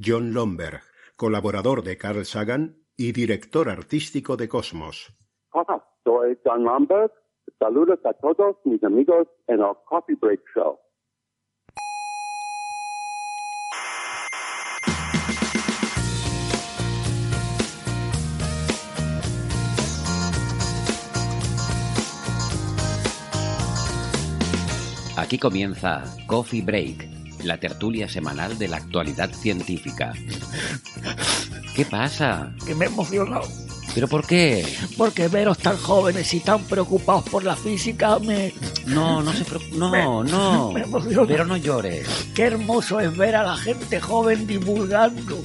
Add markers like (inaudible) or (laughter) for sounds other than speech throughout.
John Lomberg, colaborador de Carl Sagan y director artístico de Cosmos. Hola, soy John Lomberg. Saludos a todos mis amigos en el Coffee Break Show. Aquí comienza Coffee Break, la tertulia semanal de la actualidad científica. ¿Qué pasa? que me he emocionado. ¿Pero por qué? Porque veros tan jóvenes y tan preocupados por la física me... No, no se preocupe. No, Me- no. me emociona. Pero no llores. Qué hermoso es ver a la gente joven divulgando.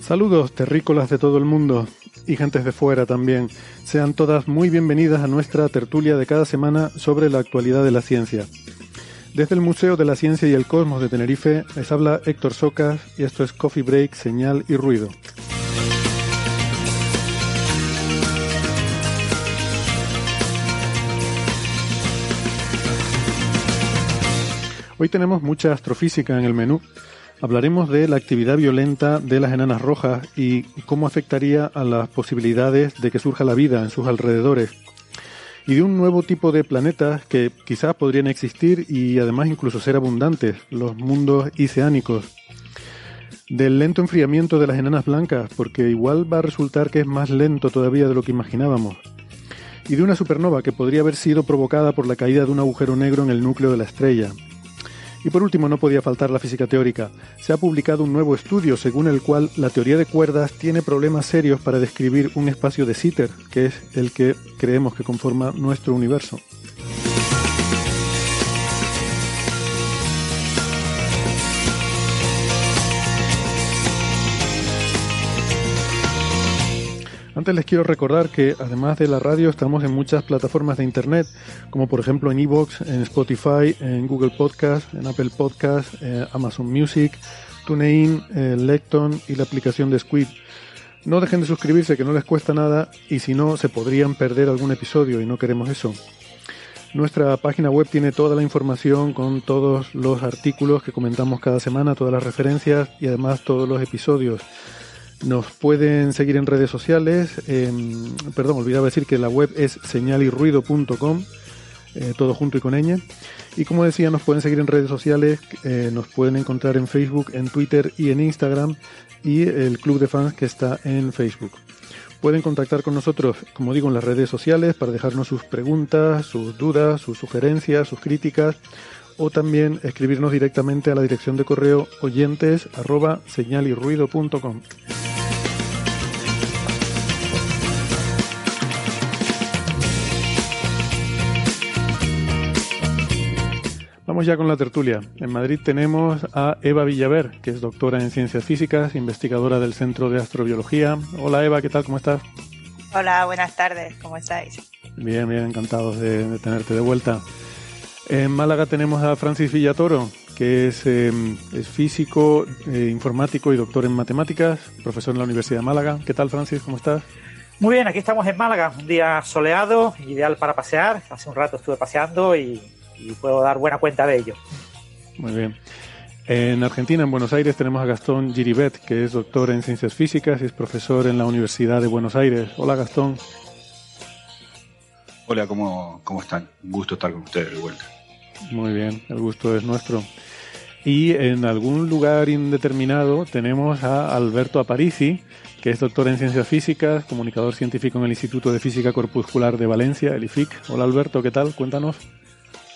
Saludos terrícolas de todo el mundo y gentes de fuera también. Sean todas muy bienvenidas a nuestra tertulia de cada semana sobre la actualidad de la ciencia. Desde el Museo de la Ciencia y el Cosmos de Tenerife les habla Héctor Socas y esto es Coffee Break, Señal y Ruido. Hoy tenemos mucha astrofísica en el menú. Hablaremos de la actividad violenta de las enanas rojas y cómo afectaría a las posibilidades de que surja la vida en sus alrededores. Y de un nuevo tipo de planetas que quizás podrían existir y además incluso ser abundantes, los mundos oceánicos. Del lento enfriamiento de las enanas blancas, porque igual va a resultar que es más lento todavía de lo que imaginábamos. Y de una supernova que podría haber sido provocada por la caída de un agujero negro en el núcleo de la estrella. Y por último, no podía faltar la física teórica. Se ha publicado un nuevo estudio según el cual la teoría de cuerdas tiene problemas serios para describir un espacio de Sitter, que es el que creemos que conforma nuestro universo. Les quiero recordar que además de la radio estamos en muchas plataformas de internet, como por ejemplo en Evox, en Spotify, en Google Podcast, en Apple Podcast, eh, Amazon Music, TuneIn, eh, Lecton y la aplicación de Squid. No dejen de suscribirse que no les cuesta nada y si no se podrían perder algún episodio y no queremos eso. Nuestra página web tiene toda la información con todos los artículos que comentamos cada semana, todas las referencias y además todos los episodios. Nos pueden seguir en redes sociales. perdón, olvidaba decir que la web es señalirruido.com, eh, todo junto y con ñ. Y como decía, nos pueden seguir en redes sociales. eh, nos pueden encontrar en Facebook, en Twitter y en Instagram. Y el club de fans que está en Facebook. Pueden contactar con nosotros, como digo, en las redes sociales para dejarnos sus preguntas, sus dudas, sus sugerencias, sus críticas o también escribirnos directamente a la dirección de correo oyentes arroba señalirruido.com. Vamos ya con la tertulia. En Madrid tenemos a Eva Villaver, que es doctora en ciencias físicas, investigadora del Centro de Astrobiología. Hola Eva, ¿qué tal? ¿Cómo estás? Hola, buenas tardes, ¿cómo estáis? Bien, bien, encantados de, de tenerte de vuelta. En Málaga tenemos a Francis Villatoro, que es, eh, es físico, eh, informático y doctor en matemáticas, profesor en la Universidad de Málaga. ¿Qué tal, Francis? ¿Cómo estás? Muy bien, aquí estamos en Málaga, un día soleado, ideal para pasear. Hace un rato estuve paseando y, y puedo dar buena cuenta de ello. Muy bien. En Argentina, en Buenos Aires, tenemos a Gastón Giribet, que es doctor en ciencias físicas y es profesor en la Universidad de Buenos Aires. Hola, Gastón. Hola, ¿cómo, ¿cómo están? Un gusto estar con ustedes de vuelta. Muy bien, el gusto es nuestro. Y en algún lugar indeterminado tenemos a Alberto Aparici, que es doctor en ciencias físicas, comunicador científico en el Instituto de Física Corpuscular de Valencia, el IFIC. Hola Alberto, ¿qué tal? Cuéntanos.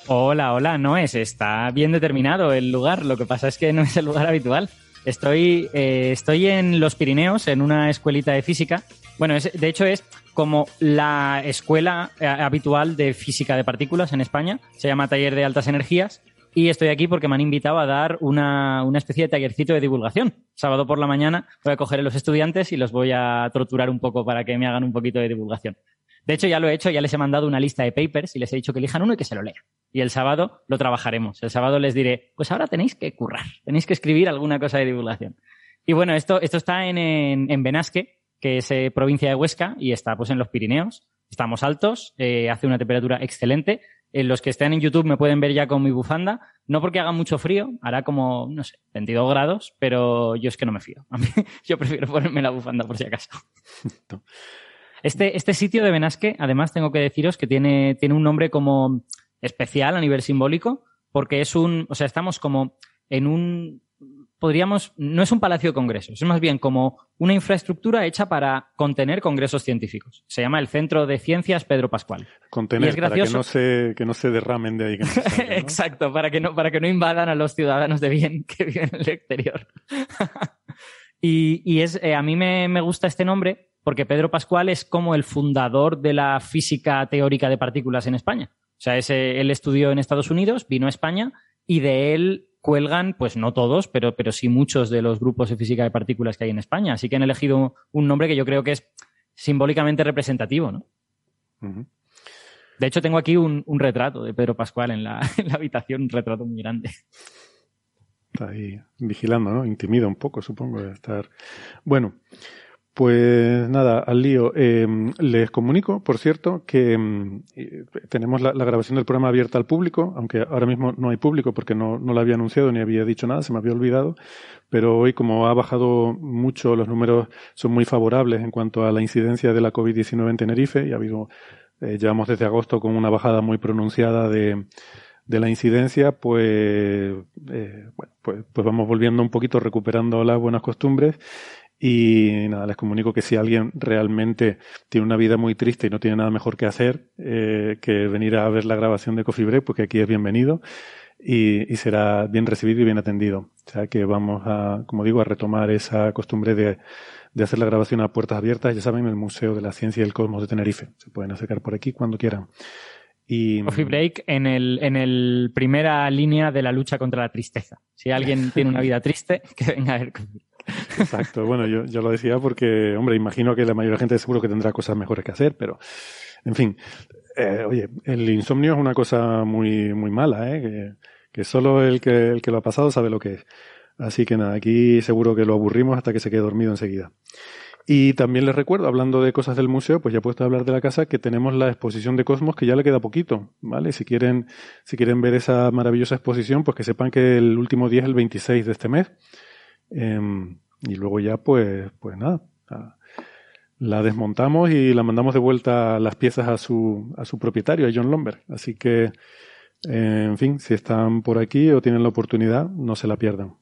Hola, hola, no es, está bien determinado el lugar, lo que pasa es que no es el lugar habitual. Estoy, eh, estoy en los Pirineos, en una escuelita de física, Bueno, es- de hecho es como la escuela eh, habitual de física de partículas en España. Se llama Taller de Altas Energías. Y estoy aquí porque me han invitado a dar una, una especie de tallercito de divulgación. Sábado por la mañana voy a coger a los estudiantes y los voy a torturar un poco para que me hagan un poquito de divulgación. De hecho, ya lo he hecho, ya les he mandado una lista de papers y les he dicho que elijan uno y que se lo lean. Y el sábado lo trabajaremos. El sábado les diré, pues ahora tenéis que currar, tenéis que escribir alguna cosa de divulgación. Y bueno, esto, esto está en, en, en Benasque, que es eh, provincia de Huesca y está pues en los Pirineos. Estamos altos, eh, hace una temperatura excelente. Los que estén en YouTube me pueden ver ya con mi bufanda. No porque haga mucho frío, hará como, no sé, 22 grados, pero yo es que no me fío. A mí, (laughs) yo prefiero ponerme la bufanda por si acaso. Este, este sitio de Benasque, además, tengo que deciros que tiene, tiene un nombre como especial a nivel simbólico, porque es un, o sea, estamos como en un, podríamos, no es un palacio de congresos, es más bien como una infraestructura hecha para contener congresos científicos. Se llama el Centro de Ciencias Pedro Pascual. Contener, Y es para que no, se, que no se derramen de ahí. que no se (laughs) salgan, ¿no? Exacto, para que no, para que no invadan a los ciudadanos de bien (laughs) que viven en el exterior. (laughs) y, y es, eh, a mí me, me gusta este nombre porque Pedro Pascual es como el fundador de la física teórica de partículas en España. O sea, ese, él estudió en Estados Unidos, vino a España y de él cuelgan, pues no todos, pero, pero sí muchos de los grupos de física de partículas que hay en España. Así que han elegido un nombre que yo creo que es simbólicamente representativo, ¿no? De hecho, tengo aquí un, un retrato de Pedro Pascual en la, (laughs) en la habitación, un retrato muy grande. Está ahí vigilando, ¿no? Intimida un poco, supongo, de estar. Bueno, pues nada, al lío. Eh, les comunico, por cierto, que mm, eh, tenemos la, la grabación del programa abierta al público, aunque ahora mismo no hay público porque no, no lo había anunciado ni había dicho nada, se me había olvidado. Pero hoy, como ha bajado mucho, los números son muy favorables en cuanto a la incidencia de la COVID-19 en Tenerife y ha habido, eh, llevamos desde agosto con una bajada muy pronunciada de, de la incidencia, pues, eh, bueno, pues, pues vamos volviendo un poquito, recuperando las buenas costumbres. Y nada, les comunico que si alguien realmente tiene una vida muy triste y no tiene nada mejor que hacer eh, que venir a ver la grabación de Coffee Break, porque aquí es bienvenido y, será bien recibido y bien atendido. O sea que vamos a, como digo, a retomar esa costumbre de, de hacer la grabación a puertas abiertas, ya saben, en el Museo de la Ciencia y el Cosmos de Tenerife. Se pueden acercar por aquí cuando quieran. Coffee Break en el, en el primera línea de la lucha contra la tristeza. Si alguien tiene una vida triste, (laughs) que venga a ver Coffee. Exacto. Bueno, yo, yo lo decía porque, hombre, imagino que la mayoría de la gente seguro que tendrá cosas mejores que hacer, pero, en fin. Eh, oye, el insomnio es una cosa muy, muy mala, ¿eh? Que, que solo el que, el que lo ha pasado sabe lo que es. Así que nada, aquí seguro que lo aburrimos hasta que se quede dormido enseguida. Y también les recuerdo, hablando de cosas del museo, pues ya he puesto a hablar de la casa, que tenemos la exposición de Cosmos, que ya le queda poquito, ¿vale? Si quieren, si quieren ver esa maravillosa exposición, pues que sepan que el último día es el 26 de este mes. Em, y luego ya, pues, pues nada, la desmontamos y la mandamos de vuelta las piezas a su, a su propietario, a John Lomberg. Así que, en fin, si están por aquí o tienen la oportunidad, no se la pierdan.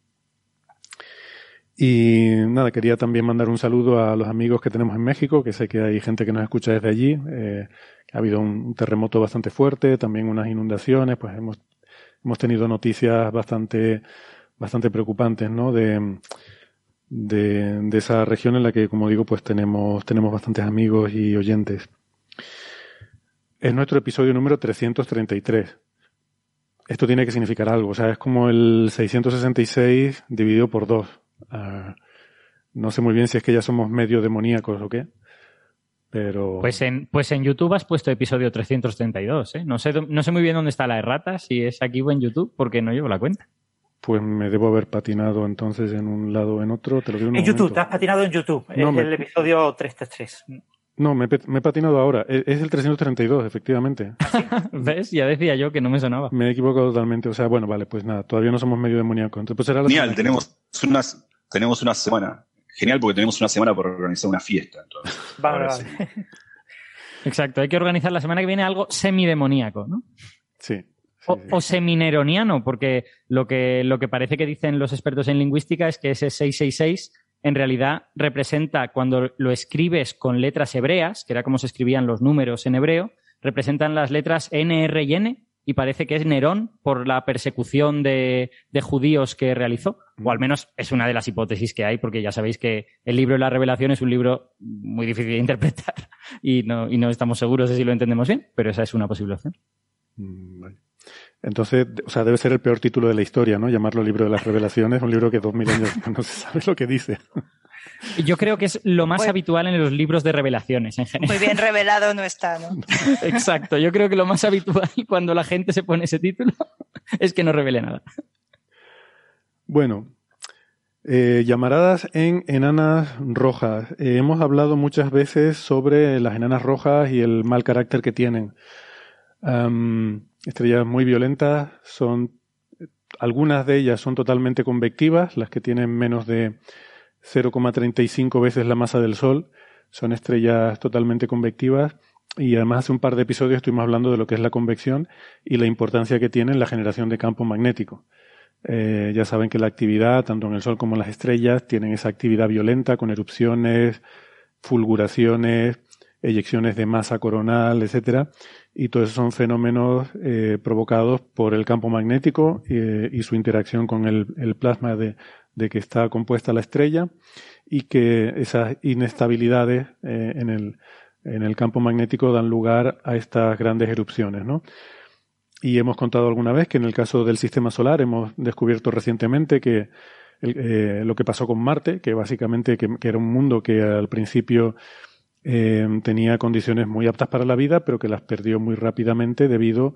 Y nada, quería también mandar un saludo a los amigos que tenemos en México, que sé que hay gente que nos escucha desde allí. Eh, ha habido un terremoto bastante fuerte, también unas inundaciones, pues hemos, hemos tenido noticias bastante, bastante preocupantes, ¿no? De, de, de esa región en la que, como digo, pues tenemos, tenemos bastantes amigos y oyentes. Es nuestro episodio número 333. Esto tiene que significar algo, o sea, es como el 666 dividido por dos. Ah, no sé muy bien si es que ya somos medio demoníacos o qué, pero... Pues en, pues en YouTube has puesto episodio 332, ¿eh? No sé, no sé muy bien dónde está la errata, si es aquí o en YouTube, porque no llevo la cuenta. Pues me debo haber patinado entonces en un lado o en otro. Te lo digo en un En YouTube, momento. te has patinado en YouTube. No, es me- el episodio 333. No, me, he pe- me he patinado ahora. E- Es el 332, efectivamente. (laughs) (laughs) ¿Ves? Ya decía yo que no me sonaba. Me he equivocado totalmente. O sea, bueno, vale, pues nada, todavía no somos medio demoníacos. Entonces, pues será la Genial, tenemos unas, tenemos una semana. Genial porque tenemos una semana para organizar una fiesta. Entonces, (laughs) Vale, vale. sí. Exacto, hay que organizar la semana que viene algo semidemoníaco, ¿no? Sí. O, sí. o semineroniano, porque lo que, lo que parece que dicen los expertos en lingüística es que ese 666 en realidad representa, cuando lo escribes con letras hebreas, que era como se escribían los números en hebreo, representan las letras N, R y N, y parece que es Nerón por la persecución de, judíos que realizó. O al menos es una de las hipótesis que hay, porque ya sabéis que el libro de la revelación es un libro muy difícil de interpretar (laughs) y no, y no estamos seguros de si lo entendemos bien, pero esa es una posible opción. Mm, Entonces, o sea, debe ser el peor título de la historia, ¿no? Llamarlo libro de las revelaciones, un libro que dos mil años (laughs) no se sabe lo que dice. Yo creo que es lo más habitual en los libros de revelaciones en general. Muy bien revelado no está, ¿no? (laughs) Exacto, yo creo que lo más habitual (laughs) cuando la gente se pone ese título es que no revele nada. Bueno, eh, llamaradas en enanas rojas. Eh, hemos hablado muchas veces sobre las enanas rojas y el mal carácter que tienen. Estrellas muy violentas son algunas de ellas son totalmente convectivas, las que tienen menos de 0,35 veces la masa del Sol. Son estrellas totalmente convectivas y además hace un par de episodios estuvimos hablando de lo que es la convección y la importancia que tiene en la generación de campo magnético. Eh, ya saben que la actividad, tanto en el Sol como en las estrellas, tienen esa actividad violenta con erupciones, fulguraciones, eyecciones de masa coronal, etcétera, y todos esos son fenómenos eh, provocados por el campo magnético eh, y su interacción con el plasma de, de que está compuesta la estrella y que esas inestabilidades eh, en, el, en, el, campo magnético dan lugar a estas grandes erupciones, ¿no? Y hemos contado alguna vez que en el caso del sistema solar hemos descubierto recientemente que eh, lo que pasó con Marte, que básicamente que, era un mundo que al principio eh, tenía condiciones muy aptas para la vida, pero que las perdió muy rápidamente debido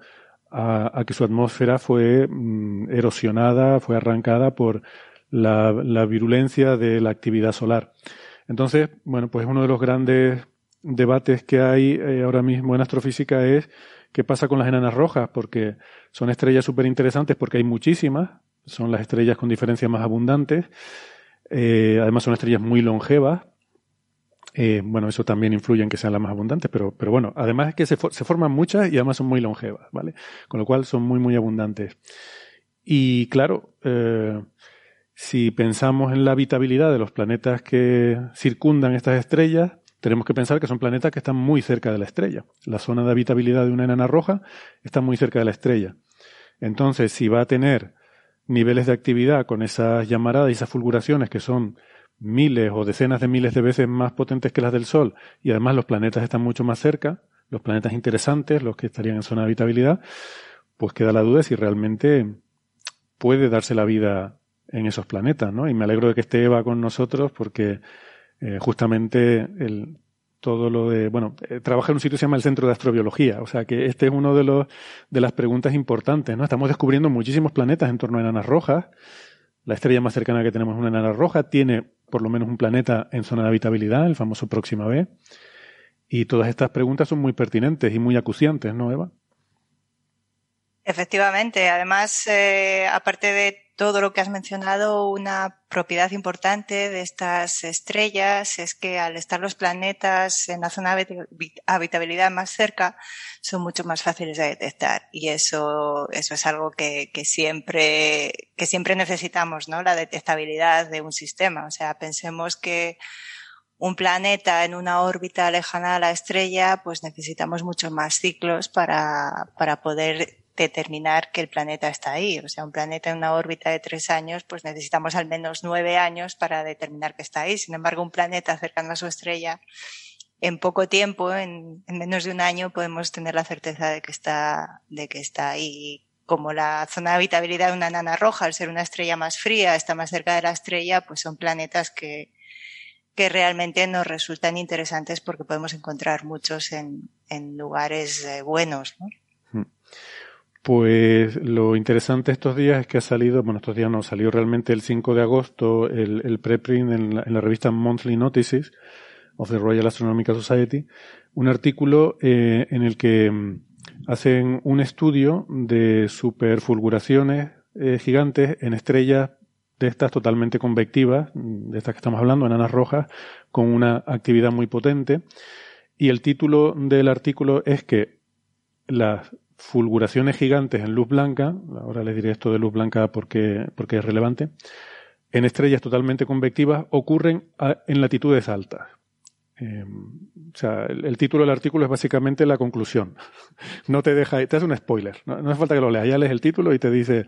a, que su atmósfera fue mm, erosionada, fue arrancada por la, virulencia de la actividad solar. Entonces, bueno, pues uno de los grandes debates que hay eh, ahora mismo en astrofísica es qué pasa con las enanas rojas, porque son estrellas súper interesantes porque hay muchísimas, son las estrellas con diferencias más abundantes, eh, además son estrellas muy longevas, eh, bueno, eso también influye en que sean las más abundantes, pero, pero bueno, además es que se, forman muchas y además son muy longevas, ¿vale? Con lo cual son muy, muy abundantes. Y claro, eh, si pensamos en la habitabilidad de los planetas que circundan estas estrellas, tenemos que pensar que son planetas que están muy cerca de la estrella. La zona de habitabilidad de una enana roja está muy cerca de la estrella. Entonces, si va a tener niveles de actividad con esas llamaradas y esas fulguraciones que son miles o decenas de miles de veces más potentes que las del Sol, y además los planetas están mucho más cerca, los planetas interesantes, los que estarían en zona de habitabilidad, pues queda la duda de si realmente puede darse la vida en esos planetas, ¿no? Y me alegro de que esté Eva con nosotros porque eh, justamente el, todo lo de, bueno, eh, trabaja en un sitio que se llama el Centro de Astrobiología, o sea que este es uno de los de las preguntas importantes, ¿no? Estamos descubriendo muchísimos planetas en torno a enanas rojas. La estrella más cercana que tenemos es una enana roja, tiene por lo menos un planeta en zona de habitabilidad, el famoso Próxima B. Y todas estas preguntas son muy pertinentes y muy acuciantes, ¿no, Eva? Efectivamente. Además, eh, aparte de todo lo que has mencionado, una propiedad importante de estas estrellas es que al estar los planetas en la zona de habitabilidad más cerca, son mucho más fáciles de detectar. Y eso, eso es algo que, que siempre, que siempre necesitamos, ¿no? La detectabilidad de un sistema. O sea, pensemos que un planeta en una órbita lejana a la estrella, pues necesitamos muchos más ciclos para, para poder determinar que el planeta está ahí. O sea, un planeta en una órbita de tres años, pues necesitamos al menos nueve años para determinar que está ahí. Sin embargo, un planeta cercano a su estrella, en poco tiempo, en, menos de un año, podemos tener la certeza de que está, de que está ahí. Como la zona de habitabilidad de una nana roja, al ser una estrella más fría, está más cerca de la estrella, pues son planetas que, que realmente nos resultan interesantes porque podemos encontrar muchos en, en lugares eh, buenos. ¿no? Pues lo interesante estos días es que ha salido, bueno, estos días no, salió realmente el 5 de agosto el, preprint en la, en la revista Monthly Notices of the Royal Astronomical Society, un artículo eh, en el que mm, hacen un estudio de superfulguraciones eh, gigantes en estrellas de estas totalmente convectivas, de estas que estamos hablando, enanas rojas, con una actividad muy potente. Y el título del artículo es que las fulguraciones gigantes en luz blanca, ahora les diré esto de luz blanca porque, porque es relevante, en estrellas totalmente convectivas ocurren en latitudes altas. Eh, o sea, el, título del artículo es básicamente la conclusión. (laughs) No te deja, te hace un spoiler. No, hace falta que lo leas. Ya lees el título y te dice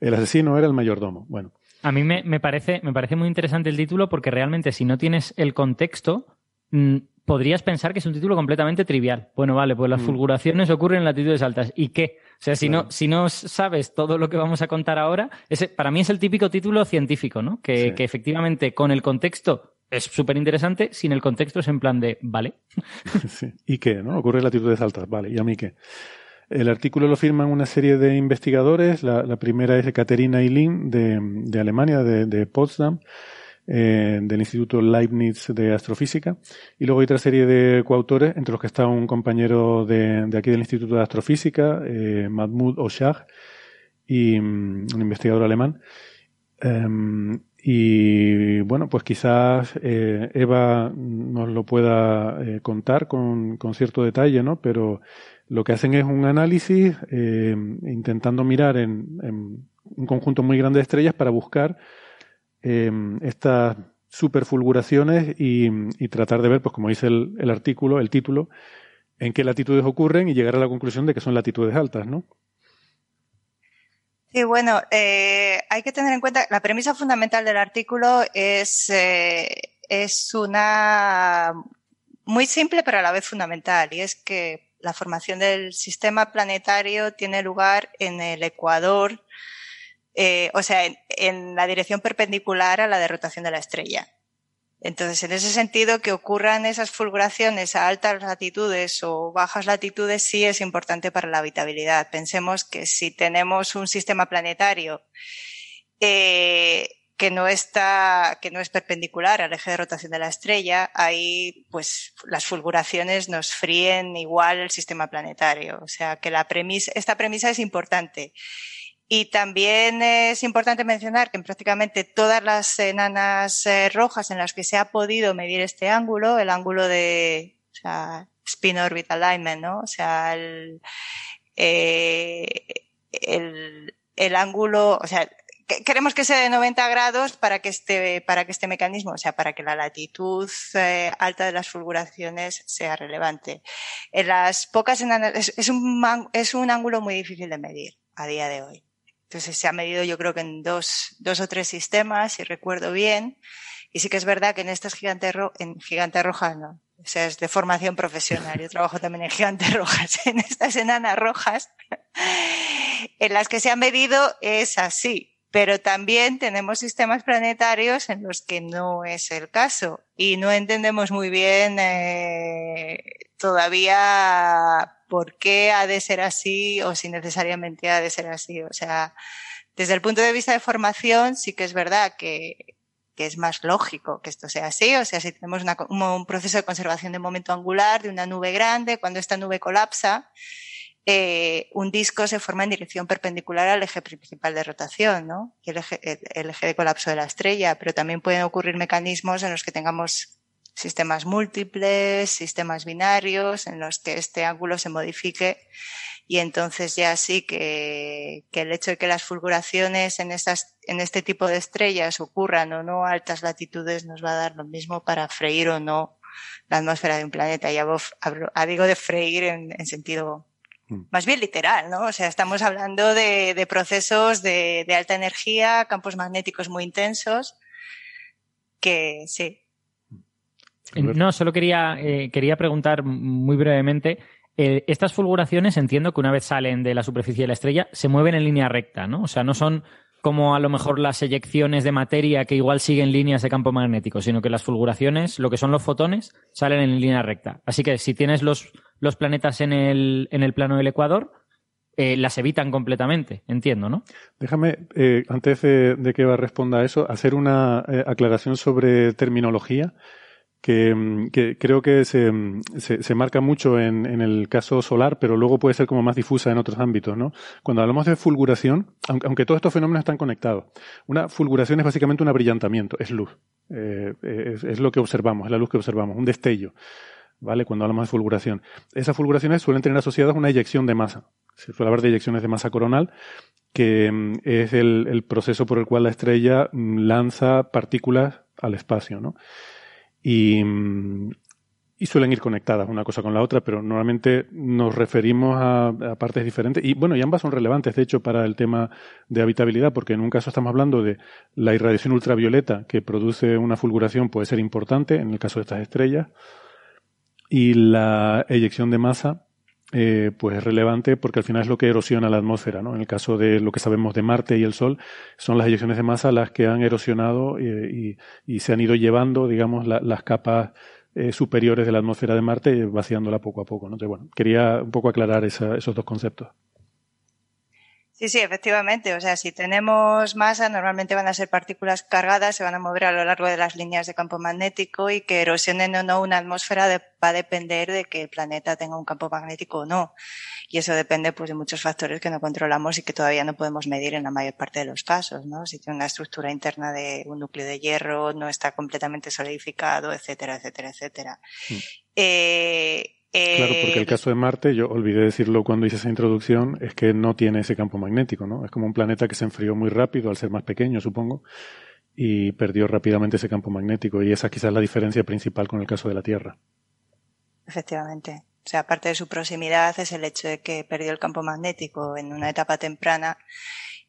el asesino era el mayordomo. Bueno. A mí me, me, parece, me parece muy interesante el título porque realmente si no tienes el contexto, podrías pensar que es un título completamente trivial. Bueno, vale, pues las mm. fulguraciones ocurren en latitudes altas. ¿Y qué? O sea, si, claro. no, si no sabes todo lo que vamos a contar ahora, ese, para mí es el típico título científico, ¿no? Que, sí. que efectivamente con el contexto es súper interesante, sin el contexto es en plan de, vale. (laughs) Sí. ¿Y qué? ¿No? Ocurre en latitudes altas, vale. ¿Y a mí qué? El artículo lo firman una serie de investigadores. La, la primera es Caterina Eileen de, de Alemania, de, de Potsdam eh, del Instituto Leibniz de Astrofísica. Y luego hay otra serie de coautores, entre los que está un compañero de, aquí del Instituto de Astrofísica, eh, Mahmoud Oshag, y um, un investigador alemán. Um, y bueno, pues quizás eh, Eva nos lo pueda eh, contar con, con, cierto detalle, ¿no? Pero lo que hacen es un análisis intentando mirar en, en, un conjunto muy grande de estrellas para buscar eh, estas superfulguraciones y, tratar de ver, pues como dice el, el, artículo, el título, en qué latitudes ocurren y llegar a la conclusión de que son latitudes altas, ¿no? Sí, bueno, eh, hay que tener en cuenta, la premisa fundamental del artículo es, eh, es una muy simple pero a la vez fundamental y es que la formación del sistema planetario tiene lugar en el ecuador eh, o sea, en, en, la dirección perpendicular a la de rotación de la estrella. Entonces, en ese sentido, que ocurran esas fulguraciones a altas latitudes o bajas latitudes sí es importante para la habitabilidad. Pensemos que si tenemos un sistema planetario eh, que no está, que no es perpendicular al eje de rotación de la estrella, ahí, pues, las fulguraciones nos fríen igual el sistema planetario. O sea, que la premisa, esta premisa es importante. Y también es importante mencionar que en prácticamente todas las enanas eh, rojas en las que se ha podido medir este ángulo, el ángulo de o sea, spin orbit alignment, ¿no? O sea, el, eh, el, el ángulo, o sea, queremos que sea de 90 grados para que este, para que este mecanismo, o sea, para que la latitud eh, alta de las fulguraciones sea relevante. En las pocas enanas, es, es, un, es un ángulo muy difícil de medir a día de hoy. Entonces se ha medido yo creo que en dos, dos o tres sistemas, si recuerdo bien. Y sí que es verdad que en estas gigantes, ro en gigantes rojas no. O sea, es de formación profesional. Yo trabajo también en gigantes rojas. (laughs) En estas enanas rojas, en las que se ha medido es así. Pero también tenemos sistemas planetarios en los que no es el caso. Y no entendemos muy bien eh, todavía por qué ha de ser así o si necesariamente ha de ser así. O sea, desde el punto de vista de formación, sí que es verdad que, que es más lógico que esto sea así. O sea, si tenemos un proceso de conservación de momento angular de una nube grande, cuando esta nube colapsa, eh, un disco se forma en dirección perpendicular al eje principal de rotación, ¿no? Y el eje, el eje de colapso de la estrella, pero también pueden ocurrir mecanismos en los que tengamos sistemas múltiples, sistemas binarios, en los que este ángulo se modifique y entonces ya sí que, que el hecho de que las fulguraciones en, estas, en este tipo de estrellas ocurran o no a altas latitudes nos va a dar lo mismo para freír o no la atmósfera de un planeta. Ya digo de freír en, en sentido mm. más bien literal, ¿no? O sea, estamos hablando de, de procesos de, de, alta energía, campos magnéticos muy intensos, que sí, no, solo quería, eh, quería preguntar muy brevemente. Eh, estas fulguraciones entiendo que una vez salen de la superficie de la estrella se mueven en línea recta, ¿no? O sea, no son como a lo mejor las eyecciones de materia que igual siguen líneas de campo magnético, sino que las fulguraciones, lo que son los fotones, salen en línea recta. Así que si tienes los, los planetas en el, en el plano del ecuador, eh, las evitan completamente, entiendo, ¿no? Déjame, eh, antes de, de, que responda a eso, hacer una eh, aclaración sobre terminología que, que creo que se, se, se marca mucho en, en, el caso solar, pero luego puede ser como más difusa en otros ámbitos, ¿no? Cuando hablamos de fulguración, aunque, aunque todos estos fenómenos están conectados, una fulguración es básicamente un abrillantamiento, es luz, eh, es, es lo que observamos, es la luz que observamos, un destello. ¿vale? Cuando hablamos de fulguración. Esas fulguraciones suelen tener asociadas una eyección de masa. Se suele hablar de eyecciones de masa coronal, que mm, es el, el, proceso por el cual la estrella mm, lanza partículas al espacio, ¿no? Y, suelen ir conectadas una cosa con la otra, pero normalmente nos referimos a, a, partes diferentes. Y bueno, y ambas son relevantes, de hecho, para el tema de habitabilidad, porque en un caso estamos hablando de la irradiación ultravioleta que produce una fulguración, puede ser importante, en el caso de estas estrellas, y la eyección de masa, eh, pues es relevante porque al final es lo que erosiona la atmósfera, ¿no? En el caso de lo que sabemos de Marte y el Sol, son las eyecciones de masa las que han erosionado eh, y, se han ido llevando, digamos, la, las capas eh, superiores de la atmósfera de Marte, vaciándola poco a poco. ¿no? Entonces, bueno, quería un poco aclarar esa, esos dos conceptos. Sí, sí, efectivamente. O sea, si tenemos masa, normalmente van a ser partículas cargadas, se van a mover a lo largo de las líneas de campo magnético y que erosionen o no una atmósfera de, va a depender de que el planeta tenga un campo magnético o no. Y eso depende pues de muchos factores que no controlamos y que todavía no podemos medir en la mayor parte de los casos, ¿no? Si tiene una estructura interna de un núcleo de hierro, no está completamente solidificado, etcétera, etcétera, etcétera. Mm. Eh, Claro, porque el caso de Marte, yo olvidé decirlo cuando hice esa introducción, es que no tiene ese campo magnético, ¿no? Es como un planeta que se enfrió muy rápido al ser más pequeño, supongo, y perdió rápidamente ese campo magnético. Y esa quizás es la diferencia principal con el caso de la Tierra. Efectivamente. O sea, aparte de su proximidad es el hecho de que perdió el campo magnético en una etapa temprana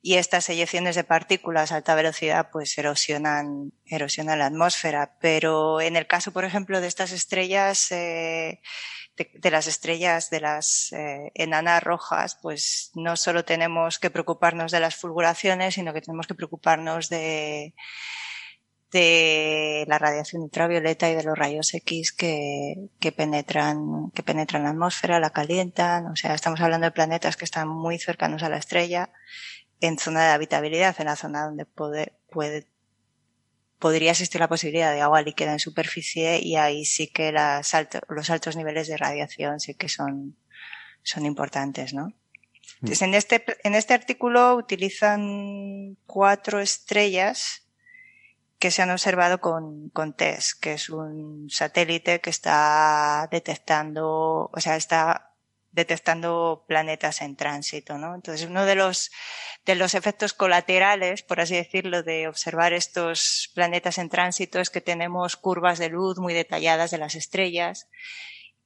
y estas eyecciones de partículas a alta velocidad pues erosionan, erosionan la atmósfera. Pero en el caso, por ejemplo, de estas estrellas, eh, de, las estrellas de las eh, enanas rojas, pues no solo tenemos que preocuparnos de las fulguraciones, sino que tenemos que preocuparnos de, de la radiación ultravioleta y de los rayos X que, que penetran, que penetran la atmósfera, la calientan. O sea, estamos hablando de planetas que están muy cercanos a la estrella, en zona de habitabilidad, en la zona donde puede, puede podría existir la posibilidad de agua líquida en superficie y ahí sí que las alto, los altos niveles de radiación sí que son, son importantes, ¿no? Entonces, en este, en este artículo utilizan cuatro estrellas que se han observado con, con TESS, que es un satélite que está detectando, o sea, está detectando planetas en tránsito, ¿no? Entonces, uno de los, de los efectos colaterales, por así decirlo, de observar estos planetas en tránsito es que tenemos curvas de luz muy detalladas de las estrellas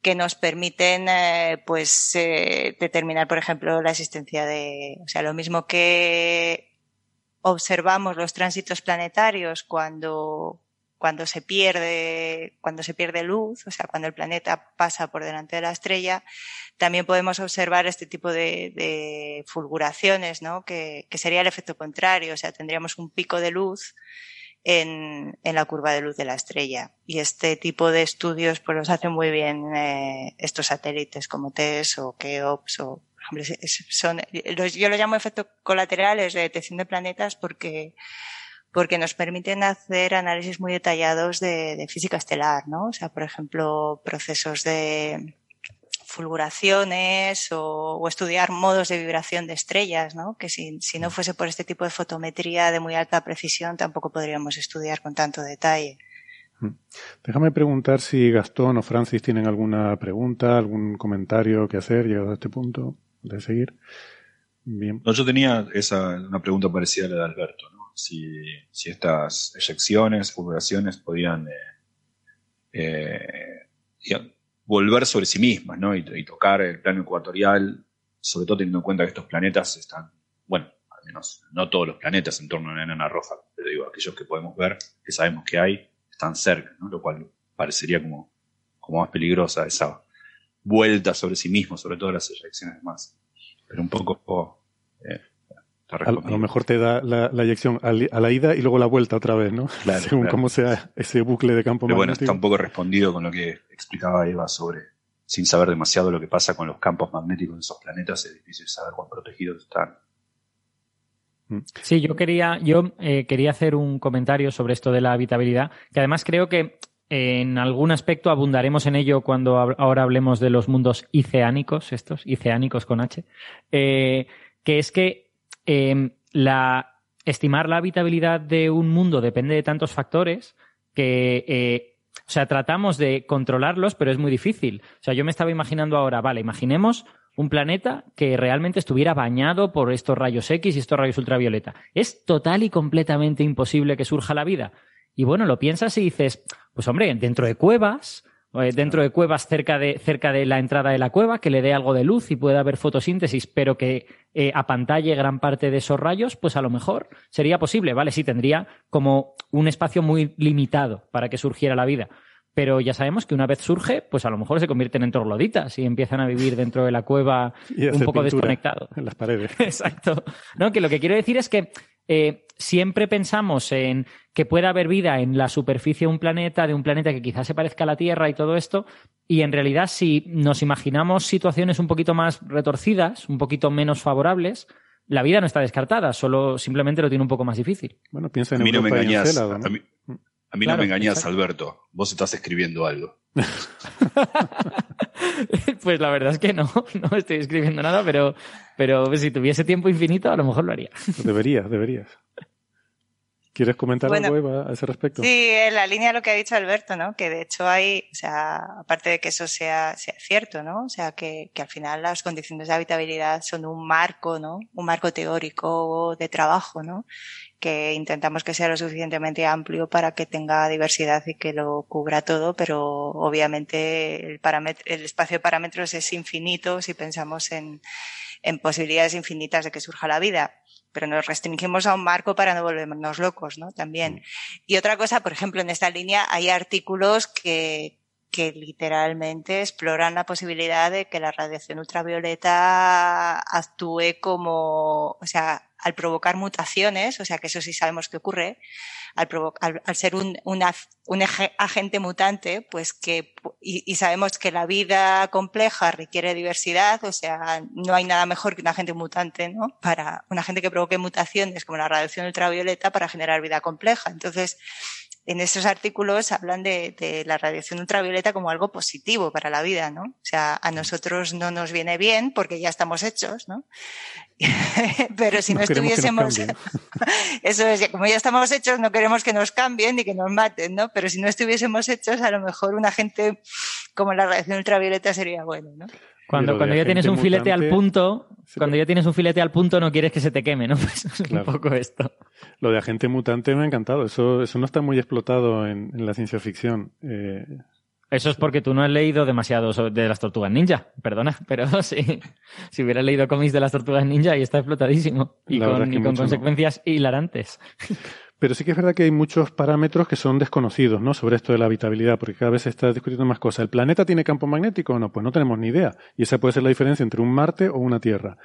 que nos permiten, eh, pues, eh, determinar, por ejemplo, la existencia de, o sea, lo mismo que observamos los tránsitos planetarios cuando cuando se pierde, cuando se pierde luz, o sea, cuando el planeta pasa por delante de la estrella, también podemos observar este tipo de, de fulguraciones, ¿no? Que, que, sería el efecto contrario, o sea, tendríamos un pico de luz en, en, la curva de luz de la estrella. Y este tipo de estudios, pues los hacen muy bien eh, estos satélites como TESS o KEOPS o, ejemplo, son, yo lo llamo efectos colaterales de detección de planetas porque porque nos permiten hacer análisis muy detallados de, de, física estelar, ¿no? O sea, por ejemplo, procesos de fulguraciones o, o estudiar modos de vibración de estrellas, ¿no? Que si, si, no fuese por este tipo de fotometría de muy alta precisión, tampoco podríamos estudiar con tanto detalle. Mm. Déjame preguntar si Gastón o Francis tienen alguna pregunta, algún comentario que hacer llegado a este punto de seguir. Bien. No, yo tenía esa, una pregunta parecida a la de Alberto, ¿no? Si, estas eyecciones, fulguraciones podían eh, eh, volver sobre sí mismas ¿no? y, y, tocar el plano ecuatorial, sobre todo teniendo en cuenta que estos planetas están, bueno, al menos no todos los planetas en torno a una enana roja, pero digo, aquellos que podemos ver, que sabemos que hay, están cerca, ¿no? lo cual parecería como, como más peligrosa esa vuelta sobre sí mismo, sobre todo las eyecciones más. Pero un poco eh, a, a, lo mejor te da la, la eyección a, a, la ida y luego la vuelta otra vez, ¿no? Claro, (laughs) Según claro. cómo sea ese bucle de campo Pero magnético. bueno, está un poco respondido con lo que explicaba Eva sobre, sin saber demasiado lo que pasa con los campos magnéticos de esos planetas, es difícil saber cuán protegidos están. Mm. Sí, yo quería, yo eh, quería hacer un comentario sobre esto de la habitabilidad, que además creo que en algún aspecto abundaremos en ello cuando ahora hablemos de los mundos iceánicos, estos, iceánicos con H, eh, que es que eh, la, estimar la habitabilidad de un mundo depende de tantos factores que, eh, o sea, tratamos de controlarlos, pero es muy difícil. O sea, yo me estaba imaginando ahora, vale, imaginemos un planeta que realmente estuviera bañado por estos rayos X y estos rayos ultravioleta. Es total y completamente imposible que surja la vida. Y bueno, lo piensas y dices, pues hombre, dentro de cuevas, dentro de cuevas cerca de, cerca de la entrada de la cueva, que le dé algo de luz y pueda haber fotosíntesis, pero que eh, apantalle gran parte de esos rayos, pues a lo mejor sería posible, ¿vale? Sí, tendría como un espacio muy limitado para que surgiera la vida. Pero ya sabemos que una vez surge, pues a lo mejor se convierten en trogloditas y empiezan a vivir dentro de la cueva (laughs) un poco desconectado. En las paredes. (laughs) Exacto. No, que lo que quiero decir es que eh, siempre pensamos en que pueda haber vida en la superficie de un planeta, de un planeta que quizás se parezca a la Tierra y todo esto, y en realidad si nos imaginamos situaciones un poquito más retorcidas, un poquito menos favorables, la vida no está descartada, solo simplemente lo tiene un poco más difícil. Bueno, piensa en A mí no me Europa y en engañas. Célado, ¿no? A mí, a mí Claro, no me engañas, exacto. Alberto. Vos estás escribiendo algo. (laughs) pues la verdad es que no, (laughs) no estoy escribiendo nada, pero, pero si tuviese tiempo infinito a lo mejor lo haría. (laughs) Deberías, deberías. ¿Quieres comentar Bueno, algo, Eva, a ese respecto? Sí, en la línea de lo que ha dicho Alberto, ¿no? Que de hecho hay, o sea, aparte de que eso sea, sea cierto, ¿no? O sea, que, que al final las condiciones de habitabilidad son un marco, ¿no? Un marco teórico de trabajo, ¿no? Que intentamos que sea lo suficientemente amplio para que tenga diversidad y que lo cubra todo, pero obviamente el, el espacio de parámetros es infinito si pensamos en, en posibilidades infinitas de que surja la vida pero nos restringimos a un marco para no volvernos locos, ¿no? También. Y otra cosa, por ejemplo, en esta línea hay artículos que, que literalmente exploran la posibilidad de que la radiación ultravioleta actúe como, o sea, al provocar mutaciones, o sea, que eso sí sabemos que ocurre, al, al, al ser un, una- un agente mutante, pues que, y, y sabemos que la vida compleja requiere diversidad, o sea, no hay nada mejor que un agente mutante, ¿no? Para un agente que provoque mutaciones como la radiación ultravioleta para generar vida compleja. Entonces, en esos artículos hablan de, de la radiación ultravioleta como algo positivo para la vida, ¿no? O sea, a nosotros no nos viene bien porque ya estamos hechos, ¿no? (laughs) Pero si no, estuviésemos, (laughs) eso es, como ya estamos hechos, no queremos que nos cambien ni que nos maten, ¿no? Pero si no estuviésemos hechos, a lo mejor un agente como la radiación ultravioleta sería bueno, ¿no? Cuando, cuando ya tienes un filete al punto, Sí, cuando pero- ya tienes un filete al punto no quieres que se te queme, ¿no? (laughs) Pues es Claro. un poco esto. Lo de agente mutante me ha encantado. Eso, eso no está muy explotado en, en la ciencia ficción. Eh, Eso es porque tú no has leído demasiado de las tortugas ninja, perdona, (laughs) pero sí. Si hubieras leído cómics de las tortugas ninja y está explotadísimo. Y La con, es que y con mucho no. consecuencias hilarantes. Pero sí que es verdad que hay muchos parámetros que son desconocidos, ¿no? Sobre esto de la habitabilidad, porque cada vez se está discutiendo más cosas. ¿El planeta tiene campo magnético o no? Pues no tenemos ni idea. Y esa puede ser la diferencia entre un Marte o una Tierra.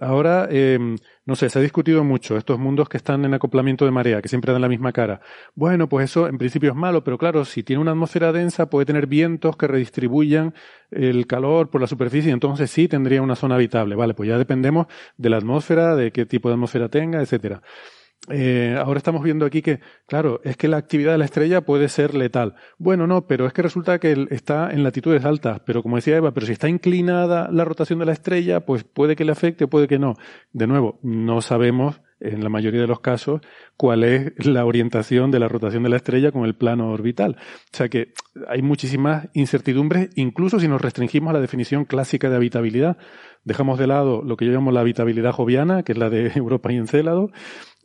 Ahora, eh, no sé, se ha discutido mucho estos mundos que están en acoplamiento de marea, que siempre dan la misma cara. Bueno, pues eso en principio es malo, pero claro, si tiene una atmósfera densa puede tener vientos que redistribuyan el calor por la superficie, entonces sí tendría una zona habitable. Vale, pues ya dependemos de la atmósfera, de qué tipo de atmósfera tenga, etcétera. Eh, ahora estamos viendo aquí que, claro, es que la actividad de la estrella puede ser letal. Bueno, no, pero es que resulta que está en latitudes altas. Pero como decía Eva, pero si está inclinada la rotación de la estrella, pues puede que le afecte, puede que no. De nuevo, no sabemos en la mayoría de los casos cuál es la orientación de la rotación de la estrella con el plano orbital. O sea que hay muchísimas incertidumbres, incluso si nos restringimos a la definición clásica de habitabilidad. Dejamos de lado lo que yo llamo la habitabilidad joviana, que es la de (laughs) Europa y Encélado,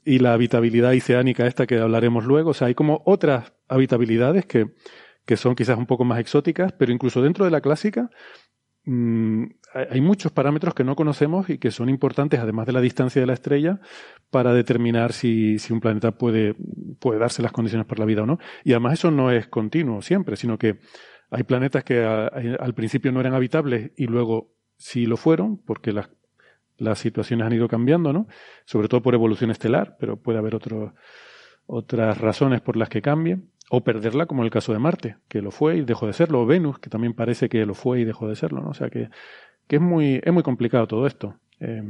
y la habitabilidad oceánica esta que hablaremos luego. O sea, hay como otras habitabilidades que, que son quizás un poco más exóticas, pero incluso dentro de la clásica mm, hay muchos parámetros que no conocemos y que son importantes, además de la distancia de la estrella, para determinar si, si un planeta puede, puede darse las condiciones para la vida o no. Y además eso no es continuo siempre, sino que hay planetas que al principio no eran habitables y luego sí lo fueron, porque las, las situaciones han ido cambiando, ¿no? Sobre todo por evolución estelar, pero puede haber otras razones por las que cambie, o perderla, como el caso de Marte, que lo fue y dejó de serlo, o Venus, que también parece que lo fue y dejó de serlo, ¿no? O sea que, que es muy, es muy complicado todo esto. Eh,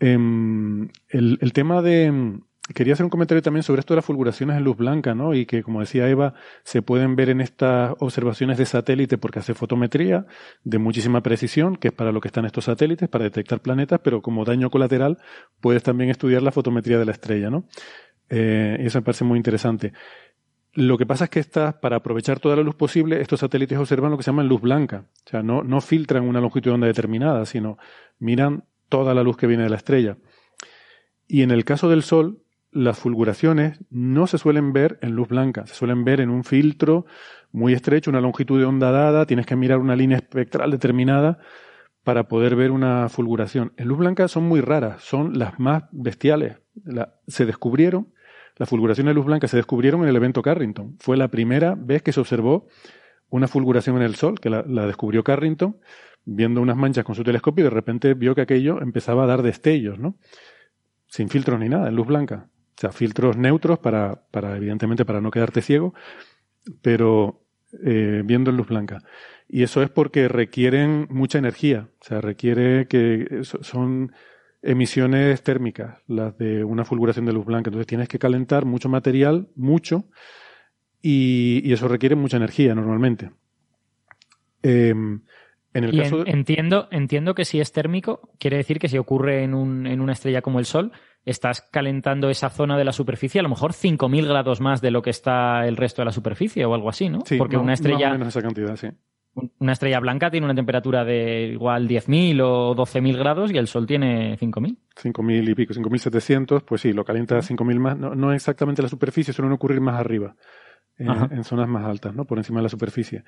em, el, el tema de. Quería hacer un comentario también sobre esto de las fulguraciones en luz blanca, ¿no? Y que, como decía Eva, se pueden ver en estas observaciones de satélite porque hace fotometría de muchísima precisión, que es para lo que están estos satélites, para detectar planetas, pero como daño colateral puedes también estudiar la fotometría de la estrella, ¿no? Eh, y eso me parece muy interesante. Lo que pasa es que estas, para aprovechar toda la luz posible, estos satélites observan lo que se llama luz blanca. O sea, no, no filtran una longitud de onda determinada, sino miran toda la luz que viene de la estrella. Y en el caso del Sol, las fulguraciones no se suelen ver en luz blanca, se suelen ver en un filtro muy estrecho, una longitud de onda dada, tienes que mirar una línea espectral determinada para poder ver una fulguración. En luz blanca son muy raras, son las más bestiales. se descubrieron, las fulguraciones de luz blanca se descubrieron en el evento Carrington. Fue la primera vez que se observó una fulguración en el Sol, que la, descubrió Carrington, viendo unas manchas con su telescopio y de repente vio que aquello empezaba a dar destellos, ¿no? Sin filtros ni nada, en luz blanca. O sea, filtros neutros para, para evidentemente, para no quedarte ciego, pero eh, viendo en luz blanca. Y eso es porque requieren mucha energía, o sea, requiere que son emisiones térmicas, las de una fulguración de luz blanca. Entonces tienes que calentar mucho material, mucho, y, eso requiere mucha energía normalmente. Em, en el caso entiendo, entiendo que si es térmico, quiere decir que si ocurre en, un, en una estrella como el Sol, estás calentando esa zona de la superficie a lo mejor 5.000 grados más de lo que está el resto de la superficie o algo así, ¿no? Sí, Porque una estrella... menos esa cantidad, sí. Una estrella blanca tiene una temperatura de igual 10.000 o 12.000 grados y el Sol tiene 5.000. 5.000 y pico, 5.700, pues sí, lo calienta 5.000 más. No, no exactamente la superficie, suelen ocurrir más arriba, en, zonas más altas, ¿no? Por encima de la superficie.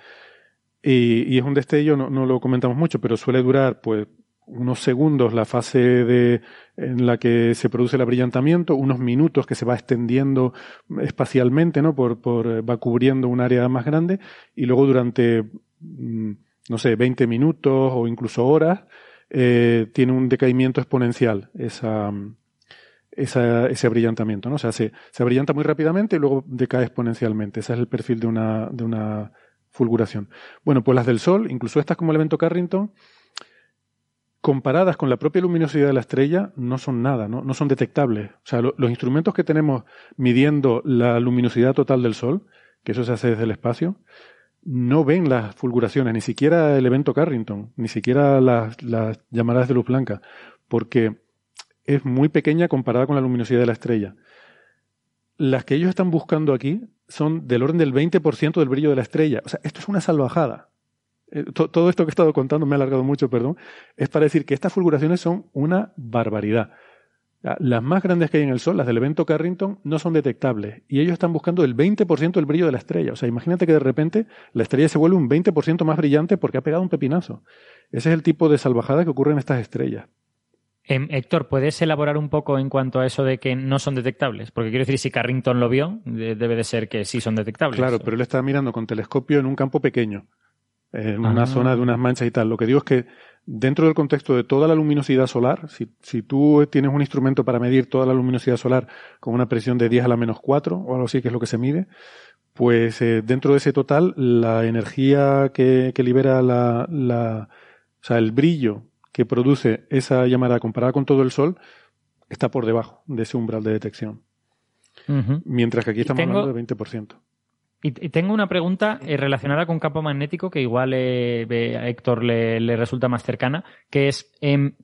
Y, y es un destello, no, no, lo comentamos mucho, pero suele durar, pues, unos segundos la fase de, en la que se produce el abrillantamiento, unos minutos que se va extendiendo espacialmente, ¿no? Por, por, va cubriendo un área más grande y luego durante, mm, no sé, 20 minutos o incluso horas, eh, tiene un decaimiento exponencial esa, esa, ese abrillantamiento, ¿no? O sea, se, se abrillanta muy rápidamente y luego decae exponencialmente. Ese es el perfil de una, de una fulguración. Bueno, pues las del Sol, incluso estas como el evento Carrington, comparadas con la propia luminosidad de la estrella, no son nada, no, no son detectables. O sea, los instrumentos que tenemos midiendo la luminosidad total del Sol, que eso se hace desde el espacio, no ven las fulguraciones, ni siquiera el evento Carrington, ni siquiera las, las llamaradas de luz blanca, porque es muy pequeña comparada con la luminosidad de la estrella. Las que ellos están buscando aquí son del orden del 20% del brillo de la estrella. O sea, esto es una salvajada. Eh, todo esto que he estado contando, me ha alargado mucho, perdón, es para decir que estas fulguraciones son una barbaridad. Las más grandes que hay en el Sol, las del evento Carrington, no son detectables y ellos están buscando el 20% del brillo de la estrella. O sea, imagínate que de repente la estrella se vuelve un 20% más brillante porque ha pegado un pepinazo. Ese es el tipo de salvajada que ocurre en estas estrellas. Em, Héctor, ¿puedes elaborar un poco en cuanto a eso de que no son detectables? Porque quiero decir, si Carrington lo vio, debe de ser que sí son detectables. Claro, pero él está mirando con telescopio en un campo pequeño en una ah. zona de unas manchas y tal. Lo que digo es que dentro del contexto de toda la luminosidad solar, si, si tú tienes un instrumento para medir toda la luminosidad solar con una presión de 10 a la menos 4 o algo así, que es lo que se mide, pues eh, dentro de ese total, la energía que, que libera la, la, o sea, el brillo que produce esa llamada comparada con todo el Sol está por debajo de ese umbral de detección. Mientras que aquí estamos hablando de 20%. Y, tengo una pregunta eh, relacionada con campo magnético que igual eh, a Héctor le, resulta más cercana, que es, em,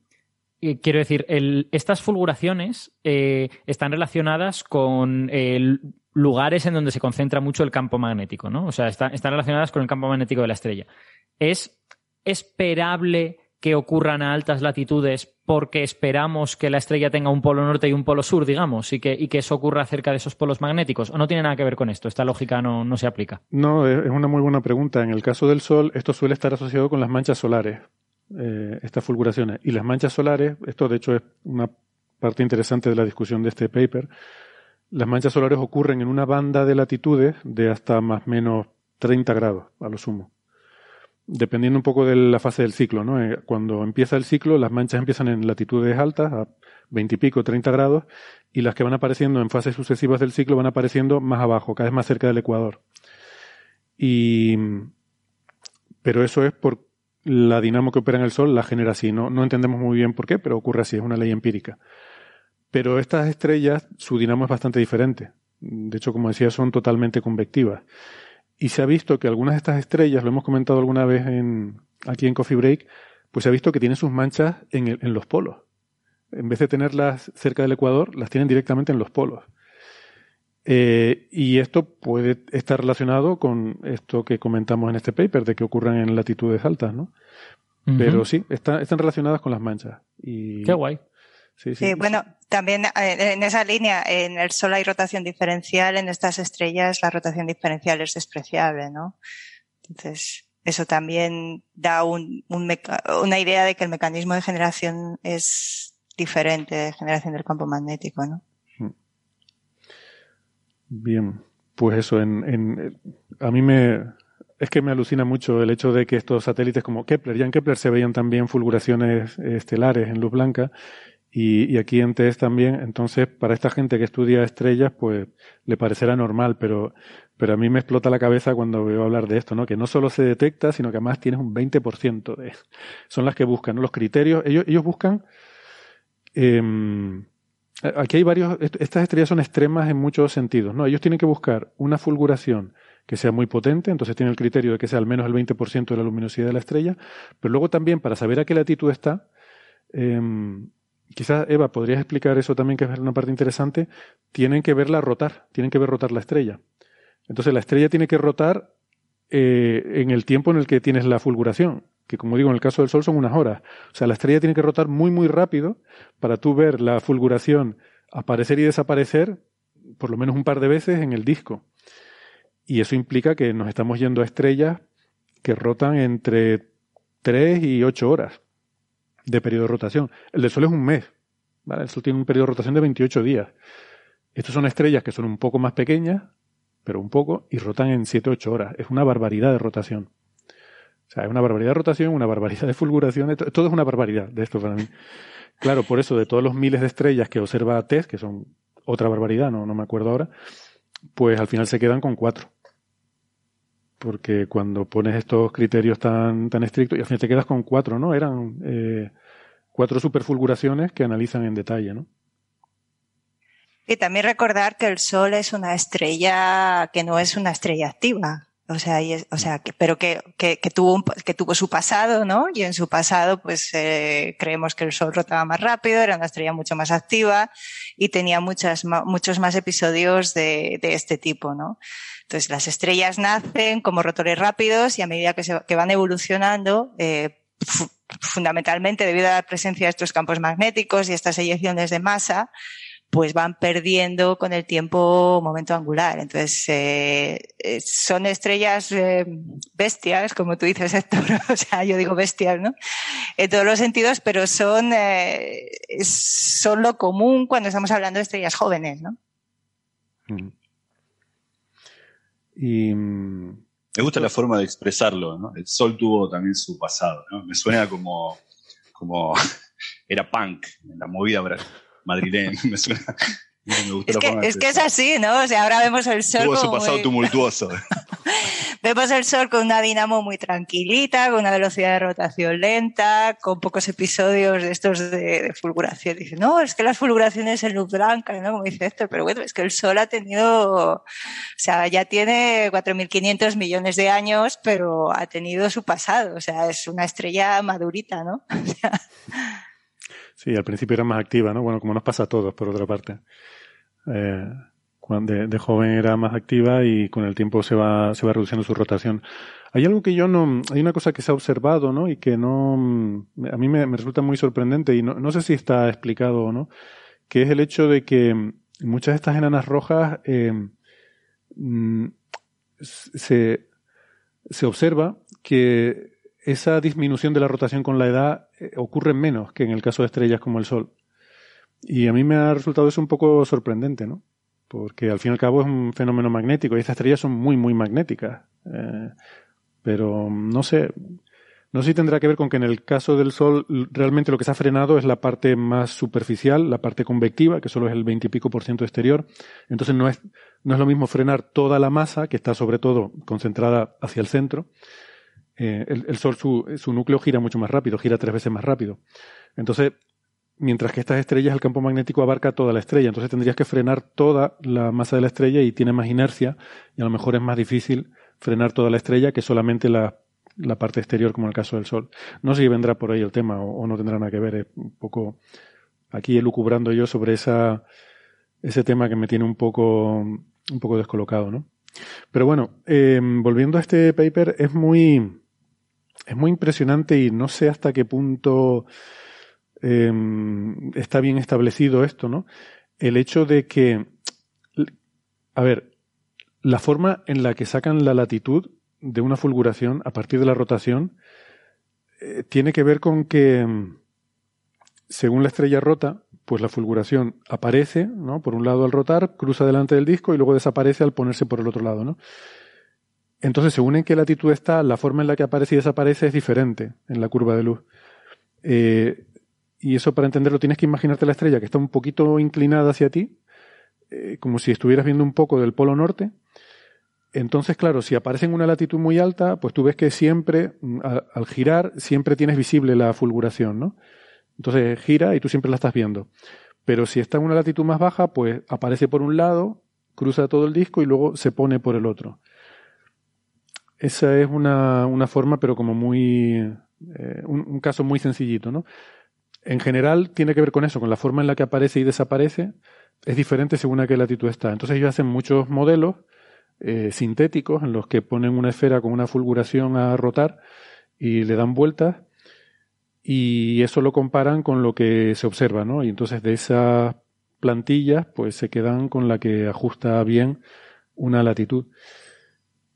eh, quiero decir, estas fulguraciones están relacionadas con lugares en donde se concentra mucho el campo magnético, ¿no? O sea, están relacionadas con el campo magnético de la estrella. ¿Es esperable que ocurran a altas latitudes porque esperamos que la estrella tenga un polo norte y un polo sur, digamos, y que, y que eso ocurra cerca de esos polos magnéticos? ¿O no tiene nada que ver con esto? Esta lógica no, no se aplica. No, es una muy buena pregunta. En el caso del Sol, esto suele estar asociado con las manchas solares, eh, estas fulguraciones. Y las manchas solares, esto de hecho es una parte interesante de la discusión de este paper, las manchas solares ocurren en una banda de latitudes de hasta más o menos 30 grados, a lo sumo dependiendo un poco de la fase del ciclo, ¿no? Eh, cuando empieza el ciclo, las manchas empiezan en latitudes altas, a 20 y pico, 30 grados, y las que van apareciendo en fases sucesivas del ciclo van apareciendo más abajo, cada vez más cerca del ecuador. Y, pero eso es por la dinamo que opera en el Sol, la genera así. No, no entendemos muy bien por qué, pero ocurre así, es una ley empírica. Pero estas estrellas, su dinamo es bastante diferente. De hecho, como decía, son totalmente convectivas. Y se ha visto que algunas de estas estrellas, lo hemos comentado alguna vez en, aquí en Coffee Break, pues se ha visto que tienen sus manchas en, en los polos. En vez de tenerlas cerca del ecuador, las tienen directamente en los polos. Eh, y esto puede estar relacionado con esto que comentamos en este paper, de que ocurran en latitudes altas, ¿no? Pero sí, están relacionadas con las manchas. Y, Qué guay. Sí, sí, bueno, también eh, en esa línea, en el Sol hay rotación diferencial, en estas estrellas la rotación diferencial es despreciable, ¿no? Entonces, eso también da un, una idea de que el mecanismo de generación es diferente de generación del campo magnético, ¿no? Mm. Bien, pues eso, en, en, a mí me, es que me alucina mucho el hecho de que estos satélites como Kepler, ya en Kepler se veían también fulguraciones estelares en luz blanca y, aquí en TESS también, entonces para esta gente que estudia estrellas, pues le parecerá normal, pero, pero a mí me explota la cabeza cuando veo hablar de esto, ¿no? Que no solo se detecta, sino que además tienes un 20% de... Son las que buscan, ¿no? Los criterios, ellos, ellos buscan... Em, aquí hay varios... Estas estrellas son extremas en muchos sentidos, ¿no? Ellos tienen que buscar una fulguración que sea muy potente, entonces tiene el criterio de que sea al menos el 20% de la luminosidad de la estrella, pero luego también para saber a qué latitud está, eh, quizás Eva, podrías explicar eso también, que es una parte interesante, tienen que verla rotar, tienen que ver rotar la estrella. Entonces la estrella tiene que rotar eh, en el tiempo en el que tienes la fulguración, que como digo, en el caso del Sol son unas horas. O sea, la estrella tiene que rotar muy, muy rápido para tú ver la fulguración aparecer y desaparecer por lo menos un par de veces en el disco. Y eso implica que nos estamos yendo a estrellas que rotan entre 3 y 8 horas de periodo de rotación. El del Sol es un mes. ¿vale? El Sol tiene un periodo de rotación de 28 días. Estas son estrellas que son un poco más pequeñas, pero un poco, y rotan en 7-8 horas. Es una barbaridad de rotación. O sea, es una barbaridad de rotación, una barbaridad de fulguración. Todo es una barbaridad de esto para mí. Claro, por eso de todos los miles de estrellas que observa TESS, que son otra barbaridad, no, no me acuerdo ahora, pues al final se quedan con cuatro porque cuando pones estos criterios tan, tan estrictos, y al final te quedas con cuatro, ¿no? Eran eh, cuatro superfulguraciones que analizan en detalle, ¿no? Y también recordar que el Sol es una estrella que no es una estrella activa. O sea, o sea, que, pero que, que, tuvo que tuvo su pasado, ¿no? Y en su pasado, pues eh, creemos que el Sol rotaba más rápido, era una estrella mucho más activa y tenía muchas, muchos más episodios de, de este tipo, ¿no? Entonces, las estrellas nacen como rotores rápidos y a medida que, van evolucionando, eh, fundamentalmente debido a la presencia de estos campos magnéticos y estas eyecciones de masa, pues van perdiendo con el tiempo momento angular. Entonces, eh, eh son estrellas bestias, como tú dices, (laughs) Héctor. o sea, yo digo bestias, ¿no? En todos los sentidos, pero son, eh, son lo común cuando estamos hablando de estrellas jóvenes, ¿no? Y, Me gusta la forma de expresarlo, ¿no? El sol tuvo también su pasado, ¿no? Me suena como, como (laughs) era punk en la movida madrileña, (laughs) me suena, es, que, es que, es así, ¿no? O sea, ahora vemos el sol. Tuvo su pasado tumultuoso. (laughs) vemos el sol con una dinamo muy tranquilita, con una velocidad de rotación lenta, con pocos episodios de estos de, fulguración. Dice, no, es que las fulguraciones en luz blanca, ¿no? Como dice esto, pero bueno, es que el sol ha tenido, o sea, ya tiene 4.500 millones de años, pero ha tenido su pasado. O sea, es una estrella madurita, ¿no? (laughs) Sí, al principio era más activa, ¿no? Bueno, como nos pasa a todos, por otra parte. Eh, cuando de, joven era más activa y con el tiempo se va, se va reduciendo su rotación. Hay algo que yo no, hay una cosa que se ha observado, ¿no? Y que no, a mí me, resulta muy sorprendente y no, no, sé si está explicado o no, que es el hecho de que muchas de estas enanas rojas eh, mm, se, se observa que esa disminución de la rotación con la edad eh, ocurre menos que en el caso de estrellas como el Sol. Y a mí me ha resultado eso un poco sorprendente, ¿no? Porque al fin y al cabo es un fenómeno magnético y estas estrellas son muy, muy magnéticas. Eh, pero no sé, no sé si tendrá que ver con que en el caso del Sol realmente lo que se ha frenado es la parte más superficial, la parte convectiva, que solo es el veintipico por ciento exterior. Entonces no es, no es lo mismo frenar toda la masa, que está sobre todo concentrada hacia el centro, eh, el, Sol, su, su, núcleo gira mucho más rápido, gira tres veces más rápido. Entonces, mientras que estas estrellas, el campo magnético abarca toda la estrella, entonces tendrías que frenar toda la masa de la estrella y tiene más inercia, y a lo mejor es más difícil frenar toda la estrella que solamente la, la parte exterior, como el caso del Sol. No sé si vendrá por ahí el tema o, no tendrá nada que ver, es un poco aquí elucubrando yo sobre esa, ese tema que me tiene un poco, un poco descolocado, ¿no? Pero bueno, eh, volviendo a este paper, es muy, es muy impresionante y no sé hasta qué punto eh, está bien establecido esto, ¿no? El hecho de que, a ver, la forma en la que sacan la latitud de una fulguración a partir de la rotación eh, tiene que ver con que, según la estrella rota, pues la fulguración aparece, ¿no? Por un lado al rotar, cruza delante del disco y luego desaparece al ponerse por el otro lado, ¿no? Entonces, según en qué latitud está, la forma en la que aparece y desaparece es diferente en la curva de luz. Eh, y eso para entenderlo tienes que imaginarte la estrella que está un poquito inclinada hacia ti, eh, como si estuvieras viendo un poco del polo norte. Entonces, claro, si aparece en una latitud muy alta, pues tú ves que siempre, mm, al, girar, siempre tienes visible la fulguración, ¿no? Entonces gira y tú siempre la estás viendo. Pero si está en una latitud más baja, pues aparece por un lado, cruza todo el disco y luego se pone por el otro. Esa es una, una forma, pero como muy. Eh, un, caso muy sencillito, ¿no? En general tiene que ver con eso, con la forma en la que aparece y desaparece. Es diferente según a qué latitud está. Entonces ellos hacen muchos modelos eh, sintéticos en los que ponen una esfera con una fulguración a rotar y le dan vueltas y eso lo comparan con lo que se observa, ¿no? Y entonces de esas plantillas pues se quedan con la que ajusta bien una latitud.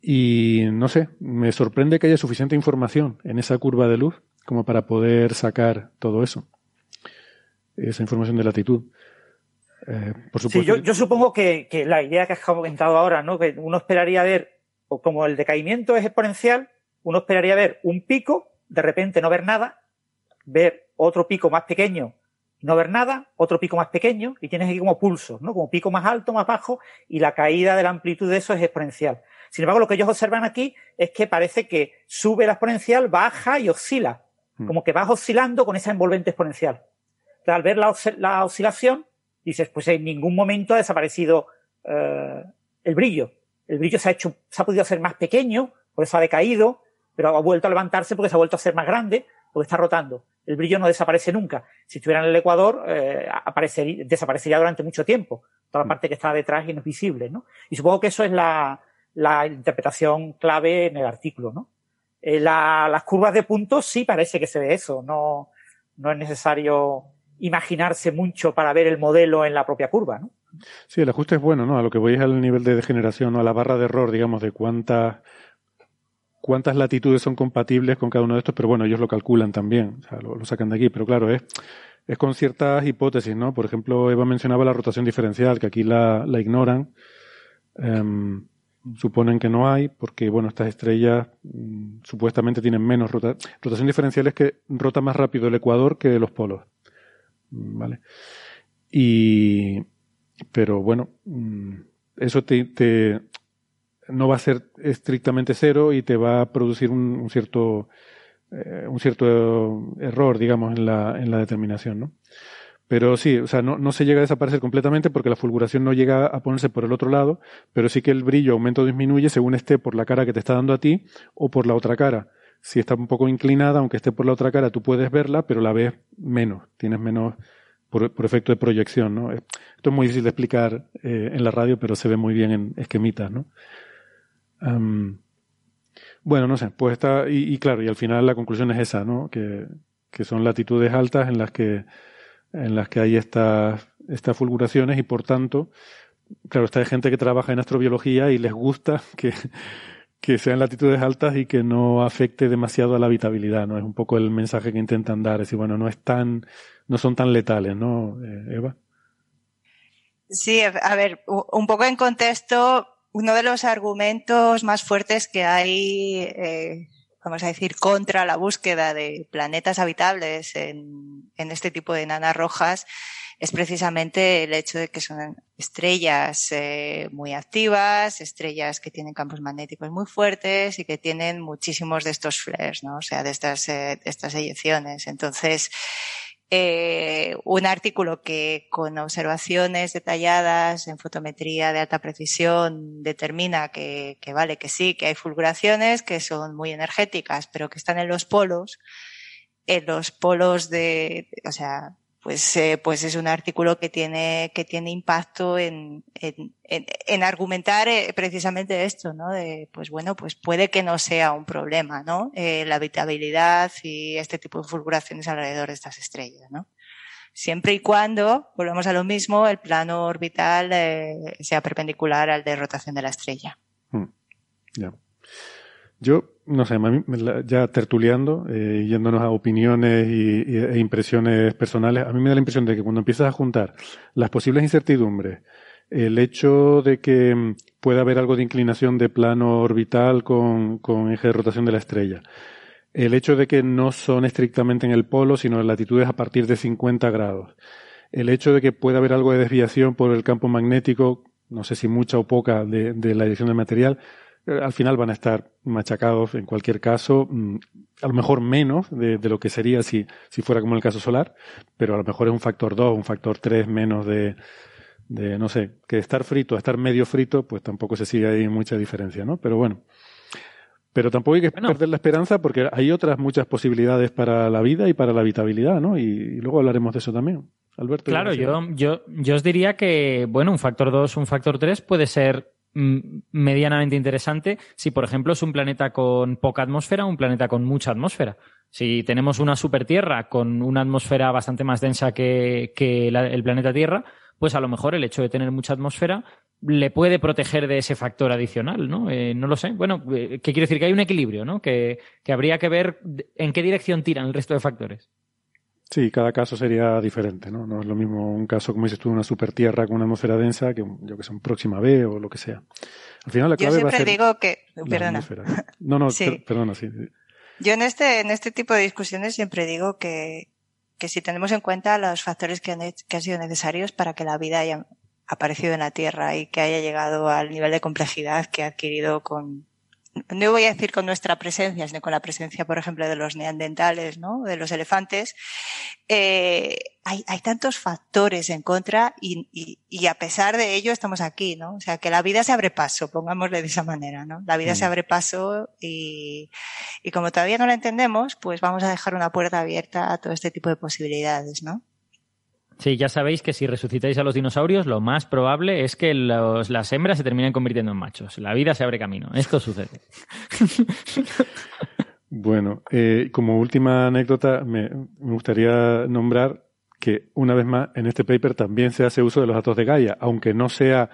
Y no sé, me sorprende que haya suficiente información en esa curva de luz como para poder sacar todo eso, esa información de latitud. Eh, por supuesto. Sí, yo, supongo que, la idea que has comentado ahora, ¿no? que uno esperaría ver, como el decaimiento es exponencial, uno esperaría ver un pico, de repente no ver nada, ver otro pico más pequeño, no ver nada, otro pico más pequeño, y tienes aquí como pulsos, ¿no? como pico más alto, más bajo, y la caída de la amplitud de eso es exponencial. Sin embargo, lo que ellos observan aquí es que parece que sube la exponencial, baja y oscila. Hmm. Como que vas oscilando con esa envolvente exponencial. Al ver la, oscilación, dices, pues en ningún momento ha desaparecido eh, el brillo. El brillo se ha hecho, se ha podido hacer más pequeño, por eso ha decaído, pero ha vuelto a levantarse porque se ha vuelto a hacer más grande, porque está rotando. El brillo no desaparece nunca. Si estuviera en el Ecuador, eh, desaparecería durante mucho tiempo. Toda la hmm. parte que está detrás y no es visible, ¿no? Y supongo que eso es la, la interpretación clave en el artículo, ¿no? Eh, las curvas de puntos sí parece que se ve eso, no, no es necesario imaginarse mucho para ver el modelo en la propia curva, ¿no? Sí, el ajuste es bueno, ¿no? A lo que voy es al nivel de degeneración, o a la barra de error, digamos, de cuántas cuántas latitudes son compatibles con cada uno de estos, pero bueno, ellos lo calculan también, o sea, lo, sacan de aquí, pero claro, es, es con ciertas hipótesis, ¿no? Por ejemplo, Eva mencionaba la rotación diferencial, que aquí la, la ignoran. Em, suponen que no hay, porque bueno, estas estrellas mm, supuestamente tienen menos rotación. Rotación diferencial es que rota más rápido el ecuador que los polos. ¿Vale? Y, pero bueno, mm, eso te, no va a ser estrictamente cero y te va a producir un, cierto, eh, un cierto error, digamos, en la, en la determinación, ¿no? Pero sí, o sea, no, no se llega a desaparecer completamente porque la fulguración no llega a ponerse por el otro lado, pero sí que el brillo aumenta o disminuye según esté por la cara que te está dando a ti o por la otra cara. Si está un poco inclinada, aunque esté por la otra cara, tú puedes verla, pero la ves menos, tienes menos por, efecto de proyección, ¿no? Esto es muy difícil de explicar eh, en la radio, pero se ve muy bien en esquemitas, ¿no? bueno, no sé, pues está, y, claro, y al final la conclusión es esa, ¿no? Que, que son latitudes altas en las que en las que hay estas, estas fulguraciones y por tanto, claro, está hay gente que trabaja en astrobiología y les gusta (laughs) que, que sean latitudes altas y que no afecte demasiado a la habitabilidad, ¿no? Es un poco el mensaje que intentan dar, es decir, bueno, no es tan, no son tan letales, ¿no, eh, Eva? Sí, a ver, un poco en contexto, uno de los argumentos más fuertes que hay eh, vamos a decir, contra la búsqueda de planetas habitables en, este tipo de enanas rojas es precisamente el hecho de que son estrellas eh, muy activas, estrellas que tienen campos magnéticos muy fuertes y que tienen muchísimos de estos flares, ¿no? O sea, de estas, eh, estas eyecciones. Entonces, eh, un artículo que con observaciones detalladas en fotometría de alta precisión determina que, que, vale, que sí, que hay fulguraciones que son muy energéticas, pero que están en los polos, en los polos de, o sea, pues, eh, pues es un artículo que tiene, que tiene impacto en, en, en, argumentar eh, precisamente esto, ¿no? De, pues bueno, pues puede que no sea un problema, ¿no? Eh, la habitabilidad y este tipo de fulguraciones alrededor de estas estrellas, ¿no? siempre y cuando, volvemos a lo mismo, el plano orbital eh, sea perpendicular al de rotación de la estrella. Hmm. Yo, no sé, ya tertuleando, eh, yéndonos a opiniones y, e impresiones personales, a mí me da la impresión de que cuando empiezas a juntar las posibles incertidumbres, el hecho de que mm, pueda haber algo de inclinación de plano orbital con, con eje de rotación de la estrella, el hecho de que no son estrictamente en el polo, sino en latitudes a partir de 50 grados, el hecho de que pueda haber algo de desviación por el campo magnético, no sé si mucha o poca de, de la dirección del material, al final van a estar machacados en cualquier caso, mm, a lo mejor menos de, lo que sería si, si fuera como el caso solar, pero a lo mejor es un factor 2, un factor 3 menos de, de, no sé, que estar frito a estar medio frito, pues tampoco se sigue ahí mucha diferencia, ¿no? Pero bueno. Pero tampoco hay que perder la esperanza porque hay otras muchas posibilidades para la vida y para la habitabilidad, ¿no? Y, luego hablaremos de eso también. Alberto. Claro, yo, yo, yo os diría que, bueno, un factor 2, un factor 3 puede ser medianamente interesante si, por ejemplo, es un planeta con poca atmósfera o un planeta con mucha atmósfera. Si tenemos una supertierra con una atmósfera bastante más densa que, el planeta Tierra, pues a lo mejor el hecho de tener mucha atmósfera le puede proteger de ese factor adicional, ¿no? Eh, no lo sé. Bueno, eh, ¿qué quiere decir? Que hay un equilibrio, ¿no? Que, que habría que ver en qué dirección tiran el resto de factores. Sí, cada caso sería diferente, ¿no? No es lo mismo un caso, como dices tú, una supertierra con una atmósfera densa que, yo que sé, un próxima B o lo que sea. Al final la clave yo siempre va a digo que, perdona. No, no, (laughs) perdona, sí. Yo en este, en este tipo de discusiones siempre digo que, que si tenemos en cuenta los factores que han, que han sido necesarios para que la vida haya aparecido en la Tierra y que haya llegado al nivel de complejidad que ha adquirido con, no voy a decir con nuestra presencia, sino con la presencia, por ejemplo, de los neandertales, ¿no? de los elefantes, eh, hay, hay, tantos factores en contra y, y, y, a pesar de ello estamos aquí, ¿no? O sea, que la vida se abre paso, pongámosle de esa manera, ¿no? La vida se mm. abre paso y, y como todavía no la entendemos, pues vamos a dejar una puerta abierta a todo este tipo de posibilidades, ¿no? Sí, ya sabéis que si resucitáis a los dinosaurios, lo más probable es que las hembras se terminen convirtiendo en machos. La vida se abre camino. Esto sucede. (laughs) bueno, eh, como última anécdota, me, gustaría nombrar que una vez más en este paper también se hace uso de los datos de Gaia, aunque no sea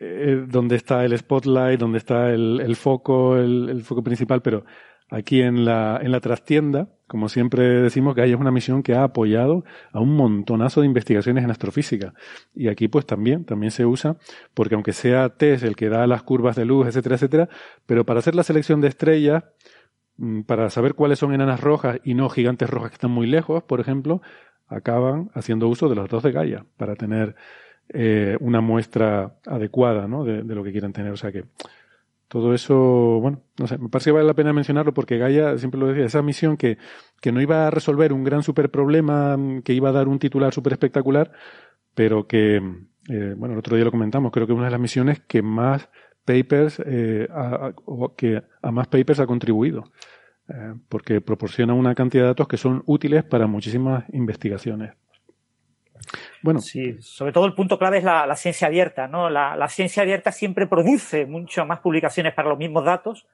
eh, donde está el spotlight, donde está el, foco, el, foco principal, pero aquí en la, en la trastienda, como siempre decimos, que hay una misión que ha apoyado a un montonazo de investigaciones en astrofísica. Y aquí pues también, también se usa, porque aunque sea TESS el que da las curvas de luz, etcétera, etcétera, pero para hacer la selección de estrellas, mm, para saber cuáles son enanas rojas y no gigantes rojas que están muy lejos, por ejemplo, acaban haciendo uso de los datos de Gaia para tener eh, una muestra adecuada de, de, lo que quieran tener. O sea que todo eso, bueno, no sé, me parece que vale la pena mencionarlo porque Gaia, siempre lo decía, esa misión que, que no iba a resolver un gran super problema, que iba a dar un titular súper espectacular, pero que, eh, bueno, el otro día lo comentamos, creo que una de las misiones que más papers, eh, o que a más papers ha contribuido, eh, porque proporciona una cantidad de datos que son útiles para muchísimas investigaciones. Bueno. Sí, sobre todo el punto clave es la, ciencia abierta, ¿no? La, ciencia abierta siempre produce mucho más publicaciones para los mismos datos.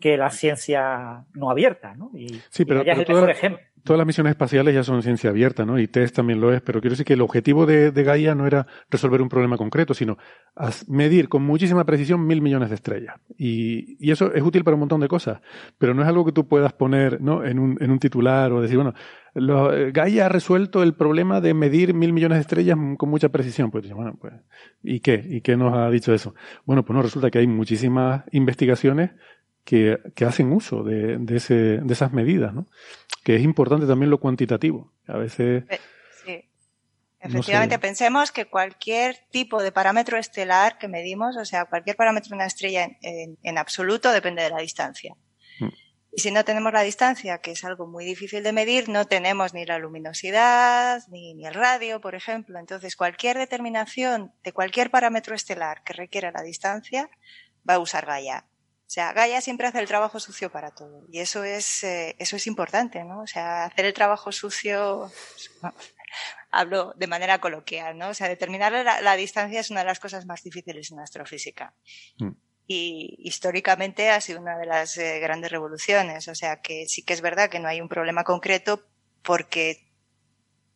Que la ciencia no abierta, ¿no? Y, sí, pero, es el mejor ejemplo todas las misiones espaciales ya son ciencia abierta, ¿no? Y TESS también lo es, pero quiero decir que el objetivo de, Gaia no era resolver un problema concreto, sino medir con muchísima precisión mil millones de estrellas. Y, y, eso es útil para un montón de cosas, pero no es algo que tú puedas poner ¿no? en, un, en un titular o decir, bueno, lo, Gaia ha resuelto el problema de medir mil millones de estrellas con mucha precisión. Pues, bueno, pues, ¿y qué? ¿Y qué nos ha dicho eso? Bueno, pues no, resulta que hay muchísimas investigaciones que, que hacen uso de, de, ese, de esas medidas, ¿no? Que es importante también lo cuantitativo. A veces. Eh, sí. Efectivamente, pensemos que cualquier tipo de parámetro estelar que medimos, o sea, cualquier parámetro de una estrella en, en, absoluto depende de la distancia. Mm. Y si no tenemos la distancia, que es algo muy difícil de medir, no tenemos ni la luminosidad, ni, ni, el radio, por ejemplo. Entonces, cualquier determinación de cualquier parámetro estelar que requiera la distancia va a usar Gaia. O sea, Gaia siempre hace el trabajo sucio para todo. Y eso es, eh, eso es importante, ¿no? O sea, hacer el trabajo sucio, (laughs) hablo de manera coloquial, ¿no? O sea, determinar la, distancia es una de las cosas más difíciles en astrofísica. Mm. Y históricamente ha sido una de las eh, grandes revoluciones. O sea, que sí que es verdad que no hay un problema concreto porque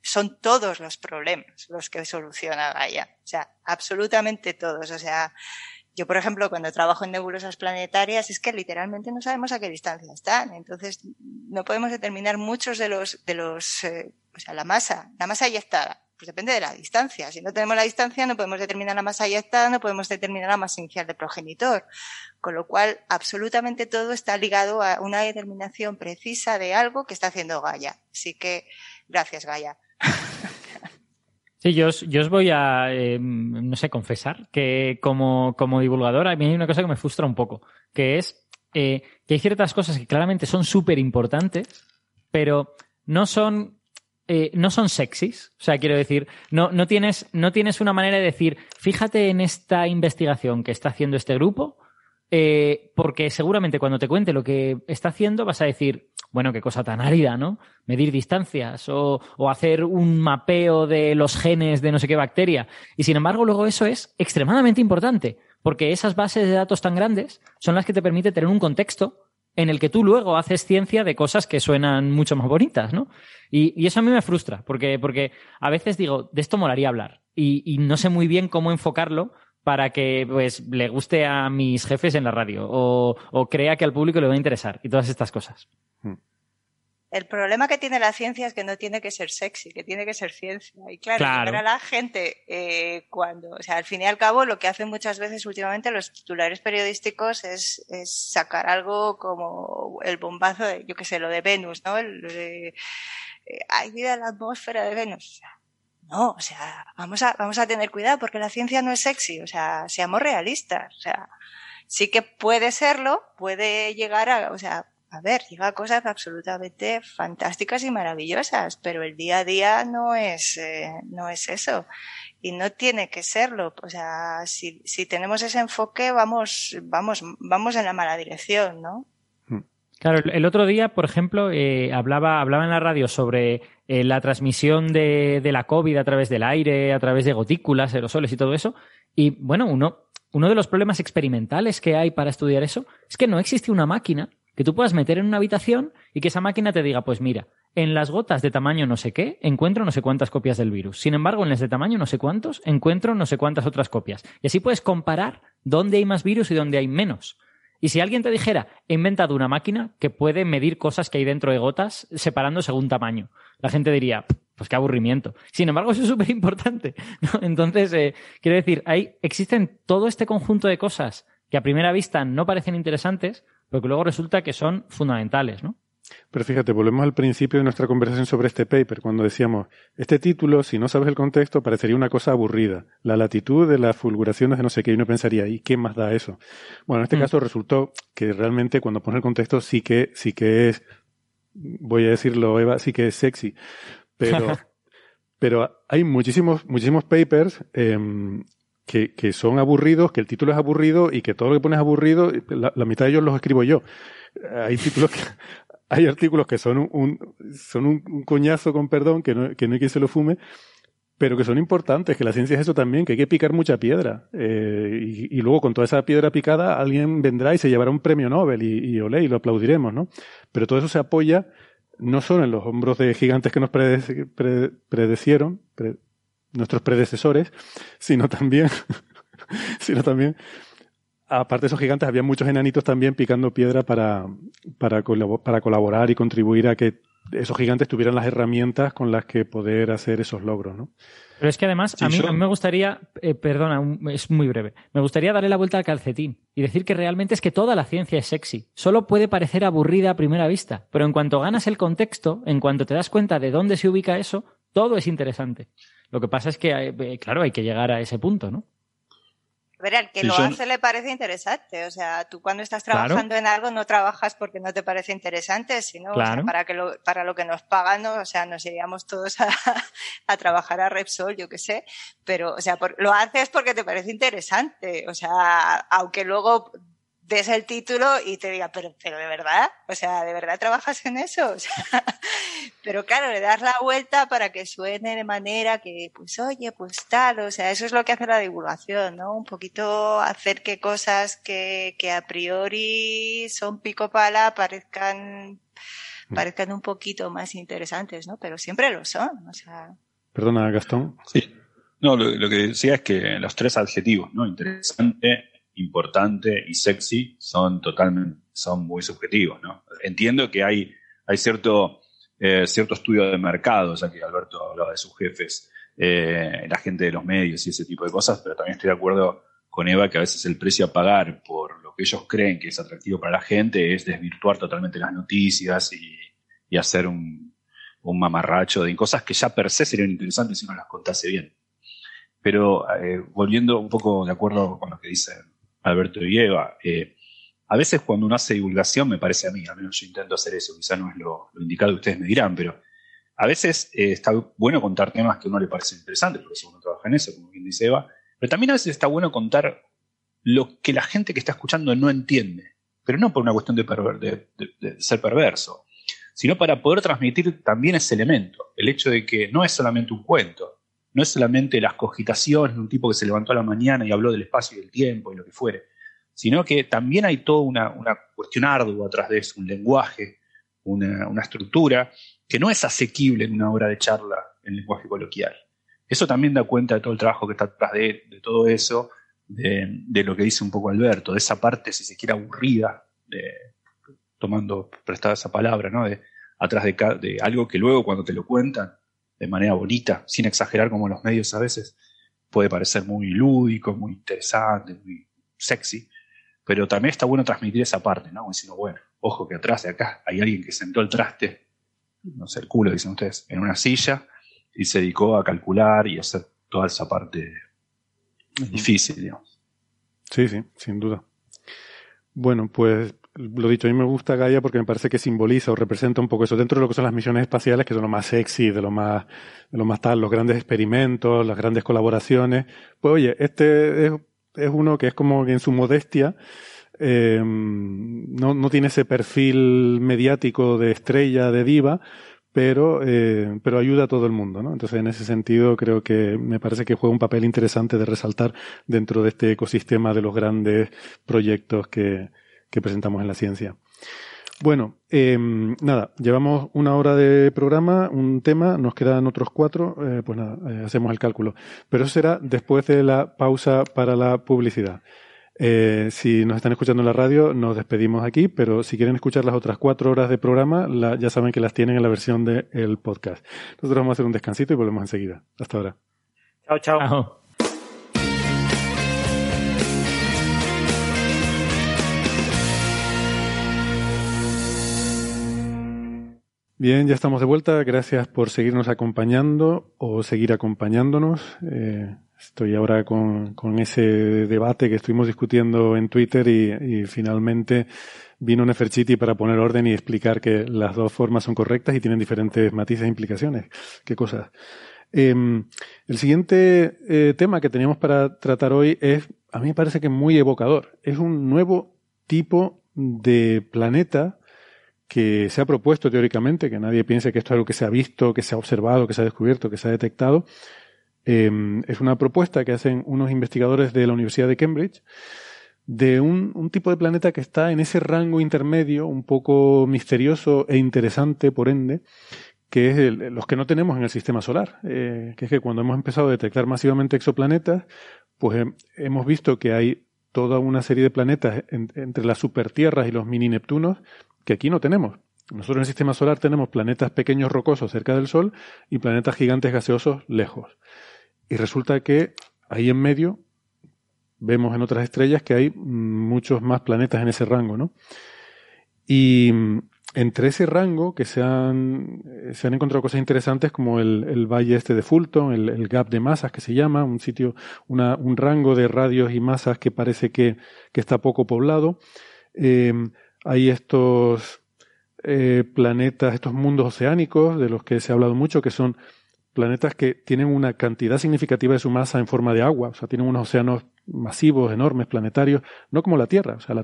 son todos los problemas los que soluciona Gaia. O sea, absolutamente todos. O sea, yo, por ejemplo, cuando trabajo en nebulosas planetarias, es que literalmente no sabemos a qué distancia están. Entonces, no podemos determinar muchos de los, de los, eh, o sea, la masa, la masa ya está. Pues depende de la distancia. Si no tenemos la distancia, no podemos determinar la masa está, no podemos determinar la masa inicial del progenitor. Con lo cual, absolutamente todo está ligado a una determinación precisa de algo que está haciendo Gaia. Así que, gracias, Gaia. (laughs) Sí, yo os, yo os voy a, em, no sé, confesar que como, como divulgador a mí hay una cosa que me frustra un poco, que es eh, que hay ciertas cosas que claramente son súper importantes, pero no son eh, no son sexys. O sea, quiero decir, no, no, tienes, no tienes una manera de decir, fíjate en esta investigación que está haciendo este grupo, eh, porque seguramente cuando te cuente lo que está haciendo vas a decir, bueno, qué cosa tan árida, ¿no? Medir distancias o, hacer un mapeo de los genes de no sé qué bacteria. Y sin embargo, luego eso es extremadamente importante, porque esas bases de datos tan grandes son las que te permiten tener un contexto en el que tú luego haces ciencia de cosas que suenan mucho más bonitas, ¿no? Y, eso a mí me frustra, porque, porque a veces digo, de esto molaría hablar, y, no sé muy bien cómo enfocarlo para que pues le guste a mis jefes en la radio o, o crea que al público le va a interesar y todas estas cosas. Hmm. El problema que tiene la ciencia es que no tiene que ser sexy, que tiene que ser ciencia. Y claro, para la gente eh, cuando, o sea, al fin y al cabo, lo que hacen muchas veces últimamente los titulares periodísticos es, es sacar algo como el bombazo de, yo qué sé, lo de Venus, ¿no? El, de, eh, hay vida en la atmósfera de Venus. No, o sea, vamos a, vamos a tener cuidado porque la ciencia no es sexy, o sea, seamos realistas, o sea, sí que puede serlo, puede llegar a, o sea, a ver, llega cosas absolutamente fantásticas y maravillosas, pero el día a día no es, eh, no es eso. Y no tiene que serlo. O sea, si, si tenemos ese enfoque, vamos, vamos, vamos en la mala dirección, ¿no? Hmm. Claro, el otro día, por ejemplo, eh, hablaba, hablaba en la radio sobre eh, la transmisión de, de la COVID a través del aire, a través de gotículas, aerosoles y todo eso. Y bueno, uno, uno de los problemas experimentales que hay para estudiar eso es que no existe una máquina que tú puedas meter en una habitación y que esa máquina te diga, pues mira, en las gotas de tamaño no sé qué, encuentro no sé cuántas copias del virus. Sin embargo, en las de tamaño no sé cuántos, encuentro no sé cuántas otras copias. Y así puedes comparar dónde hay más virus y dónde hay menos. Y si alguien te dijera, he inventado una máquina que puede medir cosas que hay dentro de gotas separando según tamaño, la gente diría, pues qué aburrimiento. Sin embargo, eso es súper importante. (laughs) Entonces, eh, quiero decir, hay, existen todo este conjunto de cosas que a primera vista no parecen interesantes, pero que luego resulta que son fundamentales, ¿no? Pero fíjate, volvemos al principio de nuestra conversación sobre este paper, cuando decíamos, este título, si no sabes el contexto, parecería una cosa aburrida. La latitud de las fulguraciones de no sé qué, y uno pensaría, ¿y qué más da eso? Bueno, en este mm. caso resultó que realmente cuando pones el contexto sí que, sí que es, voy a decirlo, Eva, sí que es sexy. Pero, (laughs) pero hay muchísimos, muchísimos papers eh, que, que, son aburridos, que el título es aburrido y que todo lo que pones es aburrido, la, mitad de ellos los escribo yo. Hay títulos que, hay artículos que son un, son un, coñazo con perdón, que no, que no hay quien se lo fume, pero que son importantes, que la ciencia es eso también, que hay que picar mucha piedra. Eh, y, luego con toda esa piedra picada alguien vendrá y se llevará un premio Nobel y, y olé, y lo aplaudiremos, ¿no? Pero todo eso se apoya no solo en los hombros de gigantes que nos predecieron, nuestros predecesores, sino también, (laughs) sino también, aparte de esos gigantes, había muchos enanitos también picando piedra para, para, para colaborar y contribuir a que esos gigantes tuvieran las herramientas con las que poder hacer esos logros, ¿no? Pero es que además, a, mí, me gustaría, eh, perdona, es muy breve, me gustaría darle la vuelta al calcetín y decir que realmente es que toda la ciencia es sexy. Solo puede parecer aburrida a primera vista, pero en cuanto ganas el contexto, en cuanto te das cuenta de dónde se ubica eso, todo es interesante. Lo que pasa es que, eh, claro, hay que llegar a ese punto, ¿no? Ver, al que lo hace le parece interesante. O sea, tú cuando estás trabajando en algo no trabajas porque no te parece interesante, sino para, que lo, para lo que nos pagan, o sea, nos iríamos todos a, a trabajar a Repsol, yo qué sé. Pero, o sea, lo haces porque te parece interesante. O sea, aunque luego des el título y te diga, pero, pero de verdad, o sea, ¿de verdad trabajas en eso? (laughs) O sea, pero claro, le das la vuelta para que suene de manera que, pues oye, pues tal, o sea, eso es lo que hace la divulgación, ¿no? Un poquito hacer que cosas que, que a priori son pico pala parezcan mm. parezcan un poquito más interesantes, ¿no? Pero siempre lo son, o sea. Perdona, Gastón. Sí. No, lo, que decía es que los tres adjetivos, ¿no? Interesante, importante y sexy son totalmente, son muy subjetivos, ¿no? Entiendo que hay, hay cierto, eh, cierto estudio de mercado, ya que Alberto hablaba de sus jefes, eh, la gente de los medios y ese tipo de cosas, pero también estoy de acuerdo con Eva que a veces el precio a pagar por lo que ellos creen que es atractivo para la gente es desvirtuar totalmente las noticias y, y hacer un, un mamarracho de cosas que ya per se serían interesantes si uno las contase bien. Pero eh, volviendo un poco de acuerdo con lo que dicen Alberto y Eva, eh, a veces cuando uno hace divulgación, me parece a mí, al menos yo intento hacer eso, quizá no es lo, indicado que ustedes me dirán, pero a veces eh, está bueno contar temas que a uno le parecen interesantes, porque eso uno trabaja en eso, como bien dice Eva, pero también a veces está bueno contar lo que la gente que está escuchando no entiende, pero no por una cuestión de, de ser perverso, sino para poder transmitir también ese elemento, el hecho de que no es solamente un cuento, no es solamente las cogitaciones de un tipo que se levantó a la mañana y habló del espacio y del tiempo y lo que fuere, sino que también hay toda una, cuestión ardua atrás de eso, un lenguaje, una, estructura que no es asequible en una hora de charla en lenguaje coloquial. Eso también da cuenta de todo el trabajo que está atrás de, todo eso, de, lo que dice un poco Alberto, de esa parte, si se quiere, aburrida, tomando prestada esa palabra, ¿no? de, atrás de, de algo que luego cuando te lo cuentan de manera bonita, sin exagerar como los medios a veces, puede parecer muy lúdico, muy interesante, muy sexy, pero también está bueno transmitir esa parte, ¿no? Diciendo, bueno, ojo que atrás de acá hay alguien que sentó el traste, no sé, el culo, dicen ustedes, en una silla y se dedicó a calcular y hacer toda esa parte difícil, digamos. Sí, sí, sin duda. Bueno, pues lo dicho, a mí me gusta Gaia porque me parece que simboliza o representa un poco eso dentro de lo que son las misiones espaciales, que son lo más sexy, de lo más, de lo más tal, los grandes experimentos, las grandes colaboraciones. Pues oye, este es, uno que es como que en su modestia, eh, no, no tiene ese perfil mediático de estrella, de diva, pero, eh, pero ayuda a todo el mundo, ¿no? Entonces, en ese sentido, creo que me parece que juega un papel interesante de resaltar dentro de este ecosistema de los grandes proyectos que, que presentamos en la ciencia. Bueno, em, nada, llevamos una hora de programa, un tema, nos quedan otros cuatro, eh, pues nada, eh, hacemos el cálculo. Pero eso será después de la pausa para la publicidad. Eh, si nos están escuchando en la radio, nos despedimos aquí, pero si quieren escuchar las otras cuatro horas de programa, ya saben que las tienen en la versión del podcast. Nosotros vamos a hacer un descansito y volvemos enseguida. Hasta ahora. chao. chao. Bien, ya estamos de vuelta. Gracias por seguirnos acompañando o seguir acompañándonos. Eh, estoy ahora con, con, ese debate que estuvimos discutiendo en Twitter y, finalmente vino Neferchiti para poner orden y explicar que las dos formas son correctas y tienen diferentes matices e implicaciones. Qué cosas. Em, el siguiente eh, tema que teníamos para tratar hoy es, a mí me parece que muy evocador. Es un nuevo tipo de planeta que se ha propuesto teóricamente, que nadie piense que esto es algo que se ha visto, que se ha observado, que se ha descubierto, que se ha detectado. Em, es una propuesta que hacen unos investigadores de la Universidad de Cambridge de un, tipo de planeta que está en ese rango intermedio, un poco misterioso e interesante, por ende, que es los que no tenemos en el sistema solar. Eh, que es que cuando hemos empezado a detectar masivamente exoplanetas, pues hemos visto que hay toda una serie de planetas entre las supertierras y los mini Neptunos que aquí no tenemos. Nosotros en el sistema solar tenemos planetas pequeños rocosos cerca del Sol y planetas gigantes gaseosos lejos. Y resulta que ahí en medio vemos en otras estrellas que hay muchos más planetas en ese rango, ¿no? Y entre ese rango que se han, se han encontrado cosas interesantes como el, valle este de Fulton, el, gap de masas que se llama, un sitio, una, un rango de radios y masas que parece que, que está poco poblado. Eh, hay estos eh, planetas, estos mundos oceánicos de los que se ha hablado mucho, que son planetas que tienen una cantidad significativa de su masa en forma de agua, o sea, tienen unos océanos masivos, enormes, planetarios, no como la Tierra. O sea,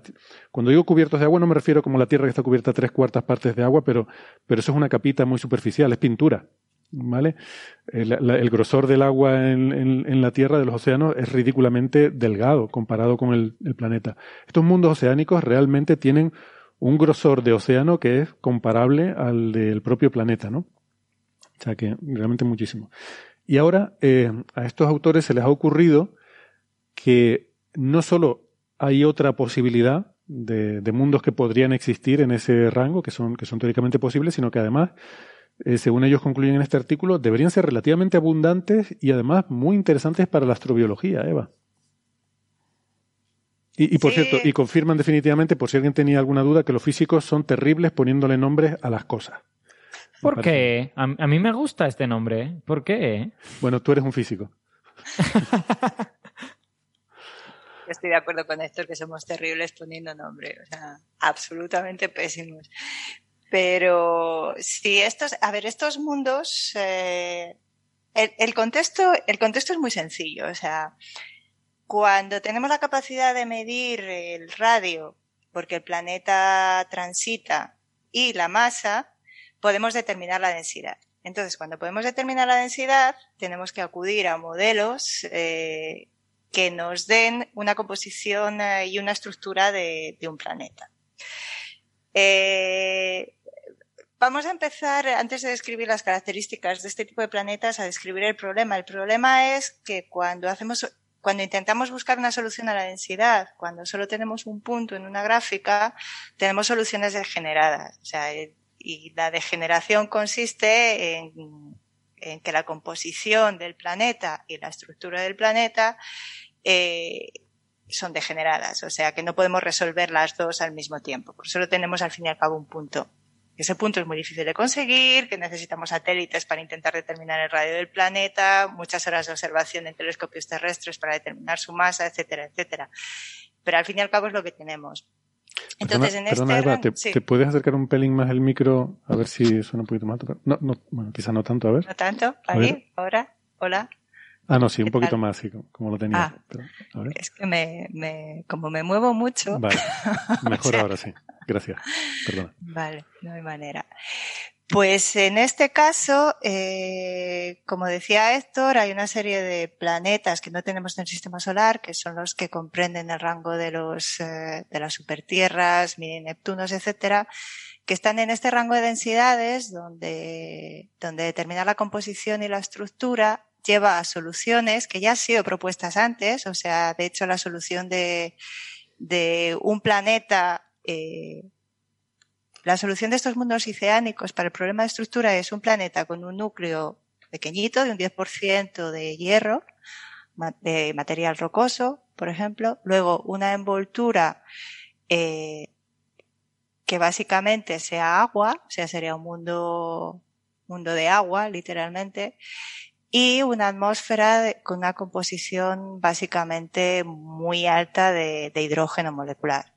cuando digo cubiertos de agua no me refiero como la Tierra que está cubierta tres cuartas partes de agua, pero, pero eso es una capita muy superficial, es pintura. ¿Vale? El, grosor del agua en, la Tierra, de los océanos, es ridículamente delgado comparado con el planeta. Estos mundos oceánicos realmente tienen un grosor de océano que es comparable al del propio planeta, ¿no? O sea que realmente muchísimo. Y ahora eh, a estos autores se les ha ocurrido que no solo hay otra posibilidad de, mundos que podrían existir en ese rango, que son, que son teóricamente posibles, sino que además, eh, según ellos concluyen en este artículo, deberían ser relativamente abundantes y además muy interesantes para la astrobiología, Eva. Y, por cierto, y confirman definitivamente, por si alguien tenía alguna duda, que los físicos son terribles poniéndole nombres a las cosas. ¿Por qué? A, mí me gusta este nombre. ¿Por qué? Bueno, tú eres un físico. (laughs) Estoy de acuerdo con Héctor que somos terribles poniendo nombres, o sea, absolutamente pésimos. Pero si estos, a ver, estos mundos, eh, el, contexto, el contexto es muy sencillo, o sea, cuando tenemos la capacidad de medir el radio, porque el planeta transita, y la masa, podemos determinar la densidad. Entonces, cuando podemos determinar la densidad, tenemos que acudir a modelos eh, que nos den una composición eh, y una estructura de, un planeta. Eh, vamos a empezar, antes de describir las características de este tipo de planetas, a describir el problema. El problema es que cuando hacemos cuando intentamos buscar una solución a la densidad, cuando solo tenemos un punto en una gráfica, tenemos soluciones degeneradas. O sea, y la degeneración consiste en, en que la composición del planeta y la estructura del planeta eh, son degeneradas, o sea que no podemos resolver las dos al mismo tiempo. Por eso tenemos al fin y al cabo un punto. Ese punto es muy difícil de conseguir, que necesitamos satélites para intentar determinar el radio del planeta, muchas horas de observación en telescopios terrestres para determinar su masa, etcétera, etcétera. Pero al fin y al cabo es lo que tenemos. Entonces, en este Eva, ¿te, puedes acercar un pelín más el micro a ver si suena un poquito más? No, no, bueno, quizá no tanto, a ver. No tanto, ahí, ahora, hola. Ah, no, sí, un poquito más, sí, como lo tenía. Ah, es que me, me, como me muevo mucho. Vale, (laughs) mejor ahora sí. Gracias. Perdona. Vale, no hay manera. Pues en este caso, eh, como decía Héctor, hay una serie de planetas que no tenemos en el sistema solar, que son los que comprenden el rango de los eh, de las supertierras, mini Neptunos, etcétera, que están en este rango de densidades donde, donde determinar la composición y la estructura lleva a soluciones que ya han sido propuestas antes, o sea, de hecho la solución de, de un planeta, eh, la solución de estos mundos oceánicos para el problema de estructura es un planeta con un núcleo pequeñito de un 10% de hierro, de material rocoso, por ejemplo, luego una envoltura eh, que básicamente sea agua, o sea, sería un mundo, mundo de agua, literalmente, y una atmósfera con una composición básicamente muy alta de, hidrógeno molecular.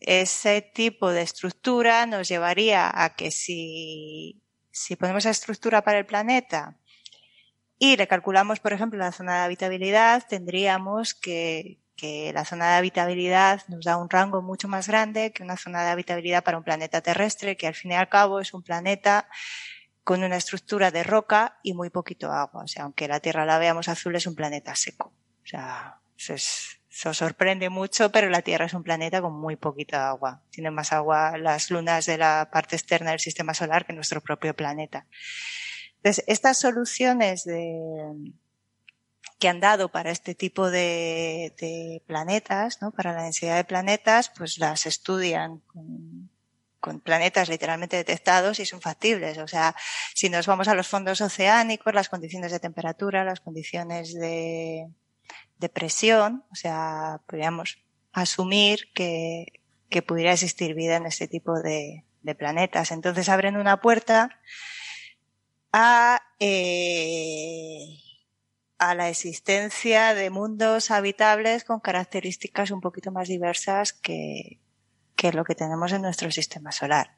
Ese tipo de estructura nos llevaría a que si, si ponemos esa estructura para el planeta y le calculamos, por ejemplo, la zona de habitabilidad, tendríamos que, que la zona de habitabilidad nos da un rango mucho más grande que una zona de habitabilidad para un planeta terrestre, que al fin y al cabo es un planeta con una estructura de roca y muy poquito agua. O sea, aunque la Tierra la veamos azul, es un planeta seco. O sea, eso, sorprende mucho, pero la Tierra es un planeta con muy poquita agua. Tiene más agua las lunas de la parte externa del sistema solar que nuestro propio planeta. Entonces, estas soluciones de, que han dado para este tipo de, de planetas, ¿no? para la densidad de planetas, pues las estudian con planetas literalmente detectados y son factibles. O sea, si nos vamos a los fondos oceánicos, las condiciones de temperatura, las condiciones de, de presión, o sea, podríamos asumir que, que pudiera existir vida en este tipo de, de planetas. Entonces abren una puerta a, eh, a la existencia de mundos habitables con características un poquito más diversas que, que lo que tenemos en nuestro sistema solar.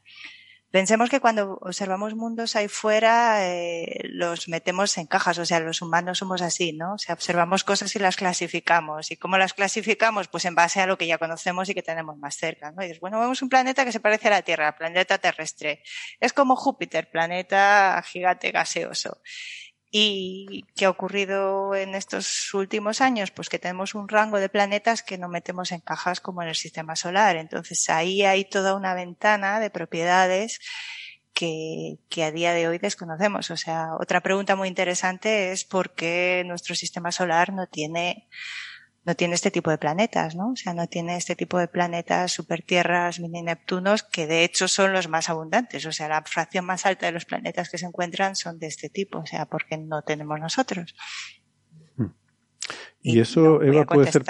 Pensemos que cuando observamos mundos ahí fuera, eh, los metemos en cajas, o sea, los humanos somos así, ¿no? O sea, observamos cosas y las clasificamos. ¿Y cómo las clasificamos? Pues en base a lo que ya conocemos y que tenemos más cerca, ¿no? Y dices, bueno, vemos un planeta que se parece a la Tierra, planeta terrestre. Es como Júpiter, planeta gigante gaseoso. ¿Y qué ha ocurrido en estos últimos años? Pues que tenemos un rango de planetas que no metemos en cajas como en el sistema solar. Entonces ahí hay toda una ventana de propiedades que, que, a día de hoy desconocemos. O sea, otra pregunta muy interesante es por qué nuestro sistema solar no tiene no tiene este tipo de planetas, ¿no? O sea, no tiene este tipo de planetas, supertierras, mini Neptunos, que de hecho son los más abundantes. O sea, la fracción más alta de los planetas que se encuentran son de este tipo. O sea, porque no tenemos nosotros. Hmm. Y, eso, Eva, puede ser,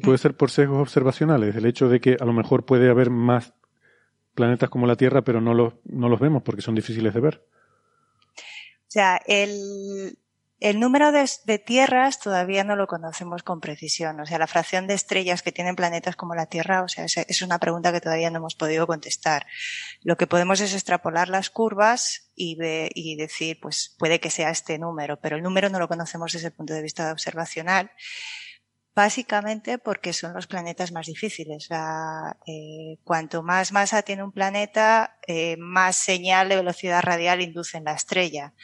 puede ser por sesgos observacionales, el hecho de que a lo mejor puede haber más planetas como la Tierra, pero no los, no los vemos porque son difíciles de ver. O sea, el, el número de, tierras todavía no lo conocemos con precisión. O sea, la fracción de estrellas que tienen planetas como la Tierra, o sea, es, una pregunta que todavía no hemos podido contestar. Lo que podemos es extrapolar las curvas y, decir, pues puede que sea este número, pero el número no lo conocemos desde el punto de vista observacional. Básicamente porque son los planetas más difíciles. Eh, cuanto más masa tiene un planeta, eh, más señal de velocidad radial induce en la estrella.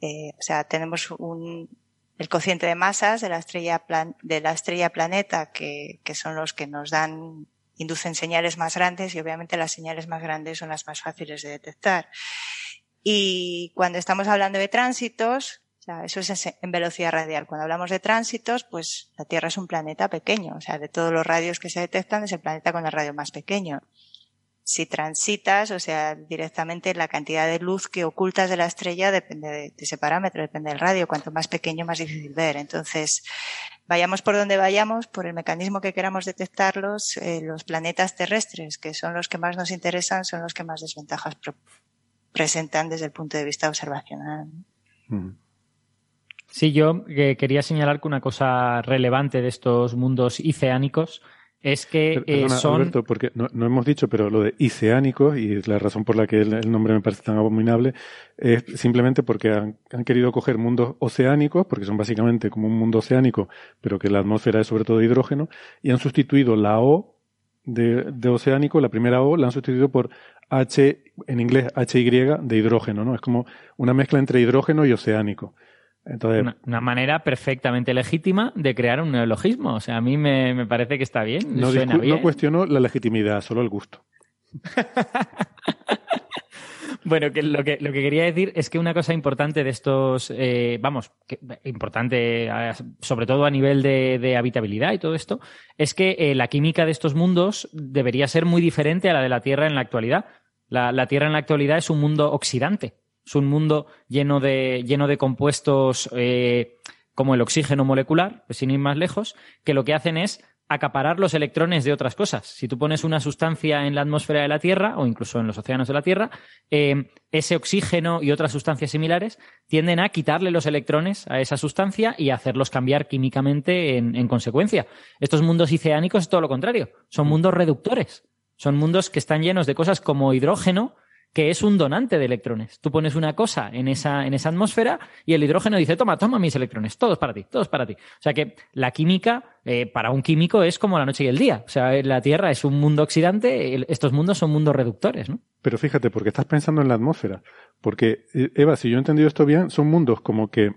Eh, o sea, tenemos un, el cociente de masas de la estrella, de la estrella planeta, que, que son los que nos dan, inducen señales más grandes y obviamente las señales más grandes son las más fáciles de detectar. Y cuando estamos hablando de tránsitos, o sea, eso es en velocidad radial. Cuando hablamos de tránsitos, pues la Tierra es un planeta pequeño. O sea, de todos los radios que se detectan es el planeta con el radio más pequeño si transitas, o sea, directamente la cantidad de luz que ocultas de la estrella depende de, ese parámetro, depende del radio. Cuanto más pequeño, más difícil ver. Entonces, vayamos por donde vayamos, por el mecanismo que queramos detectarlos, eh, los planetas terrestres, que son los que más nos interesan, son los que más desventajas presentan desde el punto de vista observacional. Mm. Sí, yo eh, quería señalar que una cosa relevante de estos mundos oceánicos es que eh, son... Alberto, porque no, hemos dicho, pero lo de iceánicos, y la razón por la que el, nombre me parece tan abominable, es simplemente porque han, querido coger mundos oceánicos, porque son básicamente como un mundo oceánico, pero que la atmósfera es sobre todo de hidrógeno, y han sustituido la O de, de oceánico, la primera O, la han sustituido por H, en inglés HY de hidrógeno, ¿no? Es como una mezcla entre hidrógeno y oceánico una, manera perfectamente legítima de crear un neologismo. O sea, a mí me, parece que está bien. No, no cuestiono la legitimidad, solo el gusto. (laughs) bueno, que lo, que lo que quería decir es que una cosa importante de estos, eh, vamos, importante sobre todo a nivel de, habitabilidad y todo esto, es que eh, la química de estos mundos debería ser muy diferente a la de la Tierra en la actualidad. la Tierra en la actualidad es un mundo oxidante. Es un mundo lleno de, lleno de compuestos eh, como el oxígeno molecular, pues sin ir más lejos, que lo que hacen es acaparar los electrones de otras cosas. Si tú pones una sustancia en la atmósfera de la Tierra o incluso en los océanos de la Tierra, eh, ese oxígeno y otras sustancias similares tienden a quitarle los electrones a esa sustancia y hacerlos cambiar químicamente en, en consecuencia. Estos mundos oceánicos es todo lo contrario. Son mundos reductores. Son mundos que están llenos de cosas como hidrógeno que es un donante de electrones. Tú pones una cosa en esa, en esa atmósfera y el hidrógeno dice, toma, toma mis electrones, todos para ti, todos para ti. O sea que la química, eh, para un químico, es como la noche y el día. O sea, la Tierra es un mundo oxidante, estos mundos son mundos reductores, ¿no? Pero fíjate, porque estás pensando en la atmósfera. Porque, eh, Eva, si yo he entendido esto bien, son mundos como que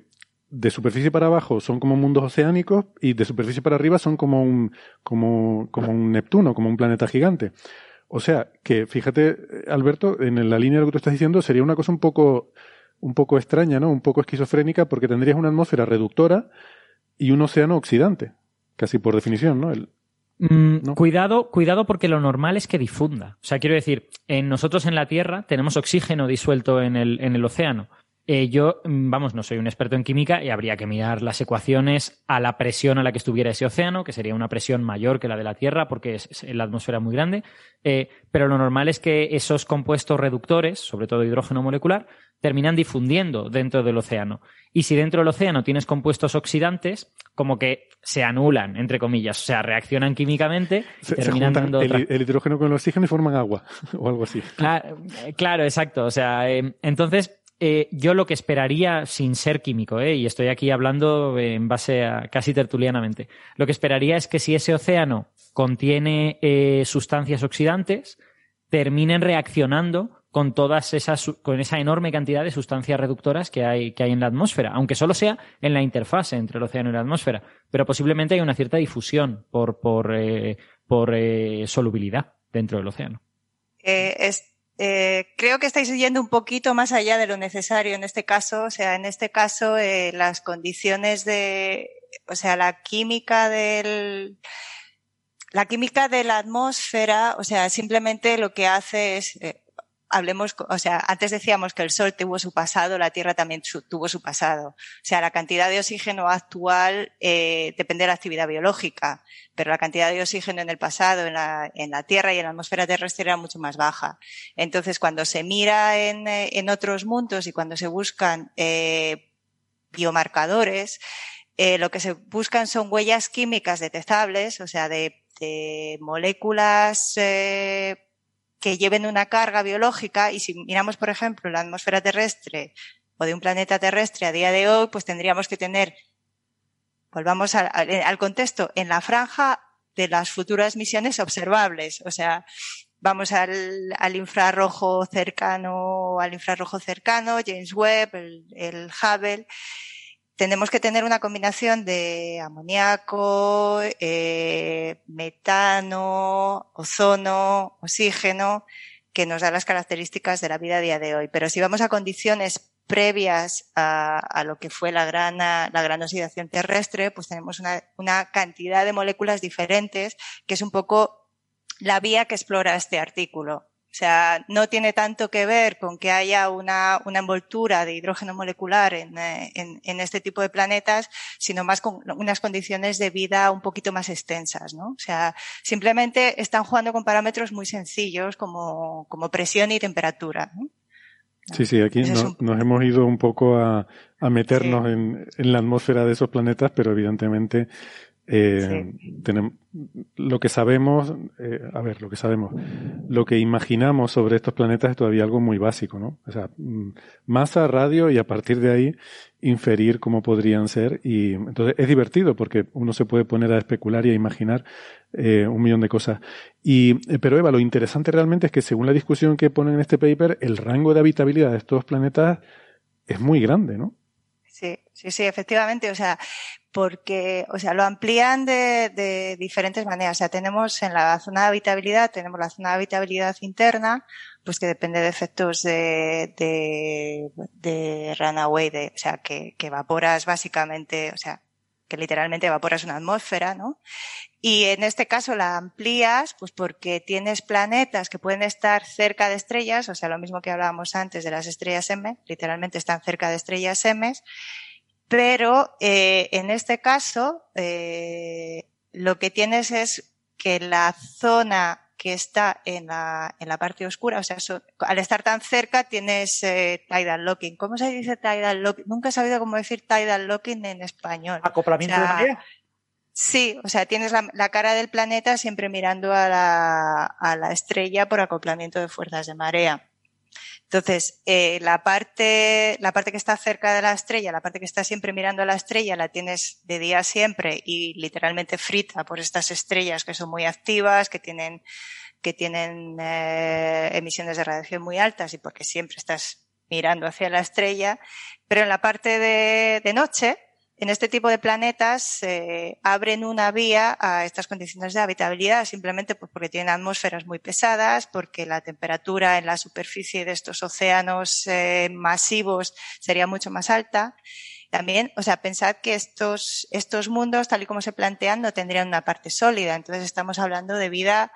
de superficie para abajo son como mundos oceánicos y de superficie para arriba son como un, como, como un Neptuno, como un planeta gigante. O sea, que fíjate, Alberto, en la línea de lo que tú estás diciendo, sería una cosa un poco, un poco extraña, ¿no? Un poco esquizofrénica, porque tendrías una atmósfera reductora y un océano oxidante, casi por definición, ¿no? Mm, cuidado, cuidado porque lo normal es que difunda. O sea, quiero decir, en nosotros en la Tierra tenemos oxígeno disuelto en el, en el océano. Eh, yo, mm, vamos, no soy un experto en química y habría que mirar las ecuaciones a la presión a la que estuviera ese océano, que sería una presión mayor que la de la Tierra porque es, la atmósfera muy grande. Eh, pero lo normal es que esos compuestos reductores, sobre todo hidrógeno molecular, terminan difundiendo dentro del océano. Y si dentro del océano tienes compuestos oxidantes, como que se anulan, entre comillas, o sea, reaccionan químicamente y terminan dando el, el, hidrógeno con el oxígeno y forman agua (laughs) o algo así. Claro, claro exacto. O sea, eh, entonces eh, yo lo que esperaría, sin ser químico, eh, y estoy aquí hablando en base a casi tertulianamente, lo que esperaría es que si ese océano contiene eh, sustancias oxidantes, terminen reaccionando con todas esas, con esa enorme cantidad de sustancias reductoras que hay, que hay en la atmósfera, aunque solo sea en la interfase entre el océano y la atmósfera. Pero posiblemente hay una cierta difusión por, por, eh, por eh, solubilidad dentro del océano. Eh, creo que estáis yendo un poquito más allá de lo necesario en este caso. O sea, en este caso, eh, las condiciones de, o sea, la química del, la química de la atmósfera, o sea, simplemente lo que hace es, eh, hablemos, o sea, antes decíamos que el Sol tuvo su pasado, la Tierra también tuvo su pasado. O sea, la cantidad de oxígeno actual eh, depende de la actividad biológica, pero la cantidad de oxígeno en el pasado, en la, en la Tierra y en la atmósfera terrestre era mucho más baja. Entonces, cuando se mira en, eh, en otros mundos y cuando se buscan eh, biomarcadores, eh, lo que se buscan son huellas químicas detectables, o sea, de, de moléculas eh, que lleven una carga biológica y si miramos, por ejemplo, la atmósfera terrestre o de un planeta terrestre a día de hoy, pues tendríamos que tener, volvamos al, al contexto, en la franja de las futuras misiones observables. O sea, vamos al, infrarrojo cercano, al infrarrojo cercano, James Webb, el Hubble, tenemos que tener una combinación de amoníaco, eh, metano, ozono, oxígeno, que nos da las características de la vida a día de hoy. Pero si vamos a condiciones previas a, a lo que fue la gran, la gran oxidación terrestre, pues tenemos una, una cantidad de moléculas diferentes, que es un poco la vía que explora este artículo. O sea, no tiene tanto que ver con que haya una, una envoltura de hidrógeno molecular en, en, en, este tipo de planetas, sino más con unas condiciones de vida un poquito más extensas, ¿no? O sea, simplemente están jugando con parámetros muy sencillos como, como presión y temperatura, ¿no? Sí, sí, aquí no, un... nos hemos ido un poco a, a meternos sí. en, en, la atmósfera de esos planetas, pero evidentemente eh, sí. tenemos, lo que sabemos, eh, a ver, lo que sabemos, lo que imaginamos sobre estos planetas es todavía algo muy básico, ¿no? O sea, mm, masa, radio y a partir de ahí inferir cómo podrían ser y entonces es divertido porque uno se puede poner a especular y a imaginar eh, un millón de cosas. Y, pero Eva, lo interesante realmente es que según la discusión que ponen en este paper, el rango de habitabilidad de estos planetas es muy grande, ¿no? Sí, sí, sí, efectivamente. O sea, porque, o sea, lo amplían de, de, diferentes maneras. O sea, tenemos en la zona de habitabilidad, tenemos la zona de habitabilidad interna, pues que depende de efectos de, de, de runaway, de, o sea, que, que evaporas básicamente, o sea, que literalmente evaporas una atmósfera, ¿no? Y en este caso la amplías, pues porque tienes planetas que pueden estar cerca de estrellas, o sea, lo mismo que hablábamos antes de las estrellas M, literalmente están cerca de estrellas M, pero eh, en este caso eh, lo que tienes es que la zona que está en la, en la parte oscura, o sea, so, al estar tan cerca tienes eh, tidal locking. ¿Cómo se dice tidal locking? Nunca he sabido cómo decir tidal locking en español. ¿Acoplamiento o sea, de marea? Sí, o sea, tienes la, la, cara del planeta siempre mirando a la, a la estrella por acoplamiento de fuerzas de marea. Entonces, eh, la parte, la parte que está cerca de la estrella, la parte que está siempre mirando a la estrella, la tienes de día siempre y literalmente frita por estas estrellas que son muy activas, que tienen, que tienen eh, emisiones de radiación muy altas y porque siempre estás mirando hacia la estrella. Pero en la parte de, de noche, en este tipo de planetas eh, abren una vía a estas condiciones de habitabilidad simplemente pues porque tienen atmósferas muy pesadas, porque la temperatura en la superficie de estos océanos eh, masivos sería mucho más alta. También, o sea, pensad que estos, estos mundos, tal y como se plantean, no tendrían una parte sólida. Entonces estamos hablando de vida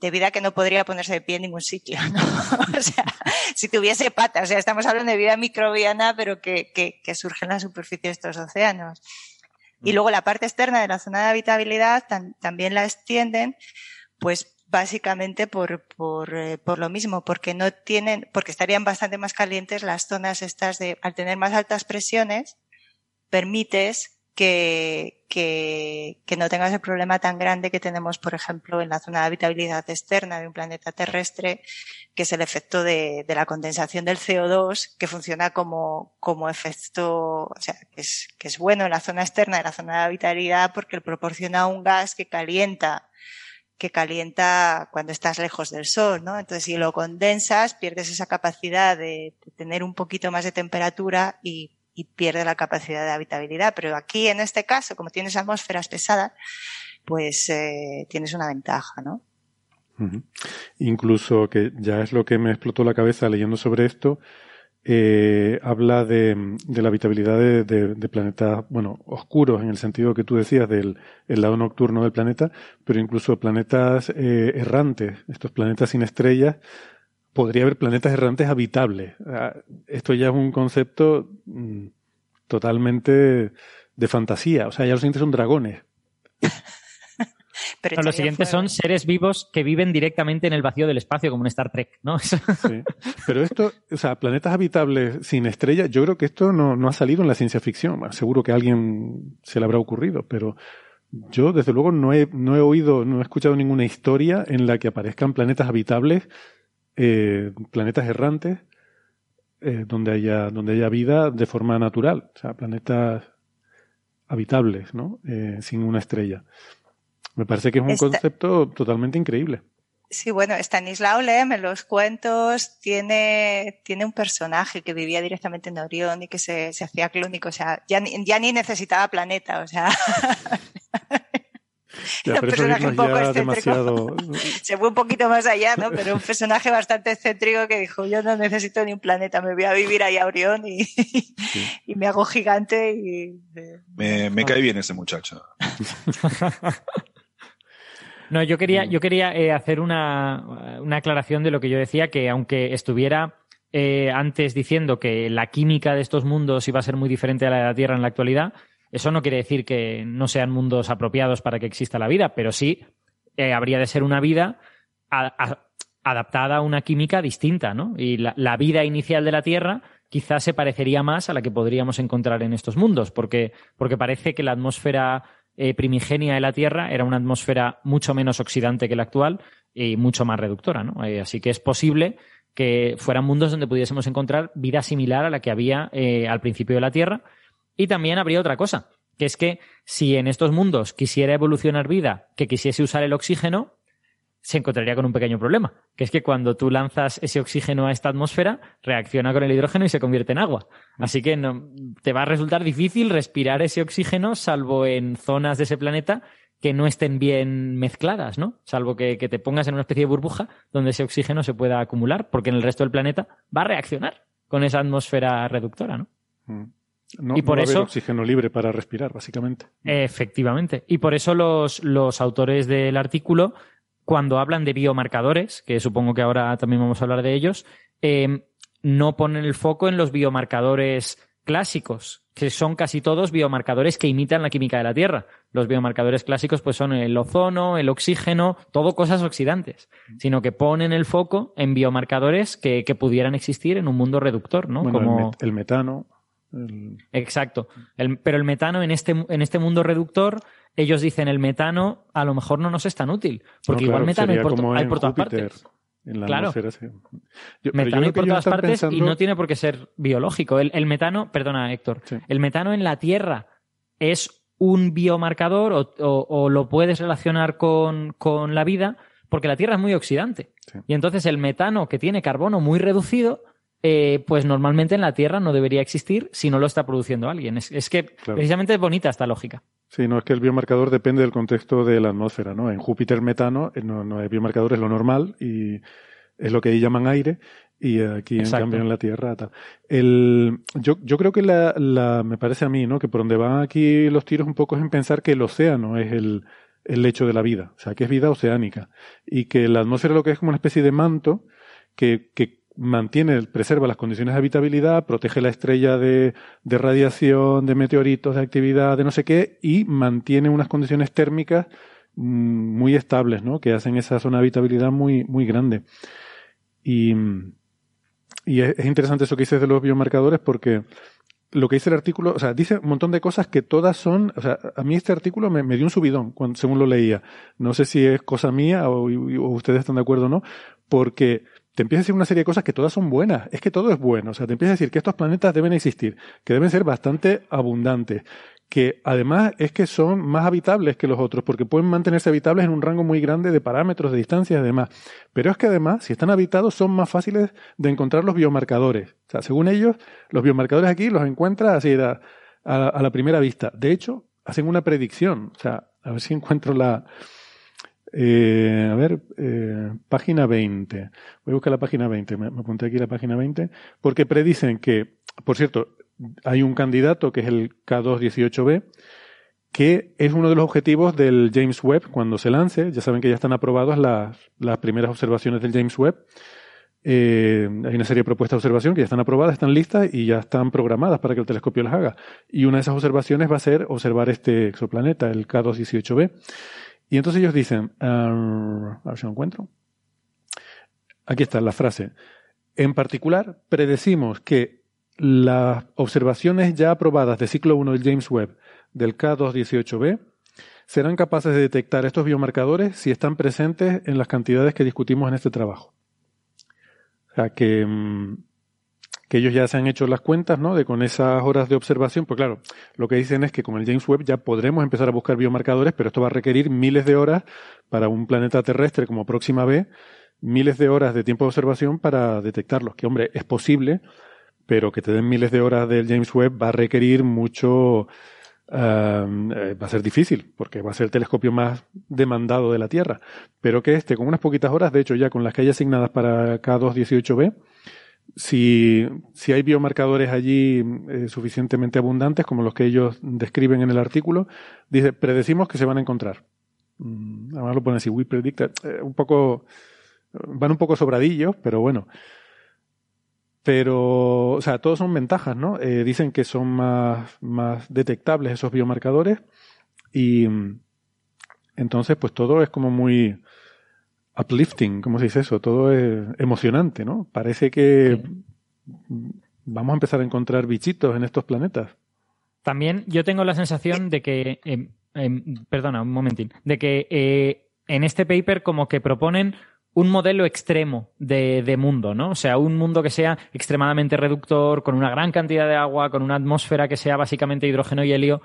de vida que no podría ponerse de pie en ningún sitio, (laughs) ¿no? o sea, si tuviese patas, o sea, estamos hablando de vida microbiana, pero que, que, que surge en la superficie de estos océanos. Y luego la parte externa de la zona de habitabilidad tan, también la extienden, pues básicamente por, por, eh, por lo mismo, porque no tienen, porque estarían bastante más calientes las zonas estas de, al tener más altas presiones, permites que, que, que, no tengas el problema tan grande que tenemos, por ejemplo, en la zona de habitabilidad externa de un planeta terrestre, que es el efecto de, de la condensación del CO2, que funciona como, como efecto, o sea, que es, que es bueno en la zona externa de la zona de habitabilidad porque proporciona un gas que calienta que calienta cuando estás lejos del sol, ¿no? Entonces, si lo condensas, pierdes esa capacidad de, tener un poquito más de temperatura y, y pierdes la capacidad de habitabilidad. Pero aquí, en este caso, como tienes atmósferas pesadas, pues eh, tienes una ventaja, ¿no? Incluso que ya es lo que me explotó la cabeza leyendo sobre esto, eh, habla de, la habitabilidad de, planetas, bueno, oscuros en el sentido que tú decías del lado nocturno del planeta, pero incluso planetas eh, errantes, estos planetas sin estrellas, podría haber planetas errantes habitables. Esto ya es un concepto mm, totalmente de fantasía, o sea, ya los siguientes son dragones. Pero los siguientes son seres vivos que viven directamente en el vacío del espacio, como en Star Trek, ¿no? (laughs) Sí. Pero esto, o sea, planetas habitables sin estrellas, yo creo que esto no, ha salido en la ciencia ficción. Seguro que a alguien se le habrá ocurrido, pero yo, desde luego, no he, no he oído, no he escuchado ninguna historia en la que aparezcan planetas habitables, eh, planetas errantes, eh, donde haya, donde haya vida de forma natural. O sea, planetas habitables, ¿no? Eh, sin una estrella. Me parece que es un concepto totalmente increíble. Sí, bueno, Stanislao Lem en los cuentos tiene, tiene un personaje que vivía directamente en Orión y que se, se hacía clónico, o sea, ya, ya ni necesitaba planeta, o sea. (laughs) un personaje un poco excéntrico. (laughs) Se fue un poquito más allá, ¿no? Pero un personaje bastante excéntrico que dijo, yo no necesito ni un planeta, me voy a vivir ahí a Orión y, y me hago gigante y... Me, me cae bien ese muchacho. (laughs) No, yo quería, yo quería eh, hacer una, una, aclaración de lo que yo decía, que aunque estuviera eh, antes diciendo que la química de estos mundos iba a ser muy diferente a la de la Tierra en la actualidad, eso no quiere decir que no sean mundos apropiados para que exista la vida, pero sí eh, habría de ser una vida adaptada a una química distinta, ¿no? Y la, vida inicial de la Tierra quizás se parecería más a la que podríamos encontrar en estos mundos, porque, porque parece que la atmósfera eh, primigenia de la Tierra era una atmósfera mucho menos oxidante que la actual y mucho más reductora. ¿no? Eh, así que es posible que fueran mundos donde pudiésemos encontrar vida similar a la que había al principio de la Tierra. Y también habría otra cosa, que es que si en estos mundos quisiera evolucionar vida que quisiese usar el oxígeno, se encontraría con un pequeño problema, que es que cuando tú lanzas ese oxígeno a esta atmósfera, reacciona con el hidrógeno y se convierte en agua. Mm. Así que no, te va a resultar difícil respirar ese oxígeno, salvo en zonas de ese planeta que no estén bien mezcladas, ¿no? Salvo que, te pongas en una especie de burbuja donde ese oxígeno se pueda acumular, porque en el resto del planeta va a reaccionar con esa atmósfera reductora, ¿no? Mm. No, y por eso, oxígeno libre para respirar, básicamente. Efectivamente. Y por eso los, los autores del artículo cuando hablan de biomarcadores, que supongo que ahora también vamos a hablar de ellos, eh, no ponen el foco en los biomarcadores clásicos, que son casi todos biomarcadores que imitan la química de la Tierra. Los biomarcadores clásicos pues son el ozono, el oxígeno, todo cosas oxidantes, sino que ponen el foco en biomarcadores que, pudieran existir en un mundo reductor, ¿no? Como el, metano. Exacto. pero el metano en este, en este mundo reductor ellos dicen el metano a lo mejor no nos es tan útil, porque igual metano hay por, todas partes. claro. metano hay por todas partes y no tiene por qué ser biológico. El, metano, perdona Héctor, el metano en la Tierra es un biomarcador o, lo puedes relacionar con, con, la vida porque la Tierra es muy oxidante. Y entonces el metano que tiene carbono muy reducido eh, pues normalmente en la Tierra no debería existir si no lo está produciendo alguien. Es, que precisamente es bonita esta lógica. Sí, no es que el biomarcador depende del contexto de la atmósfera, ¿no? En Júpiter metano eh, no, no biomarcador, es lo normal y es lo que ahí llaman aire y aquí en cambio en la Tierra tal. El, yo, yo creo que la, la, me parece a mí, ¿no? Que por donde van aquí los tiros un poco es en pensar que el océano es el, el lecho de la vida, o sea, que es vida oceánica y que la atmósfera lo que es como una especie de manto que, que mantiene, preserva las condiciones de habitabilidad, protege la estrella de, radiación, de meteoritos, de actividad, de no sé qué, y mantiene unas condiciones térmicas mm, muy estables, ¿no? Que hacen esa zona de habitabilidad muy, muy grande. Y, y es, interesante eso que dices de los biomarcadores porque lo que dice el artículo, o sea, dice un montón de cosas que todas son, o sea, a mí este artículo me, dio un subidón cuando, según lo leía. No sé si es cosa mía o, o ustedes están de acuerdo o no, porque te empieza a decir una serie de cosas que todas son buenas. Es que todo es bueno. O sea, te empieza a decir que estos planetas deben existir, que deben ser bastante abundantes, que además es que son más habitables que los otros, porque pueden mantenerse habitables en un rango muy grande de parámetros, de distancia y demás. Pero es que además, si están habitados, son más fáciles de encontrar los biomarcadores. O sea, según ellos, los biomarcadores aquí los encuentra así a, la primera vista. De hecho, hacen una predicción. O sea, a ver si encuentro la... Eh, a ver, eh, página 20. Voy a buscar la página 20. Me, me apunté aquí la página 20. Porque predicen que, por cierto, hay un candidato que es el K218b, que es uno de los objetivos del James Webb cuando se lance. Ya saben que ya están aprobadas las, primeras observaciones del James Webb. Eh, hay una serie de propuestas de observación que ya están aprobadas, están listas y ya están programadas para que el telescopio las haga. Y una de esas observaciones va a ser observar este exoplaneta, el K218b. Y entonces ellos dicen, ah, a ver si lo encuentro. Aquí está la frase. En particular, predecimos que las observaciones ya aprobadas de ciclo 1 del James Webb del K218b serán capaces de detectar estos biomarcadores si están presentes en las cantidades que discutimos en este trabajo. O sea, que, mm, que ellos ya se han hecho las cuentas, ¿no? De con esas horas de observación, pues claro, lo que dicen es que con el James Webb ya podremos empezar a buscar biomarcadores, pero esto va a requerir miles de horas para un planeta terrestre como Próxima B, miles de horas de tiempo de observación para detectarlos. Que hombre, es posible, pero que te den miles de horas del James Webb va a requerir mucho, eh, va a ser difícil, porque va a ser el telescopio más demandado de la Tierra. Pero que este, con unas poquitas horas, de hecho ya con las que hay asignadas para K218b, si, si hay biomarcadores allí eh, suficientemente abundantes, como los que ellos describen en el artículo, dice, predecimos que se van a encontrar. Mm, además lo pone así, we predict, eh, un poco, van un poco sobradillos, pero bueno. Pero, o sea, todos son ventajas, ¿no? Eh, dicen que son más, más detectables esos biomarcadores y mm, entonces pues todo es como muy uplifting, ¿cómo se dice eso? Todo es emocionante, ¿no? Parece que vamos a empezar a encontrar bichitos en estos planetas. También yo tengo la sensación de que, em, em, perdona, un momentín, de que eh, en este paper como que proponen un modelo extremo de, mundo, ¿no? O sea, un mundo que sea extremadamente reductor, con una gran cantidad de agua, con una atmósfera que sea básicamente hidrógeno y helio.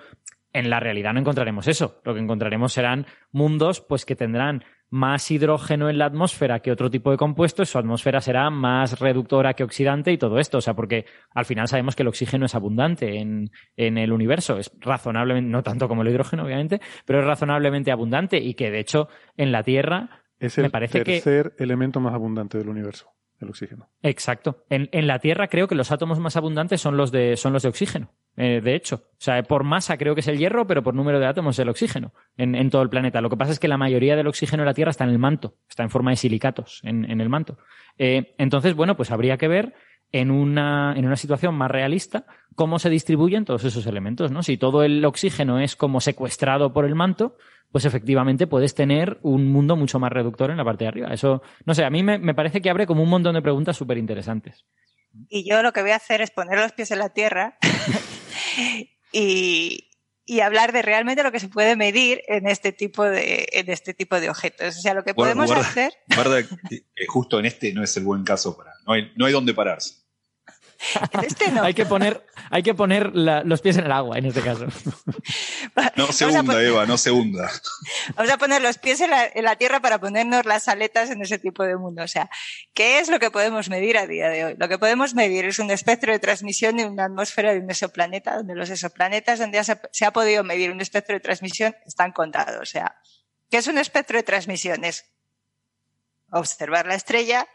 En la realidad no encontraremos eso. Lo que encontraremos serán mundos pues que tendrán más hidrógeno en la atmósfera que otro tipo de compuestos, su atmósfera será más reductora que oxidante y todo esto. O sea, porque al final sabemos que el oxígeno es abundante en, en el universo. Es razonablemente, no tanto como el hidrógeno, obviamente, pero es razonablemente abundante y que de hecho en la Tierra es el tercer elemento más abundante del universo, el oxígeno. Exacto. En, la Tierra creo que los átomos más abundantes son los de, son los de oxígeno. Eh, de hecho, o sea, por masa creo que es el hierro, pero por número de átomos es el oxígeno en, todo el planeta. Lo que pasa es que la mayoría del oxígeno de la Tierra está en el manto, está en forma de silicatos en, el manto. Eh, entonces, bueno, pues habría que ver en una, en una situación más realista cómo se distribuyen todos esos elementos, ¿no? Si todo el oxígeno es como secuestrado por el manto, pues efectivamente puedes tener un mundo mucho más reductor en la parte de arriba. Eso, no sé, a mí me, parece que abre como un montón de preguntas súper interesantes. Y yo lo que voy a hacer es poner los pies en la tierra (laughs) y, hablar de realmente lo que se puede medir en este tipo de, en este tipo de objetos. O sea, lo que podemos hacer. Guarda justo en este no es el buen caso para. No hay, no hay donde pararse. Este no. (laughs) hay que poner, hay que poner los pies en el agua en este caso. (laughs) No se hunda, Eva, no se hunda. Vamos a poner los pies en la, tierra para ponernos las aletas en ese tipo de mundo. O sea, ¿qué es lo que podemos medir a día de hoy? Lo que podemos medir es un espectro de transmisión de una atmósfera de un exoplaneta, donde los exoplanetas donde se, se ha podido medir un espectro de transmisión están contados. O sea, ¿qué es un espectro de transmisión? Es observar la estrella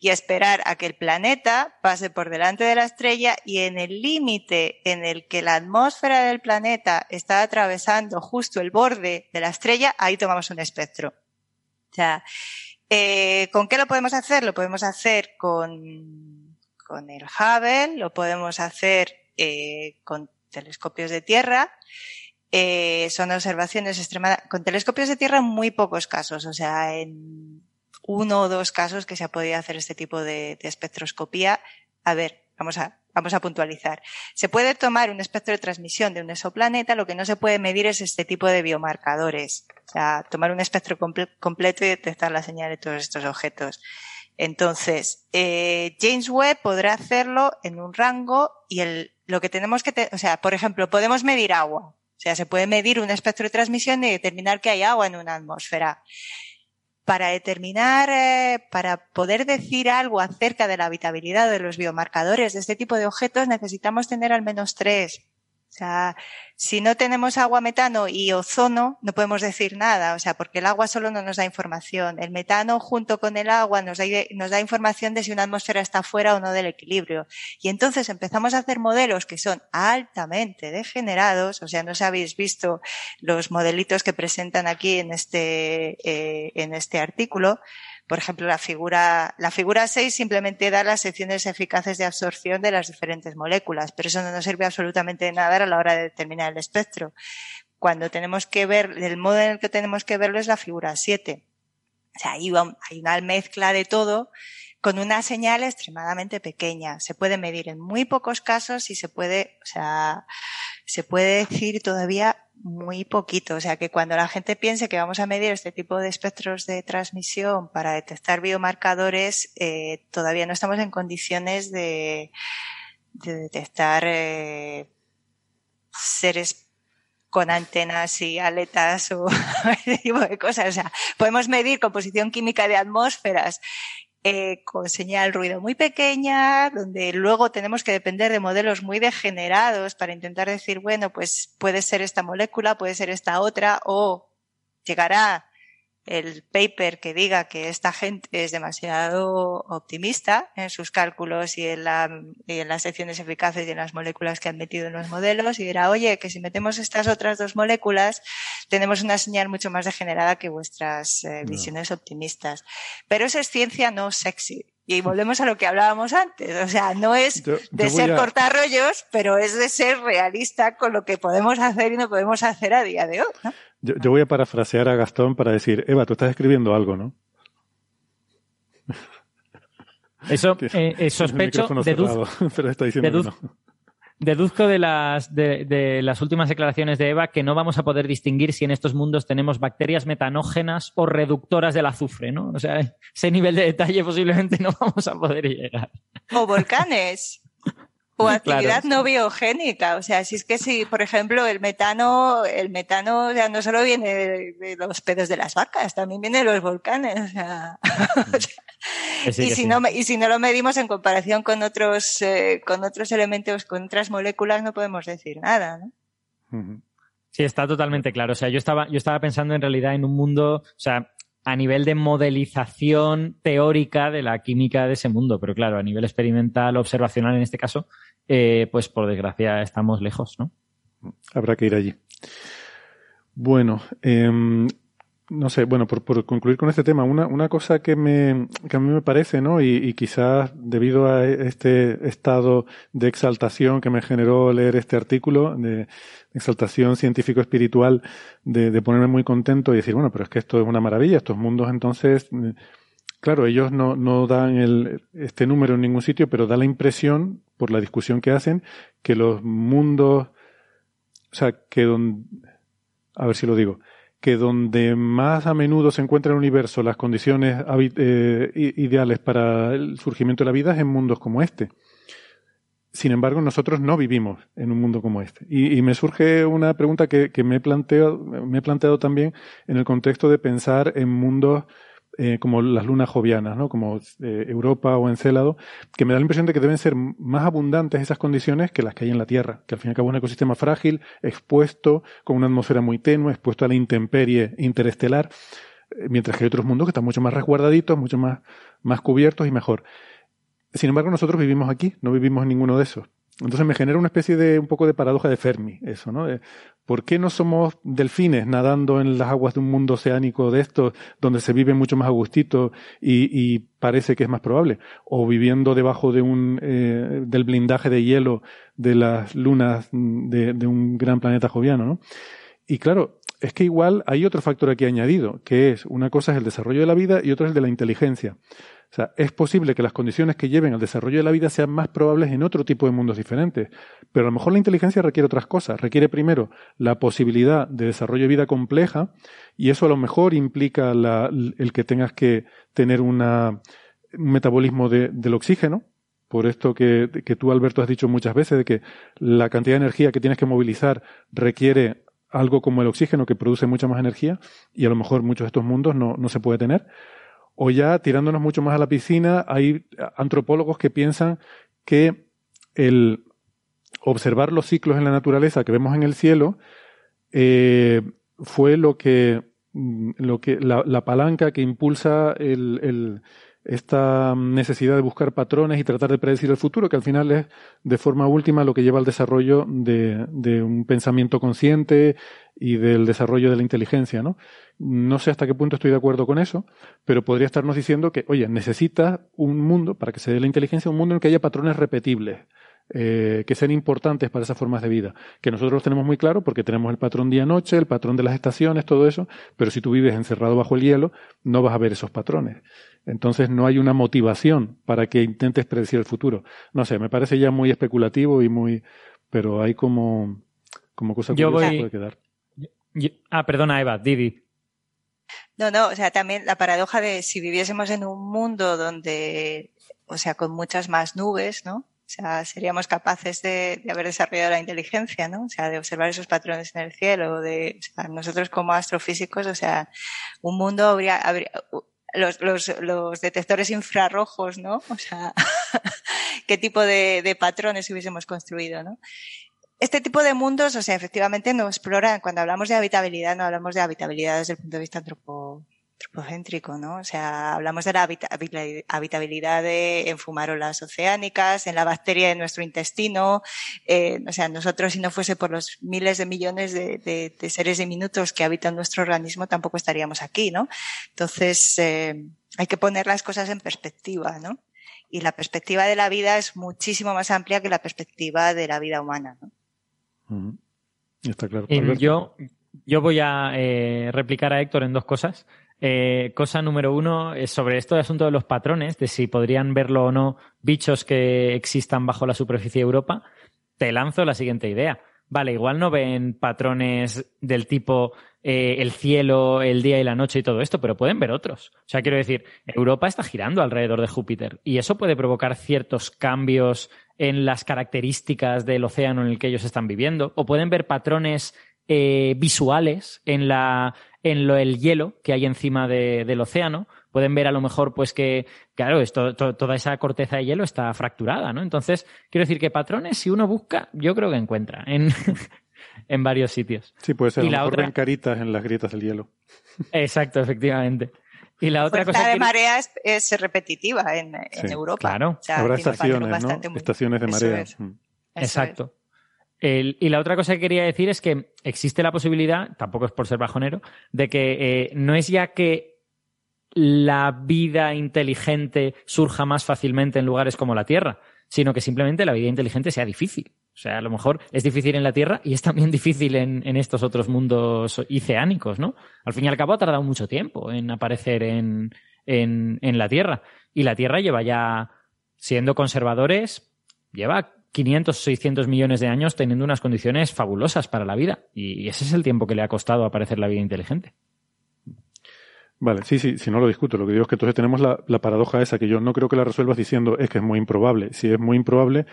y esperar a que el planeta pase por delante de la estrella y en el límite en el que la atmósfera del planeta está atravesando justo el borde de la estrella, ahí tomamos un espectro. O sea, eh, ¿con qué lo podemos hacer? Lo podemos hacer con, con el Hubble, lo podemos hacer eh, con telescopios de tierra. Eh, son observaciones extremadas. Con telescopios de tierra en muy pocos casos. O sea, en uno o dos casos que se ha podido hacer este tipo de, espectroscopía. A ver, vamos a, vamos a puntualizar. Se puede tomar un espectro de transmisión de un exoplaneta, lo que no se puede medir es este tipo de biomarcadores. O sea, tomar un espectro completo y detectar la señal de todos estos objetos. Entonces, eh, James Webb podrá hacerlo en un rango y el, lo que tenemos que, o sea, por ejemplo, podemos medir agua. sea, se puede medir un espectro de transmisión y determinar que hay agua en una atmósfera. Para determinar, eh, para poder decir algo acerca de la habitabilidad de los biomarcadores de este tipo de objetos, necesitamos tener al menos tres. O sea, si no tenemos agua, metano y ozono, no podemos decir nada, o sea, porque el agua solo no nos da información. El metano junto con el agua nos da, información de si una atmósfera está fuera o no del equilibrio. Y entonces empezamos a hacer modelos que son altamente degenerados, o sea, no os habéis visto los modelitos que presentan aquí en este, eh, en este artículo, por ejemplo, la figura, la figura 6 simplemente da las secciones eficaces de absorción de las diferentes moléculas, pero eso no nos sirve absolutamente de nada a la hora de determinar el espectro. Cuando tenemos que ver, el modo en el que tenemos que verlo es la figura 7. O sea, ahí hay una mezcla de todo con una señal extremadamente pequeña. Se puede medir en muy pocos casos y se puede, o sea, se puede decir todavía muy poquito. O sea que cuando la gente piense que vamos a medir este tipo de espectros de transmisión para detectar biomarcadores, eh, todavía no estamos en condiciones de, detectar eh, seres con antenas y aletas o (laughs) ese tipo de cosas. O sea, podemos medir composición química de atmósferas eh, con señal ruido muy pequeña, donde luego tenemos que depender de modelos muy degenerados para intentar decir, bueno, pues puede ser esta molécula, puede ser esta otra, o llegará el paper que diga que esta gente es demasiado optimista en sus cálculos y en, la, y en las secciones eficaces y en las moléculas que han metido en los modelos y dirá, oye, que si metemos estas otras dos moléculas tenemos una señal mucho más degenerada que vuestras eh, visiones optimistas. Pero eso es ciencia no sexy. Y volvemos a lo que hablábamos antes. O sea, no es de ser cortar rollos, pero es de ser realista con lo que podemos hacer y no podemos hacer a día de hoy. ¿no? Yo, voy a parafrasear a Gastón para decir, Eva, tú estás escribiendo algo, ¿no? Eso (laughs) eh, eh sospecho, deduzco, (laughs) pero está diciendo deduzco de las, de, las últimas declaraciones de Eva que no vamos a poder distinguir si en estos mundos tenemos bacterias metanógenas o reductoras del azufre, ¿no? O sea, ese nivel de detalle posiblemente (laughs) no vamos a poder llegar. O volcanes. O (laughs) actividad no biogénica. O sea, si es que si, por ejemplo, el metano, el metano ya no solo viene de, los pedos de las vacas, también viene de los volcanes. O sea, (laughs) y, si no, y si no lo medimos en comparación con otros, eh, con otros elementos, con otras moléculas, no podemos decir nada, ¿no? Sí, está totalmente claro. O sea, yo estaba, yo estaba pensando en realidad en un mundo, o sea, a nivel de modelización teórica de la química de ese mundo, pero claro, a nivel experimental, observacional en este caso, eh, pues por desgracia estamos lejos, ¿no? Habrá que ir allí. Bueno, eh, no sé, bueno, por, por, concluir con este tema, una, una cosa que, me, que a mí me parece, ¿no? Y, y, quizás debido a este estado de exaltación que me generó leer este artículo, de exaltación científico-espiritual, de, de ponerme muy contento y decir, bueno, pero es que esto es una maravilla, estos mundos entonces, claro, ellos no, no dan el, este número en ningún sitio, pero da la impresión, por la discusión que hacen, que los mundos, o sea, que don, a ver si lo digo, que donde más a menudo se encuentra el universo las condiciones eh, ideales para el surgimiento de la vida es en mundos como este. Sin embargo, nosotros no vivimos en un mundo como este. Y, me surge una pregunta que, me, me he planteado también en el contexto de pensar en mundos eh, como las lunas jovianas, ¿no? como eh, Europa o Encélado, que me da la impresión de que deben ser más abundantes esas condiciones que las que hay en la Tierra, que al fin y al cabo es un ecosistema frágil, expuesto, con una atmósfera muy tenue, expuesto a la intemperie interestelar, eh, mientras que hay otros mundos que están mucho más resguardaditos, mucho más, más cubiertos y mejor. Sin embargo, nosotros vivimos aquí, no vivimos en ninguno de esos. Entonces me genera una especie de un poco de paradoja de Fermi, eso, ¿no? ¿Por qué no somos delfines nadando en las aguas de un mundo oceánico de estos, donde se vive mucho más a gustito y, parece que es más probable? O viviendo debajo de un, eh, del blindaje de hielo de las lunas de, de un gran planeta joviano, ¿no? Y claro, es que igual hay otro factor aquí añadido, que es una cosa es el desarrollo de la vida y otra es el de la inteligencia. O sea, es posible que las condiciones que lleven al desarrollo de la vida sean más probables en otro tipo de mundos diferentes, pero a lo mejor la inteligencia requiere otras cosas. Requiere primero la posibilidad de desarrollo de vida compleja y eso a lo mejor implica el que tengas que tener una, un metabolismo del oxígeno, por esto que, que, tú, Alberto, has dicho muchas veces, de que la cantidad de energía que tienes que movilizar requiere algo como el oxígeno que produce mucha más energía y a lo mejor muchos de estos mundos no, no se puede tener. O ya tirándonos mucho más a la piscina, hay antropólogos que piensan que el observar los ciclos en la naturaleza que vemos en el cielo eh, fue lo que, mm, lo que la, palanca que impulsa el, esta necesidad de buscar patrones y tratar de predecir el futuro, que al final es de forma última lo que lleva al desarrollo de, un pensamiento consciente y del desarrollo de la inteligencia, ¿no? No sé hasta qué punto estoy de acuerdo con eso, pero podría estarnos diciendo que, oye, necesita un mundo, para que se dé la inteligencia, un mundo en el que haya patrones repetibles. Eh, que sean importantes para esas formas de vida, que nosotros los tenemos muy claro porque tenemos el patrón día-noche, el patrón de las estaciones, todo eso, pero si tú vives encerrado bajo el hielo, no vas a ver esos patrones. Entonces no hay una motivación para que intentes predecir el futuro. No sé, me parece ya muy especulativo y muy, pero hay como, como cosa que Yo puede quedar. ah, perdona Eva, Didi. No, no, o sea, también la paradoja de si viviésemos en un mundo donde, o sea, con muchas más nubes, ¿no? O sea, seríamos capaces de, haber desarrollado la inteligencia, ¿no? O sea, de observar esos patrones en el cielo, de, o sea, nosotros como astrofísicos, o sea, un mundo habría, habría los, los, los detectores infrarrojos, ¿no? O sea, (laughs) qué tipo de, de patrones hubiésemos construido, ¿no? Este tipo de mundos, o sea, efectivamente no exploran, cuando hablamos de habitabilidad, no hablamos de habitabilidad desde el punto de vista antropo, antropocéntrico, ¿no? O sea, hablamos de la habitabilidad de, en fumarolas oceánicas, en la bacteria de nuestro intestino. Eh, o sea, nosotros si no fuese por los miles de millones de, de, de, seres diminutos que habitan nuestro organismo, tampoco estaríamos aquí, ¿no? Entonces, eh, hay que poner las cosas en perspectiva, ¿no? Y la perspectiva de la vida es muchísimo más amplia que la perspectiva de la vida humana, ¿no? Está claro. yo, yo voy a eh, replicar a Héctor en dos cosas. Eh, cosa número uno es sobre esto de asunto de los patrones, de si podrían verlo o no bichos que existan bajo la superficie de Europa. Te lanzo la siguiente idea. Vale, igual no ven patrones del tipo eh, el cielo, el día y la noche y todo esto, pero pueden ver otros. O sea, quiero decir, Europa está girando alrededor de Júpiter y eso puede provocar ciertos cambios en las características del océano en el que ellos están viviendo, o pueden ver patrones eh, visuales en la en lo, el hielo que hay encima de, del océano. Pueden ver a lo mejor pues que, claro, esto, toda esa corteza de hielo está fracturada, ¿no? Entonces, quiero decir que patrones, si uno busca, yo creo que encuentra en, (laughs) en varios sitios. Sí, puede ser. Y a lo mejor caritas en las grietas del hielo. Exacto, efectivamente. Y la otra cosa. De marea es, repetitiva en, en Europa. Claro. Habrá estaciones, ¿no? Estaciones de marea. Mm. Exacto y la otra cosa que quería decir es que existe la posibilidad, tampoco es por ser bajonero, de que eh, no es ya que la vida inteligente surja más fácilmente en lugares como la Tierra, sino que simplemente la vida inteligente sea difícil. O sea, a lo mejor es difícil en la Tierra y es también (laughs) difícil en, estos otros mundos oceánicos, ¿no? Al fin y al cabo ha tardado mucho tiempo en aparecer en, en la Tierra. Y la Tierra lleva ya, siendo conservadores, lleva 500 o 600 millones de años teniendo unas condiciones fabulosas para la vida. Y ese es el tiempo que le ha costado aparecer la vida inteligente. Vale, sí, sí, si no lo discuto. Lo que digo es que entonces tenemos la, paradoja esa, que yo no creo que la resuelvas diciendo es que es muy improbable. Si es muy improbable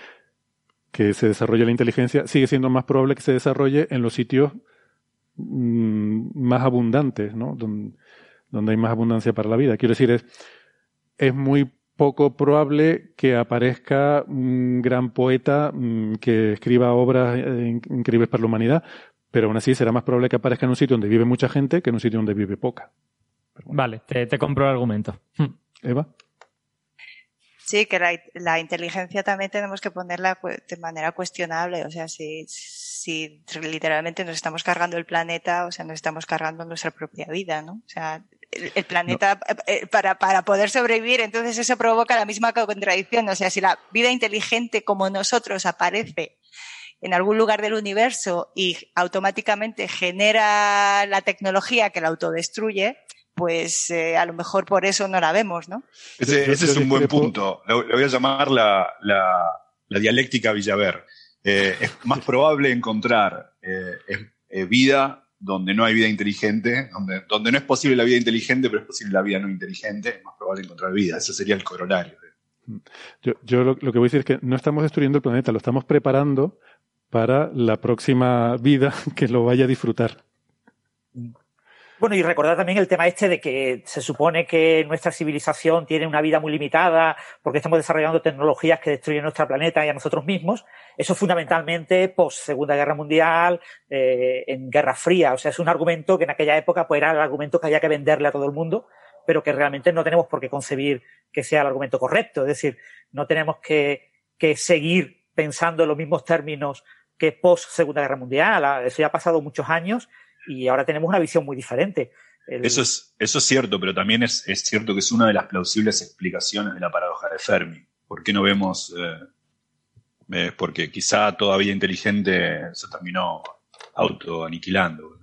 que se desarrolle la inteligencia, sigue siendo más probable que se desarrolle en los sitios mm, más abundantes, ¿no? Donde, donde, hay más abundancia para la vida. Quiero decir, es, es muy poco probable que aparezca un gran poeta mm, que escriba obras eh, increíbles para la humanidad, pero aún así será más probable que aparezca en un sitio donde vive mucha gente que en un sitio donde vive poca. Vale, te, compro el argumento. Hmm. Eva. Sí, que la, inteligencia también tenemos que ponerla de manera cuestionable. O sea, si, si literalmente nos estamos cargando el planeta, o sea, nos estamos cargando nuestra propia vida, ¿no? O sea, el, planeta eh, para, para poder sobrevivir. Entonces eso provoca la misma contradicción. O sea, si la vida inteligente como nosotros aparece en algún lugar del universo y automáticamente genera la tecnología que la autodestruye, pues eh, a lo mejor por eso no la vemos, ¿no? Ese, es un buen punto. Le voy a llamar la, la, la dialéctica Villaver. Eh, es más probable encontrar vida donde no hay vida inteligente, donde, donde no es posible la vida inteligente, pero es posible la vida no inteligente, es más probable encontrar vida. Ese sería el corolario. Yo, yo lo, que voy a decir es que no estamos destruyendo el planeta, lo estamos preparando para la próxima vida (laughs) que lo vaya a disfrutar. Bueno, y recordar también el tema este de que se supone que nuestra civilización tiene una vida muy limitada porque estamos desarrollando tecnologías que destruyen nuestro planeta y a nosotros mismos. Eso fundamentalmente post Segunda Guerra Mundial, eh, en Guerra Fría. O sea, es un argumento que en aquella época pues, era el argumento que había que venderle a todo el mundo, pero que realmente no tenemos por qué concebir que sea el argumento correcto. Es decir, no tenemos que, que seguir pensando en los mismos términos que post Segunda Guerra Mundial. Eso ya ha pasado muchos años y ahora tenemos una visión muy diferente. Eso, es, eso es cierto, pero también es, es, cierto que es una de las plausibles explicaciones de la paradoja de Fermi. ¿Por qué no vemos? Eh, porque quizá toda vida inteligente se terminó autoaniquilando.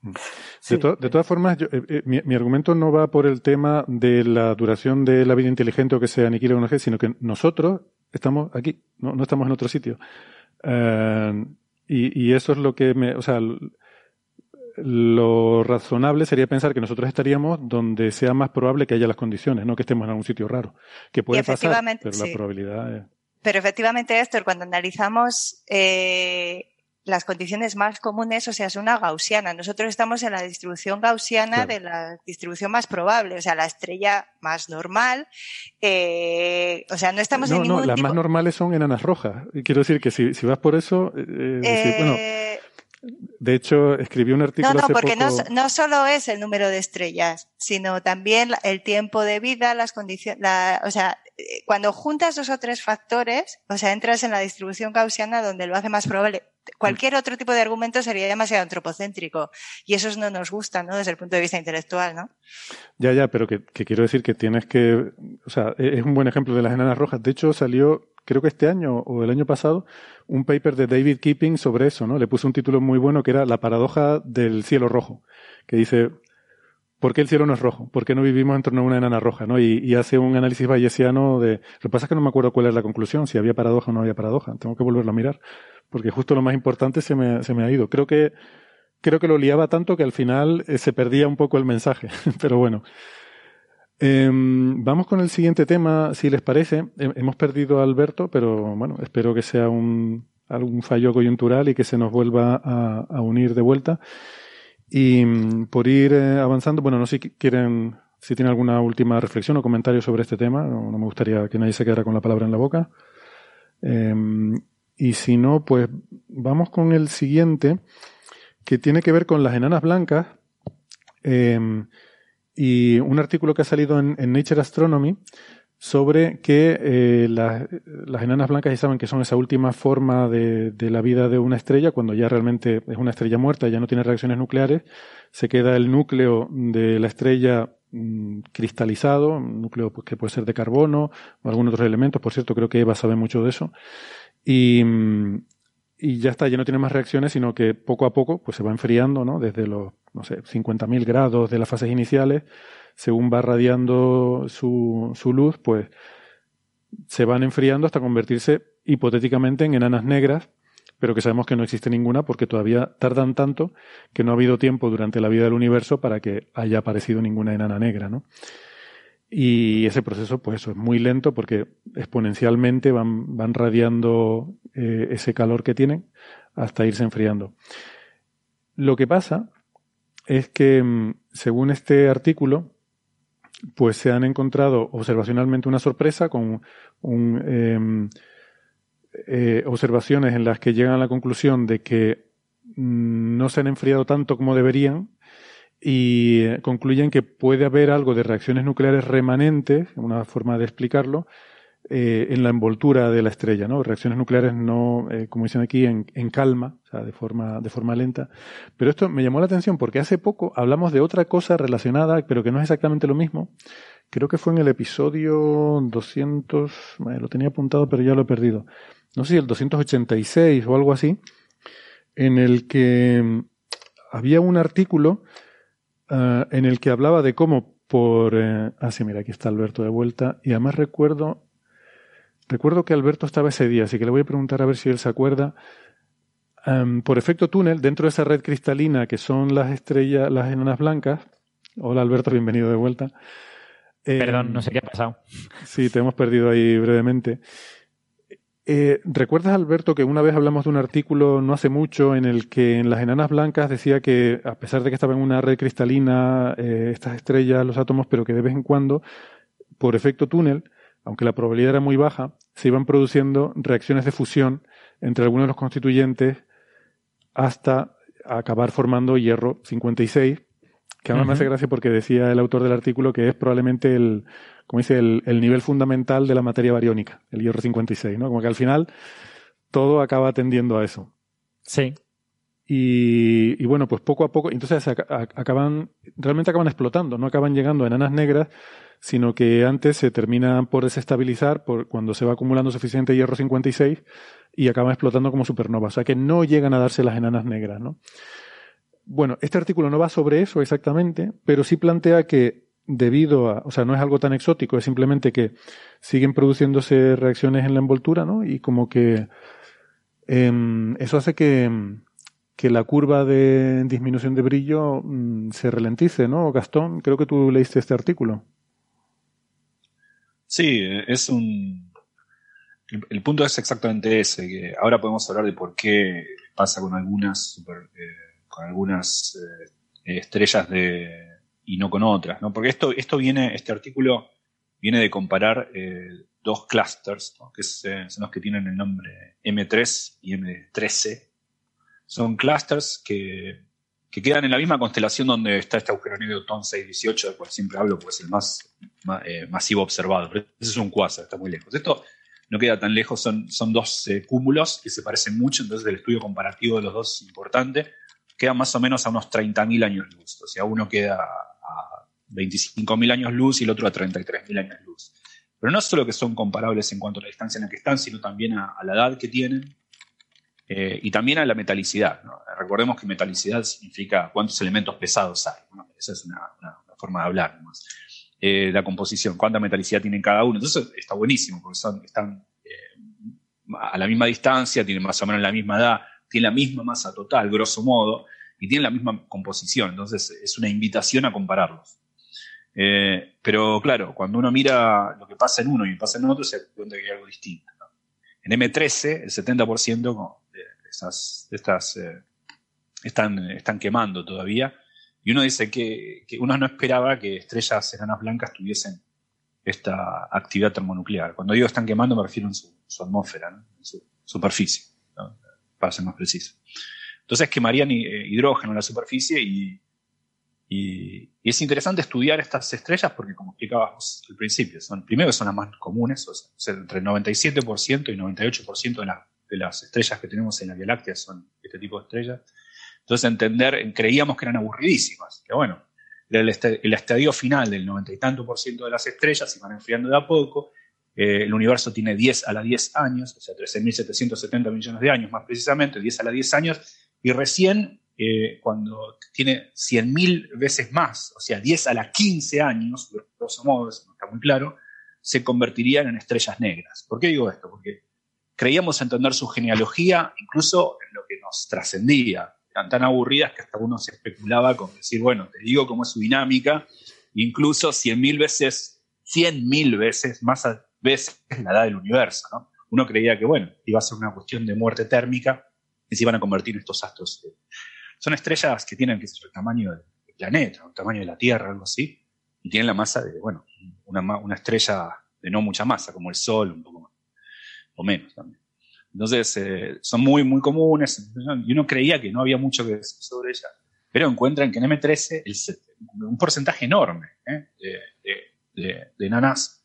De, de, todas formas, eh, eh, mi, mi, argumento no va por el tema de la duración de la vida inteligente o que se aniquile o no, sino que nosotros estamos aquí, no, no estamos en otro sitio. y, y, eso es lo que me, o sea, lo razonable sería pensar que nosotros estaríamos donde sea más probable que haya las condiciones, no que estemos en algún sitio raro. Que puede pasar, pero la probabilidad es... Pero efectivamente, Héctor, cuando analizamos eh, las condiciones más comunes, o sea, es una gaussiana. Nosotros estamos en la distribución gaussiana claro. de la distribución más probable, o sea, la estrella más normal. Eh, o sea, no estamos no, en ningún No, las tipo... más normales son enanas rojas. Quiero decir que si, si vas por eso, eh, decir, bueno, de hecho, escribí un artículo. No, no, hace porque poco... no, no solo es el número de estrellas, sino también el tiempo de vida, las condiciones, la, o sea, cuando juntas dos o tres factores, o sea, entras en la distribución gaussiana donde lo hace más probable. Cualquier otro tipo de argumento sería demasiado antropocéntrico y esos no nos gustan, ¿no? Desde el punto de vista intelectual, ¿no? Ya, ya, pero que, que quiero decir que tienes que, o sea, es un buen ejemplo de las enanas rojas. De hecho, salió, creo que este año o el año pasado, un paper de David Keeping sobre eso, ¿no? Le puso un título muy bueno que era La paradoja del cielo rojo, que dice, ¿por qué el cielo no es rojo? ¿Por qué no vivimos en torno a una enana roja? ¿no? Y, y, hace un análisis bayesiano de... Lo que pasa es que no me acuerdo cuál es la conclusión, si había paradoja o no había paradoja. Tengo que volverlo a mirar, porque justo lo más importante se me, se me ha ido. Creo que, creo que lo liaba tanto que al final eh, se perdía un poco el mensaje, (laughs) pero bueno. Eh, vamos con el siguiente tema, si les parece. hemos perdido a Alberto, pero bueno, espero que sea un, algún fallo coyuntural y que se nos vuelva a, unir de vuelta. Y por ir eh, avanzando, bueno, no sé si quieren, si tienen alguna última reflexión o comentario sobre este tema. No, me gustaría que nadie se quedara con la palabra en la boca. Eh, y si no, pues vamos con el siguiente, que tiene que ver con las enanas blancas. Y un artículo que ha salido en, Nature Astronomy sobre que eh, las, enanas blancas ya saben que son esa última forma de, la vida de una estrella, cuando ya realmente es una estrella muerta, ya no tiene reacciones nucleares, se queda el núcleo de la estrella mmm, cristalizado, un núcleo pues, que puede ser de carbono o algún otros elementos, por cierto, creo que Eva sabe mucho de eso, y, y ya está, ya no tiene más reacciones, sino que poco a poco pues se va enfriando, ¿no? Desde los, no sé, 50.000 grados de las fases iniciales, según va radiando su, su luz, pues se van enfriando hasta convertirse hipotéticamente en enanas negras, pero que sabemos que no existe ninguna porque todavía tardan tanto que no ha habido tiempo durante la vida del universo para que haya aparecido ninguna enana negra, ¿no? Y ese proceso, pues eso, es muy lento porque exponencialmente van, van radiando eh, ese calor que tienen hasta irse enfriando. Lo que pasa es que, mm, según este artículo, pues se han encontrado observacionalmente una sorpresa con un, eh, eh, observaciones en las que llegan a la conclusión de que no se han enfriado tanto como deberían y concluyen que puede haber algo de reacciones nucleares remanentes, una forma de explicarlo, eh, en la envoltura de la estrella, ¿no? Reacciones nucleares no, eh, como dicen aquí, en, calma, o sea, de forma, de forma lenta. Pero esto me llamó la atención porque hace poco hablamos de otra cosa relacionada, pero que no es exactamente lo mismo. Creo que fue en el episodio 200, bueno, lo tenía apuntado pero ya lo he perdido. No sé si el 286 o algo así, en el que había un artículo uh, en el que hablaba de cómo por... Eh, ah, sí, mira, aquí está Alberto de vuelta. Y además recuerdo Recuerdo que Alberto estaba ese día, así que le voy a preguntar a ver si él se acuerda. Um, por efecto túnel, dentro de esa red cristalina que son las estrellas, las enanas blancas. Hola Alberto, bienvenido de vuelta. Perdón, um, no sé qué ha pasado. Sí, te hemos perdido ahí brevemente. Eh, ¿Recuerdas, Alberto, que una vez hablamos de un artículo no hace mucho en el que en las enanas blancas decía que, a pesar de que estaba en una red cristalina, eh, estas estrellas, los átomos, pero que de vez en cuando, por efecto túnel, aunque la probabilidad era muy baja, se iban produciendo reacciones de fusión entre algunos de los constituyentes hasta acabar formando hierro 56, que además me hace gracia porque decía el autor del artículo que es probablemente el, como dice, el, nivel fundamental de la materia bariónica, el hierro 56, ¿no? Como que al final todo acaba tendiendo a eso. Sí. Y, bueno, pues poco a poco, entonces acaban, realmente acaban explotando, no acaban llegando a enanas negras, sino que antes se terminan por desestabilizar por cuando se va acumulando suficiente hierro 56 y acaban explotando como supernovas. O sea que no llegan a darse las enanas negras, ¿no? Bueno, este artículo no va sobre eso exactamente, pero sí plantea que debido a, o sea, no es algo tan exótico, es simplemente que siguen produciéndose reacciones en la envoltura, ¿no? Y como que em, eso hace que, que la curva de disminución de brillo mm, se ralentice, ¿no? Gastón, creo que tú leíste este artículo. Sí, es un... El, punto es exactamente ese, que ahora podemos hablar de por qué pasa con algunas super, eh, con algunas eh, estrellas de, y no con otras, ¿no? Porque esto, esto viene, este artículo viene de comparar eh, dos clusters, que eh, son los que tienen el nombre M3 y M13. Son clusters que, que, quedan en la misma constelación donde está este agujero negro TON 618, del cual siempre hablo porque es el más, masivo observado. Pero ese es un quasar, está muy lejos. Esto no queda tan lejos, son, son dos cúmulos que se parecen mucho, entonces el estudio comparativo de los dos es importante queda más o menos a unos 30.000 años luz. O sea, uno queda a 25.000 años luz y el otro a 33.000 años luz. Pero no solo que son comparables en cuanto a la distancia en la que están, sino también a, la edad que tienen eh, y también a la metalicidad. Recordemos que metalicidad significa cuántos elementos pesados hay. esa es una, forma de hablar. Eh, la composición, cuánta metalicidad tienen cada uno. Entonces está buenísimo porque están eh, a la misma distancia, tienen más o menos la misma edad tiene la misma masa total, grosso modo, y tiene la misma composición. Entonces es una invitación a compararlos. Eh, pero claro, cuando uno mira lo que pasa en uno y pasa en otro, se cuenta que hay algo distinto. En M13, el 70% de esas, estas eh, están, están quemando todavía. Y uno dice que, uno no esperaba que estrellas enanas blancas tuviesen esta actividad termonuclear. Cuando digo están quemando me refiero a su, atmósfera, en su superficie para ser más preciso. Entonces quemarían eh, hidrógeno en la superficie y, y, es interesante estudiar estas estrellas porque, como explicábamos al principio, son, primero son las más comunes, o sea, entre el 97% y 98% de, de las estrellas que tenemos en la Vía Láctea son este tipo de estrellas. Entonces, entender, creíamos que eran aburridísimas, que bueno, el, el estadio final del noventa y tanto por ciento de las estrellas se van enfriando de a poco, eh, el universo tiene 10 a la 10 años, o sea, 13.770 millones de años más precisamente, 10 a la 10 años, y recién eh, cuando tiene 100.000 veces más, o sea, 10 a la 15 años, grosso modo, eso no está muy claro, se convertirían en estrellas negras. ¿Por qué digo esto? Porque creíamos entender su genealogía incluso en lo que nos trascendía. Eran tan aburridas que hasta uno se especulaba con decir, bueno, te digo cómo es su dinámica, incluso 100.000 veces, 100.000 veces más, ves la edad del universo. ¿no? Uno creía que, bueno, iba a ser una cuestión de muerte térmica y se iban a convertir en estos astros. Son estrellas que tienen que ser el tamaño del planeta, el tamaño de la Tierra, algo así, y tienen la masa de, bueno, una, una estrella de no mucha masa, como el Sol, un poco más, o menos también. Entonces, eh, son muy, muy comunes, y uno creía que no había mucho que decir sobre ellas, pero encuentran que en M13 un porcentaje enorme ¿eh? de, de, de, nanas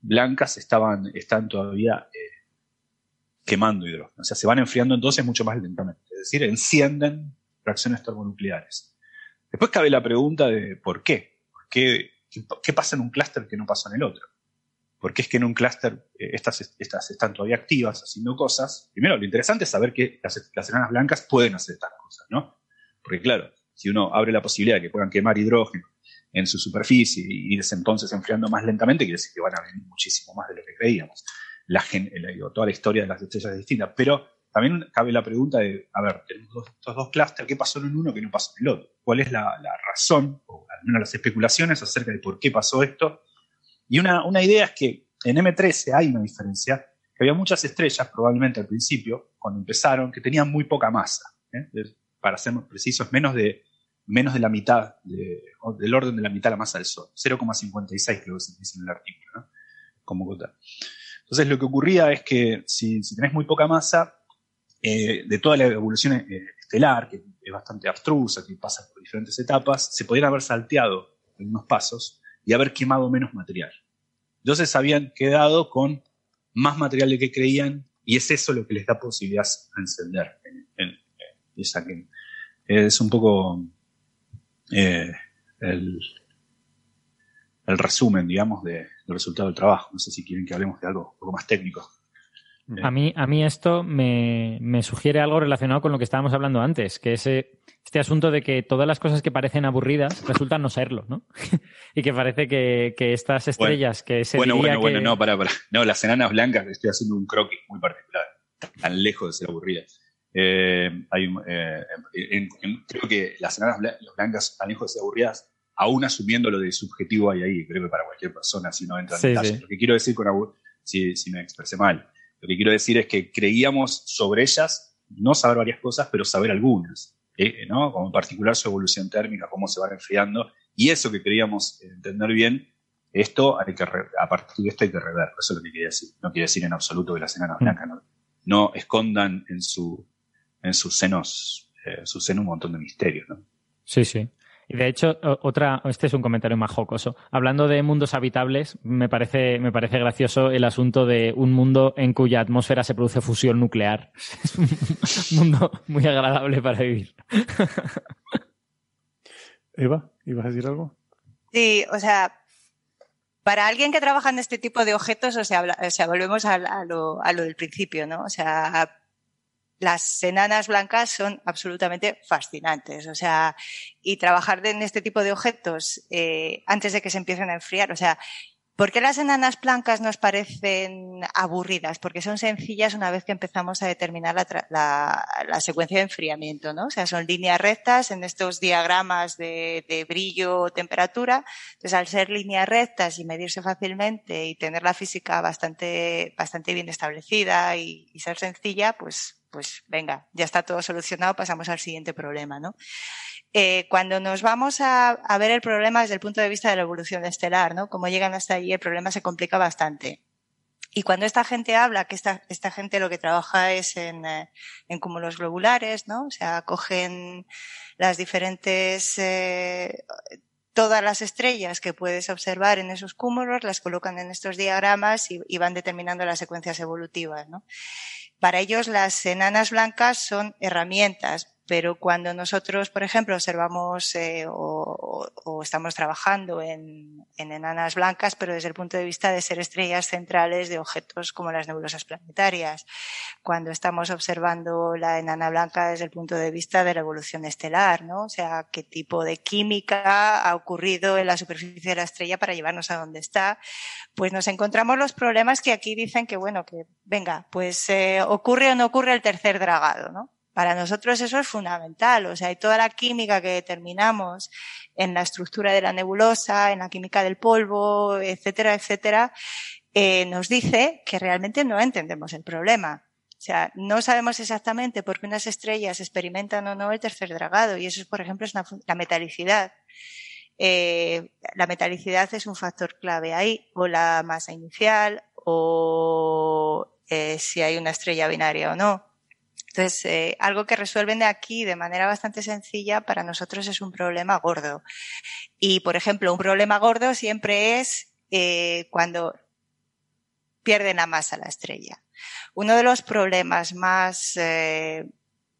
blancas estaban, están todavía eh, quemando hidrógeno. O sea, se van enfriando entonces mucho más lentamente. Es decir, encienden reacciones termonucleares. Después cabe la pregunta de por qué. ¿Por qué, qué, pasa en un clúster que no pasa en el otro? ¿Por qué es que en un clúster eh, estas, estas están todavía activas haciendo cosas? Primero, lo interesante es saber que las, las enanas blancas pueden hacer estas cosas, ¿no? Porque claro, si uno abre la posibilidad de que puedan quemar hidrógeno en su superficie y irse entonces enfriando más lentamente, quiere decir que van a venir muchísimo más de lo que creíamos. La, toda la historia de las estrellas es distinta, pero también cabe la pregunta de, a ver, tenemos estos dos clústeres, ¿qué pasó en uno que no pasó en el otro? ¿Cuál es la, razón, o al menos las especulaciones acerca de por qué pasó esto? Y una, una idea es que en M13 hay una diferencia, había muchas estrellas, probablemente al principio, cuando empezaron, que tenían muy poca masa. ¿eh? Para ser precisos, menos de, menos de la mitad, del orden de la mitad de la masa del Sol. 0,56 creo que se dice en el artículo, ¿no? Como Entonces lo que ocurría es que si, tenés muy poca masa, eh, de toda la evolución eh, estelar, que es bastante abstrusa, que pasa por diferentes etapas, se podrían haber salteado en unos pasos y haber quemado menos material. Entonces habían quedado con más material de que creían y es eso lo que les da posibilidad a encender. es un poco eh, el, resumen, digamos, del resultado del trabajo. No sé si quieren que hablemos de algo un poco más técnico. A mí, a mí esto me, me, sugiere algo relacionado con lo que estábamos hablando antes, que es este asunto de que todas las cosas que parecen aburridas resultan no serlo, ¿no? (laughs) y que parece que, que estas estrellas que se Bueno, bueno, bueno, no, para, para. No, las enanas blancas, estoy haciendo un croquis muy particular, tan lejos de ser aburridas. Eh, hay, eh, creo que las enanas blancas tan lejos de ser aburridas, aún asumiendo lo de subjetivo hay ahí, creo que para cualquier persona, si no entra en detalle. Lo que quiero decir con si, si me expresé mal lo que quiero decir es que creíamos sobre ellas, no saber varias cosas, pero saber algunas, ¿eh? ¿no? Como en particular su evolución térmica, cómo se van enfriando, y eso que creíamos entender bien, esto hay que a partir de esto hay que rever, eso es lo que quería decir. No quiere decir en absoluto que las enanas mm. blancas no, escondan en su en sus senos, eh, su seno un montón de misterios, ¿no? Sí, sí. Y de hecho, otra, este es un comentario más jocoso. Hablando de mundos habitables, me parece, me parece gracioso el asunto de un mundo en cuya atmósfera se produce fusión nuclear. (laughs) Es un mundo muy agradable para vivir. (laughs) Eva, ¿ibas a decir algo? Sí, o sea, para alguien que trabaja en este tipo de objetos, o sea, o sea volvemos a, lo, a lo del principio, ¿no? O sea, las enanas blancas son absolutamente fascinantes. O sea, y trabajar en este tipo de objetos eh, antes de que se empiecen a enfriar. O sea, ¿por qué las enanas blancas nos parecen aburridas? Porque son sencillas una vez que empezamos a determinar la, la, secuencia de enfriamiento, ¿no? O sea, son líneas rectas en estos diagramas de, de brillo o temperatura. Entonces, al ser líneas rectas y medirse fácilmente y tener la física bastante, bastante bien establecida y, y ser sencilla, pues pues venga, ya está todo solucionado, pasamos al siguiente problema, ¿no? Eh, cuando nos vamos a, ver el problema desde el punto de vista de la evolución estelar, ¿no? Como llegan hasta allí, el problema se complica bastante. Y cuando esta gente habla, que esta, esta gente lo que trabaja es en, eh, en cúmulos globulares, ¿no? O sea, cogen las diferentes, eh, todas las estrellas que puedes observar en esos cúmulos, las colocan en estos diagramas y, y van determinando las secuencias evolutivas, ¿no? Para ellos las enanas blancas son herramientas, pero cuando nosotros, por ejemplo, observamos eh, o, o, estamos trabajando en, en, enanas blancas, pero desde el punto de vista de ser estrellas centrales de objetos como las nebulosas planetarias, cuando estamos observando la enana blanca desde el punto de vista de la evolución estelar, ¿no? O sea, qué tipo de química ha ocurrido en la superficie de la estrella para llevarnos a donde está, pues nos encontramos los problemas que aquí dicen que, bueno, que venga, pues eh, ocurre o no ocurre el tercer dragado, ¿no? Para nosotros eso es fundamental, o sea, y toda la química que determinamos en la estructura de la nebulosa, en la química del polvo, etcétera, etcétera, eh, nos dice que realmente no entendemos el problema. O sea, no sabemos exactamente por qué unas estrellas experimentan o no el tercer dragado, y eso, por ejemplo, es la metalicidad. Eh, la metalicidad es un factor clave ahí, o la masa inicial, o eh, si hay una estrella binaria o no. Entonces, eh, algo que resuelven de aquí de manera bastante sencilla para nosotros es un problema gordo. Y, por ejemplo, un problema gordo siempre es eh, cuando pierden la masa la estrella. Uno de los problemas más eh,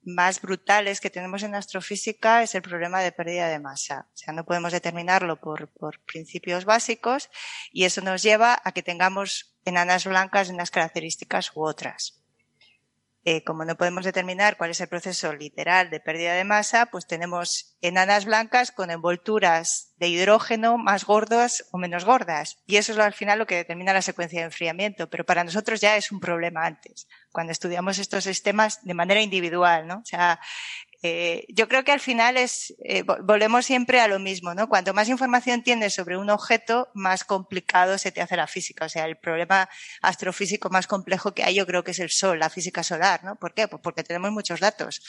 más brutales que tenemos en astrofísica es el problema de pérdida de masa. O sea, no podemos determinarlo por, por principios básicos y eso nos lleva a que tengamos enanas blancas de unas características u otras. Eh, como no podemos determinar cuál es el proceso literal de pérdida de masa, pues tenemos enanas blancas con envolturas de hidrógeno más gordas o menos gordas. Y eso es al final lo que determina la secuencia de enfriamiento. Pero para nosotros ya es un problema antes, cuando estudiamos estos sistemas de manera individual, ¿no? O sea, eh, yo creo que al final es, eh, volvemos siempre a lo mismo, ¿no? Cuanto más información tienes sobre un objeto, más complicado se te hace la física. O sea, el problema astrofísico más complejo que hay yo creo que es el Sol, la física solar, ¿no? ¿Por qué? Pues porque tenemos muchos datos.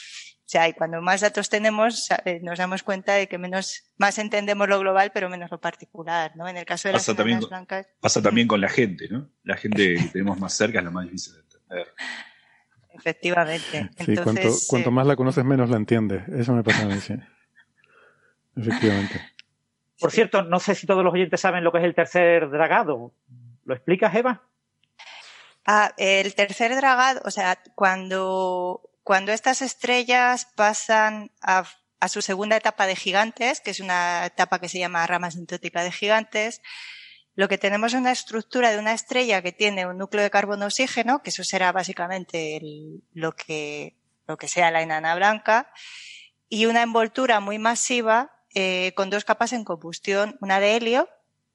O sea, y cuando más datos tenemos, nos damos cuenta de que menos, más entendemos lo global, pero menos lo particular, ¿no? En el caso de las también, blancas. Pasa también con la gente, ¿no? La gente que tenemos más cerca es la más difícil de entender. Efectivamente. Sí, cuanto, más la conoces, menos la entiendes. Eso me pasa a mí, sí. Efectivamente. Por cierto, no sé si todos los oyentes saben lo que es el tercer dragado. ¿Lo explicas, Eva? Ah, el tercer dragado, o sea, cuando, cuando estas estrellas pasan a, a, su segunda etapa de gigantes, que es una etapa que se llama rama sintética de gigantes, lo que tenemos es una estructura de una estrella que tiene un núcleo de carbono oxígeno, que eso será básicamente lo que, lo que sea la enana blanca, y una envoltura muy masiva eh, con dos capas en combustión, una de helio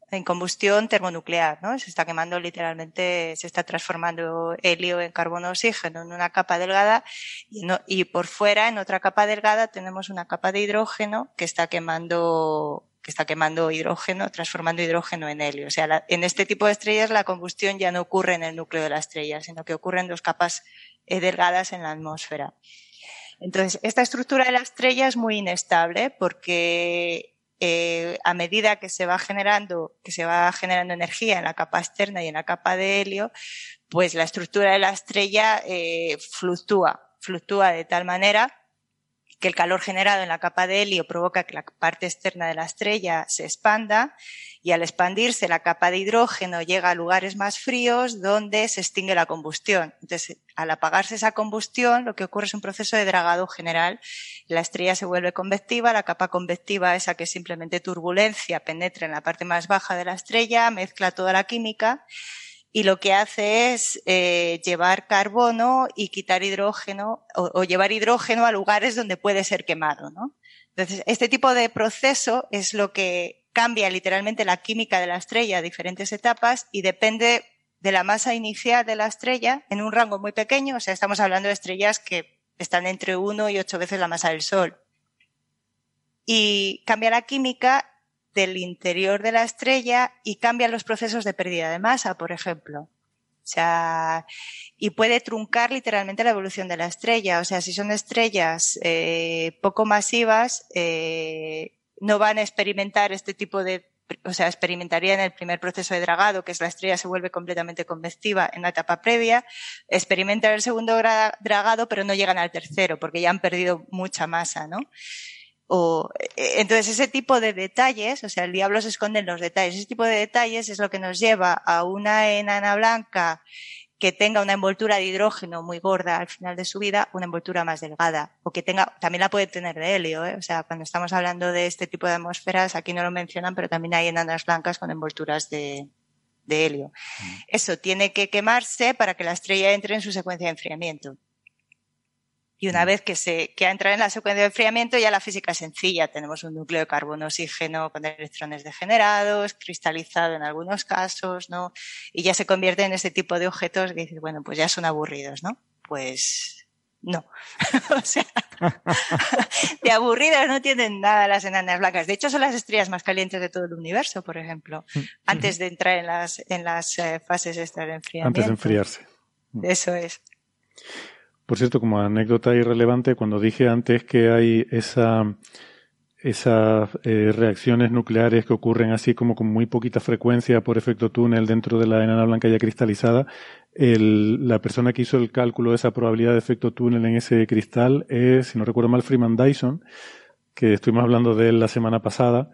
en combustión termonuclear, ¿no? Se está quemando literalmente, se está transformando helio en carbono oxígeno en una capa delgada y por fuera, en otra capa delgada, tenemos una capa de hidrógeno que está quemando que está quemando hidrógeno, transformando hidrógeno en helio. O sea, en este tipo de estrellas la combustión ya no ocurre en el núcleo de la estrella, sino que ocurre en dos capas eh, delgadas en la atmósfera. Entonces, esta estructura de la estrella es muy inestable porque eh, a medida que se va generando, que se va generando energía en la capa externa y en la capa de helio, pues la estructura de la estrella eh, fluctúa, fluctúa de tal manera que el calor generado en la capa de helio provoca que la parte externa de la estrella se expanda y al expandirse la capa de hidrógeno llega a lugares más fríos donde se extingue la combustión. Entonces, al apagarse esa combustión, lo que ocurre es un proceso de dragado general. La estrella se vuelve convectiva, la capa convectiva, esa que simplemente turbulencia, penetra en la parte más baja de la estrella, mezcla toda la química y lo que hace es eh, llevar carbono y quitar hidrógeno o, llevar hidrógeno a lugares donde puede ser quemado, ¿no? Entonces, este tipo de proceso es lo que cambia literalmente la química de la estrella a diferentes etapas y depende de la masa inicial de la estrella en un rango muy pequeño, o sea, estamos hablando de estrellas que están entre uno y ocho veces la masa del Sol. Y cambia la química del interior de la estrella y cambia los procesos de pérdida de masa, por ejemplo. O sea, y puede truncar literalmente la evolución de la estrella. O sea, si son estrellas eh, poco masivas, eh, no van a experimentar este tipo de, o sea, experimentarían el primer proceso de dragado, que es la estrella se vuelve completamente convectiva en la etapa previa, experimentan el segundo dragado, pero no llegan al tercero, porque ya han perdido mucha masa, ¿no? O, eh, entonces ese tipo de detalles, o sea, el diablo se esconde en los detalles, ese tipo de detalles es lo que nos lleva a una enana blanca que tenga una envoltura de hidrógeno muy gorda al final de su vida, una envoltura más delgada, o que tenga, también la puede tener de helio, ¿eh? o sea, cuando estamos hablando de este tipo de atmósferas, aquí no lo mencionan, pero también hay enanas blancas con envolturas de, de helio. Mm. Eso tiene que quemarse para que la estrella entre en su secuencia de enfriamiento. Y una vez que se que entra en la secuencia de enfriamiento, ya la física es sencilla. Tenemos un núcleo de carbono oxígeno con electrones degenerados, cristalizado en algunos casos, ¿no? Y ya se convierte en ese tipo de objetos que dices, bueno, pues ya son aburridos, ¿no? Pues no. (laughs) o sea, (laughs) de aburridas no tienen nada las enanas blancas. De hecho, son las estrellas más calientes de todo el universo, por ejemplo, antes de entrar en las, en las eh, fases estas de enfriamiento. Antes de enfriarse. Eso es. Por cierto, como anécdota irrelevante, cuando dije antes que hay esa, esas eh, reacciones nucleares que ocurren así como con muy poquita frecuencia por efecto túnel dentro de la enana blanca ya cristalizada, el, la persona que hizo el cálculo de esa probabilidad de efecto túnel en ese cristal es, si no recuerdo mal, Freeman Dyson, que estuvimos hablando de él la semana pasada,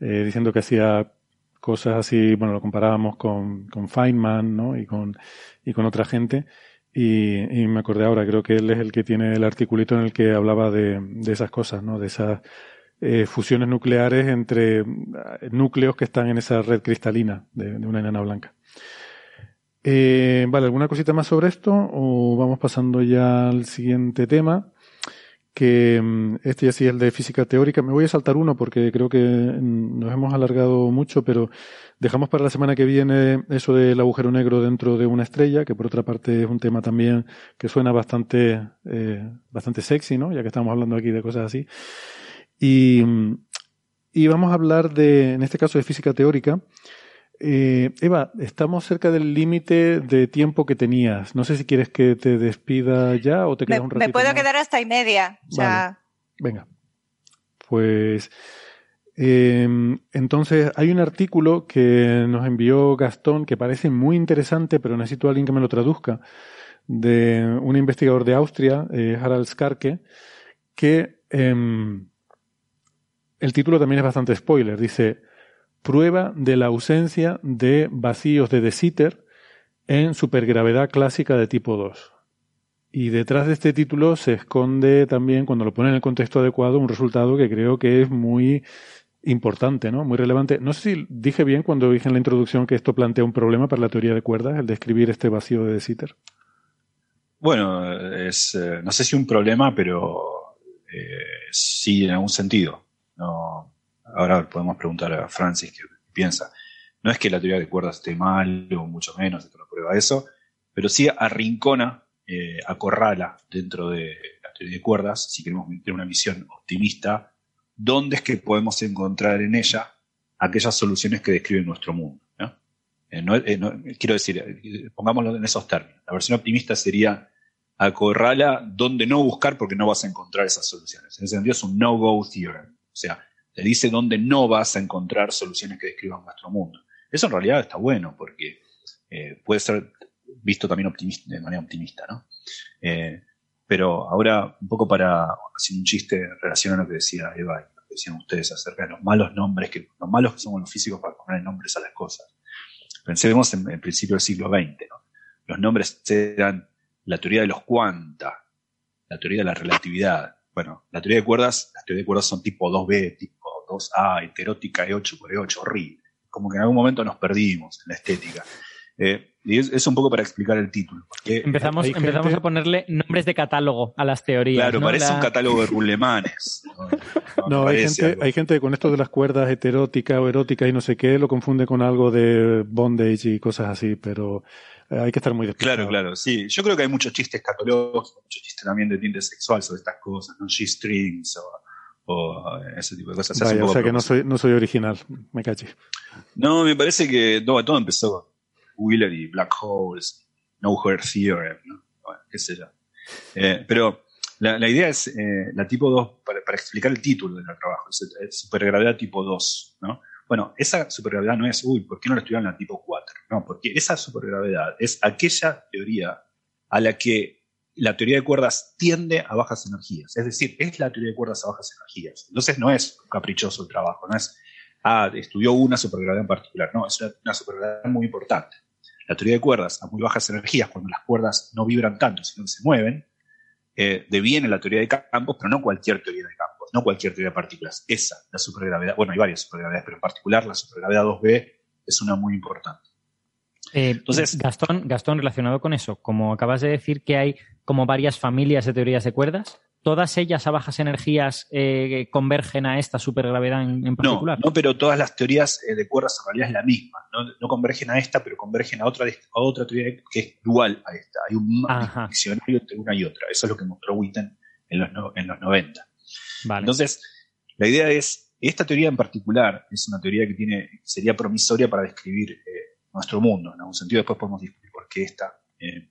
eh, diciendo que hacía cosas así, bueno, lo comparábamos con, con Feynman, ¿no? Y con, y con otra gente. Y, me acordé ahora, creo que él es el que tiene el articulito en el que hablaba de, de esas cosas, ¿no? De esas eh, fusiones nucleares entre eh, núcleos que están en esa red cristalina de, una enana blanca. Eh, vale, ¿alguna cosita más sobre esto? ¿O vamos pasando ya al siguiente tema? Que mm, este ya sí es el de física teórica. Me voy a saltar uno porque creo que mm, nos hemos alargado mucho, pero dejamos para la semana que viene eso del agujero negro dentro de una estrella, que por otra parte es un tema también que suena bastante, eh, bastante sexy, ¿no? Ya que estamos hablando aquí de cosas así. Y, mm, y vamos a hablar de, en este caso, de física teórica. Eh, Eva, estamos cerca del límite de tiempo que tenías. No sé si quieres que te despida ya o te quedas un ratito Me puedo quedar hasta y media. Venga. Pues em, entonces hay un artículo que nos envió Gastón que parece muy interesante, pero necesito a alguien que me lo traduzca, de un investigador de Austria, eh, Harald Skarke, que em, el título también es bastante spoiler. Dice prueba de la ausencia de vacíos de De Sitter en supergravedad clásica de tipo 2. Y detrás de este título se esconde también, cuando lo pone en el contexto adecuado, un resultado que creo que es muy importante, ¿no? Muy relevante. No sé si dije bien cuando dije en la introducción que esto plantea un problema para la teoría de cuerdas, el describir este vacío de De Sitter. Bueno, es, eh, no sé si un problema, pero eh, sí en algún sentido. No, ahora podemos preguntar a Francis qué piensa. No es que la teoría de cuerdas esté mal, o mucho menos, esto no prueba eso, pero sí arrincona, eh, acorrala dentro de la teoría de cuerdas, si queremos tener una visión optimista, dónde es que podemos encontrar en ella aquellas soluciones que describen nuestro mundo. Eh, eh, quiero decir, pongámoslo en esos términos. La versión optimista sería acorrala donde no buscar porque no vas a encontrar esas soluciones. En ese sentido es un no-go theorem. O sea, te dice dónde no vas a encontrar soluciones que describan nuestro mundo. Eso en realidad está bueno porque eh, puede ser visto también de manera optimista, ¿no? Eh, pero ahora, un poco para hacer un chiste en relación a lo que decía Eva y lo que decían ustedes acerca de los malos nombres, que los malos que somos los físicos para poner nombres a las cosas. Pensemos en el principio del siglo XX, ¿no? Los nombres eran la teoría de los cuanta, la teoría de la relatividad. Bueno, la teoría de cuerdas, las teorías de cuerdas son tipo 2B, tipo 2A, heterótica E8 por E8, horrible. Como que en algún momento nos perdimos en la estética. Eh, y es, un poco para explicar el título. empezamos empezamos a ponerle nombres de catálogo a las teorías. Claro, parece un catálogo de rulemanes. No, (laughs) hay, gente, hay gente con esto de las cuerdas heterótica o erótica y no sé qué, lo confunde con algo de bondage y cosas así, pero eh, hay que estar muy despierto. Claro, claro, sí. Yo creo que hay muchos chistes catálogos, muchos chistes también de tinte sexual sobre estas cosas, ¿no? G-strings o o ese tipo de cosas. o sea que no soy, no soy original, me caché. No, me parece que todo, empezó con Wheeler y Black Holes, No Her Theorem, ¿no? bueno, qué sé yo. Eh, pero la, la, idea es eh, la tipo 2, para, para, explicar el título del trabajo, es, supergravedad tipo 2, ¿no? Bueno, esa supergravedad no es, uy, ¿por qué no la estudiaron la tipo 4? No, porque esa supergravedad es aquella teoría a la que la teoría de cuerdas tiende a bajas energías. Es decir, es la teoría de cuerdas a bajas energías. Entonces no es caprichoso el trabajo, no es, ah, estudió una supergravedad en particular. No, es una, supergravedad muy importante. La teoría de cuerdas a muy bajas energías, cuando las cuerdas no vibran tanto, sino que se mueven, eh, deviene la teoría de campos, pero no cualquier teoría de campos, no cualquier teoría de partículas. Esa, la supergravedad, bueno, hay varias supergravedades, pero en particular la supergravedad 2B es una muy importante. Eh, Entonces, Gastón, Gastón, relacionado con eso, como acabas de decir que hay como varias familias de teorías de cuerdas, ¿todas ellas a bajas energías eh, convergen a esta supergravedad en, particular? No, pero todas las teorías eh, de cuerdas en realidad es la misma. No, convergen a esta, pero convergen a otra, a otra teoría que es dual a esta. Hay un diccionario entre una y otra. Eso es lo que mostró Witten en los, en los 90. Entonces, la idea es, esta teoría en particular es una teoría que tiene, sería promisoria para describir nuestro mundo. En algún sentido, después podemos discutir por qué está. Eh,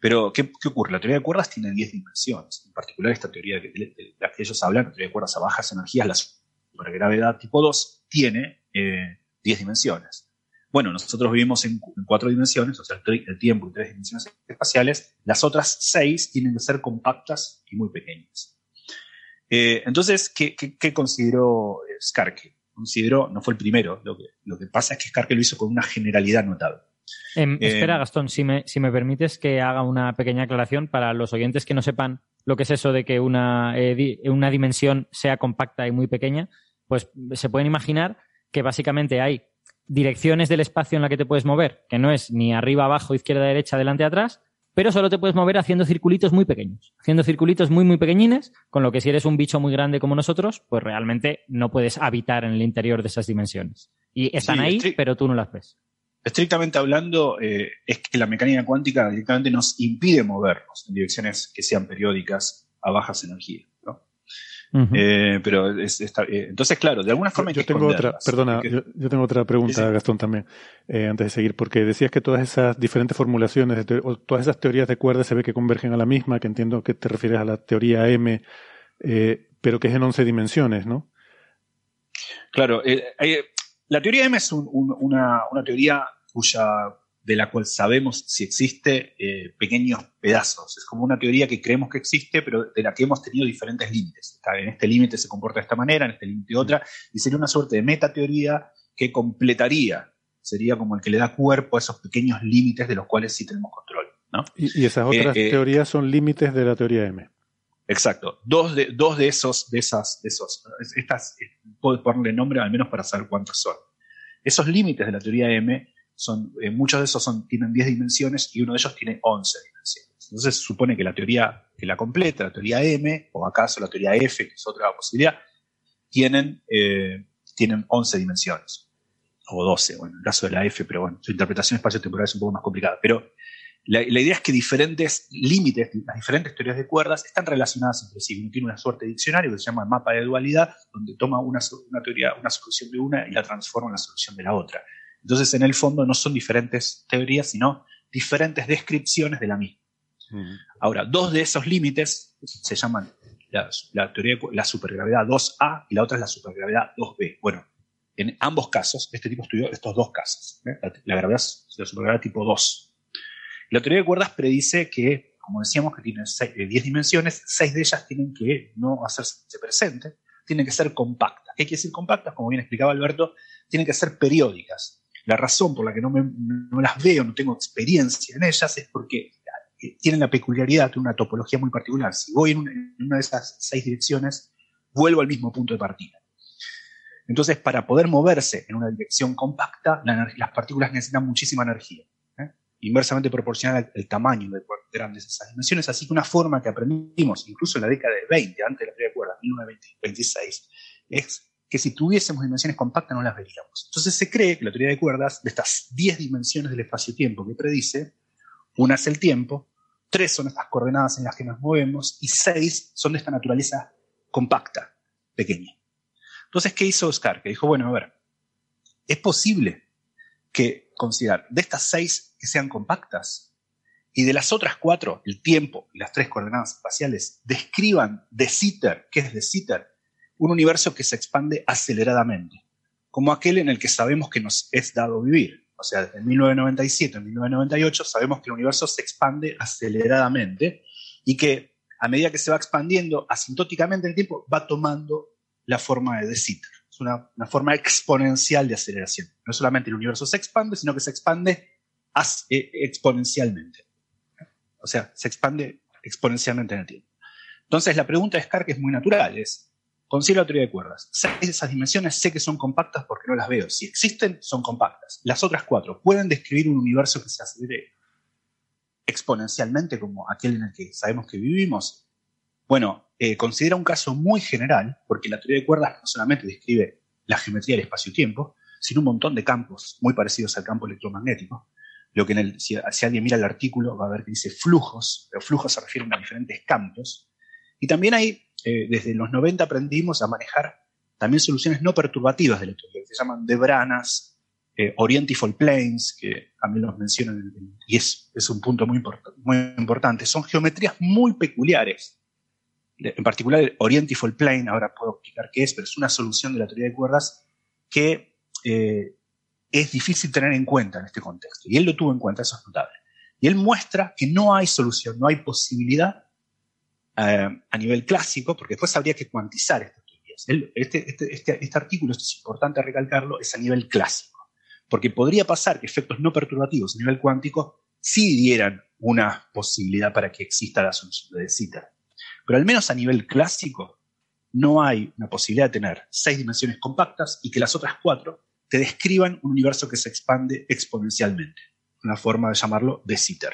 pero, ¿qué, ocurre? La teoría de cuerdas tiene 10 dimensiones. En particular, esta teoría de, la que ellos hablan, la teoría de cuerdas a bajas energías, la supergravedad tipo 2, tiene 10 eh, dimensiones. Bueno, nosotros vivimos en, cuatro dimensiones, o sea, el, tiempo y tres dimensiones espaciales. Las otras seis tienen que ser compactas y muy pequeñas. Eh, entonces, ¿qué, qué consideró Skarke? consideró, no fue el primero, lo que, lo que pasa es que Skarke lo hizo con una generalidad notable. Em, eh, espera, Gastón, si me, si me permites que haga una pequeña aclaración para los oyentes que no sepan lo que es eso de que una, eh, una dimensión sea compacta y muy pequeña, pues se pueden imaginar que básicamente hay direcciones del espacio en la que te puedes mover, que no es ni arriba, abajo, izquierda, derecha, adelante, atrás, pero solo te puedes mover haciendo circulitos muy pequeños, haciendo circulitos muy, muy pequeñines, con lo que si eres un bicho muy grande como nosotros, pues realmente no puedes habitar en el interior de esas dimensiones. Y están ahí, pero tú no las ves. Estrictamente hablando, eh, es que la mecánica cuántica directamente nos impide movernos en direcciones que sean periódicas a bajas energías. Eh, pero eh, entonces, claro, de alguna forma yo, tengo otra, perdona, yo, tengo otra pregunta, Gastón, también, eh, antes de seguir, porque decías que todas esas diferentes formulaciones, o todas esas teorías de cuerdas se ve que convergen a la misma, que entiendo que te refieres a la teoría M, pero que es en 11 dimensiones, ¿no? Claro, la teoría M es una, una teoría cuya de la cual sabemos si existe eh, pequeños pedazos. Es como una teoría que creemos que existe, pero de la que hemos tenido diferentes límites. En este límite se comporta de esta manera, en este límite otra, y sería una suerte de metateoría que completaría, sería como el que le da cuerpo a esos pequeños límites de los cuales sí tenemos control. Y, esas otras eh, eh, teorías son límites de la teoría M. Exacto. Dos de, dos de esos, de esas, de esos, estas, puedo ponerle nombre al menos para saber cuántos son. Esos límites de la teoría M son, eh, muchos de esos tienen 10 dimensiones y uno de ellos tiene 11 dimensiones. Entonces se supone que la teoría que la completa, la teoría M, o acaso la teoría F, que es otra posibilidad, tienen, eh, tienen 11 dimensiones. O 12, bueno, en el caso de la F, pero bueno, su interpretación espacio-temporal es un poco más complicada. Pero la, idea es que diferentes límites, las diferentes teorías de cuerdas están relacionadas entre sí. Uno tiene una suerte de diccionario que se llama mapa de dualidad, donde toma una, una teoría, una solución de una y la transforma en la solución de la otra. Entonces, en el fondo no son diferentes teorías, sino diferentes descripciones de la misma. Ahora, dos de esos límites se llaman la, teoría de la supergravedad 2A y la otra es la supergravedad 2B. Bueno, en ambos casos, este tipo estudió estos dos casos. ¿eh? La, gravedad la supergravedad tipo 2. La teoría de cuerdas predice que, como decíamos, que tiene 10 eh, dimensiones, 6 de ellas tienen que no hacerse presente, tienen que ser compactas. ¿Qué quiere decir compactas? Como bien explicaba Alberto, tienen que ser periódicas. La razón por la que no, las veo, no tengo experiencia en ellas, es porque eh, tienen la peculiaridad de una topología muy particular. Si voy en una, de esas seis direcciones, vuelvo al mismo punto de partida. Entonces, para poder moverse en una dirección compacta, las partículas necesitan muchísima energía, ¿eh? inversamente proporcional al, tamaño de grandes esas dimensiones. Así que una forma que aprendimos, incluso en la década de 20, antes de la de cuerdas, 1926, es que si tuviésemos dimensiones compactas no las veríamos. Entonces se cree que la teoría de cuerdas, de estas 10 dimensiones del espacio-tiempo que predice, una es el tiempo, tres son estas coordenadas en las que nos movemos y seis son de esta naturaleza compacta, pequeña. Entonces, ¿qué hizo Oscar? Que dijo, bueno, a ver, es posible que considerar de estas seis que sean compactas y de las otras cuatro, el tiempo y las tres coordenadas espaciales, describan de Sitter, ¿qué es de Sitter? Un universo que se expande aceleradamente, como aquel en el que sabemos que nos es dado vivir. O sea, desde 1997 a 1998 sabemos que el universo se expande aceleradamente y que a medida que se va expandiendo asintóticamente en el tiempo, va tomando la forma de De. Es una, forma exponencial de aceleración. No solamente el universo se expande, sino que se expande eh, exponencialmente. O sea, se expande exponencialmente en el tiempo. Entonces, la pregunta de Scar, que es muy natural, es, La teoría de cuerdas. Seis esas dimensiones sé que son compactas porque no las veo. Si existen, son compactas. Las otras cuatro pueden describir un universo que se acelere exponencialmente como aquel en el que sabemos que vivimos. Bueno, eh, considera un caso muy general, porque la teoría de cuerdas no solamente describe la geometría del espacio-tiempo, sino un montón de campos muy parecidos al campo electromagnético. Lo que si, si, alguien mira el artículo va a ver que dice flujos, pero flujos se refieren a diferentes campos. Y también hay eh, desde los 90 aprendimos a manejar también soluciones no perturbativas de la teoría, que se llaman debranas, eh, orientifol planes, que también los mencionan, y es, es un punto muy, muy importante. Son geometrías muy peculiares. En particular, el orientifol plane, ahora puedo explicar qué es, pero es una solución de la teoría de cuerdas que eh, es difícil tener en cuenta en este contexto. Y él lo tuvo en cuenta, eso es notable. Y él muestra que no hay solución, no hay posibilidad eh, a nivel clásico, porque después habría que cuantizar estas teorías. Este, este, este, este, artículo, es importante recalcarlo, es a nivel clásico, porque podría pasar que efectos no perturbativos a nivel cuántico sí dieran una posibilidad para que exista la solución de De Pero al menos a nivel clásico no hay una posibilidad de tener seis dimensiones compactas y que las otras cuatro te describan un universo que se expande exponencialmente. Una forma de llamarlo de Sitter.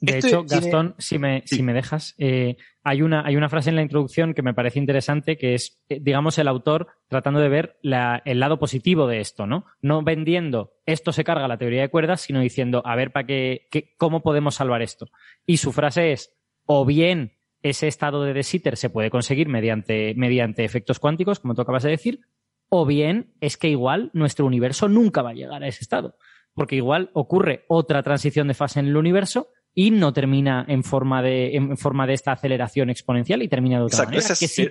De hecho, Gastón, si, me, si me dejas, eh, hay, una, hay una frase en la introducción que me parece interesante, que es, eh, digamos, el autor tratando de ver el lado positivo de esto, ¿no? No vendiendo esto se carga la teoría de cuerdas, sino diciendo, a ver, ¿para qué, qué, ¿cómo podemos salvar esto? Y su frase es, o bien ese estado de De Sitter se puede conseguir mediante, mediante efectos cuánticos, como tú acabas de decir, o bien es que igual nuestro universo nunca va a llegar a ese estado, porque igual ocurre otra transición de fase en el universo y no termina en forma de, en forma de esta aceleración exponencial y termina de otra manera. que sí,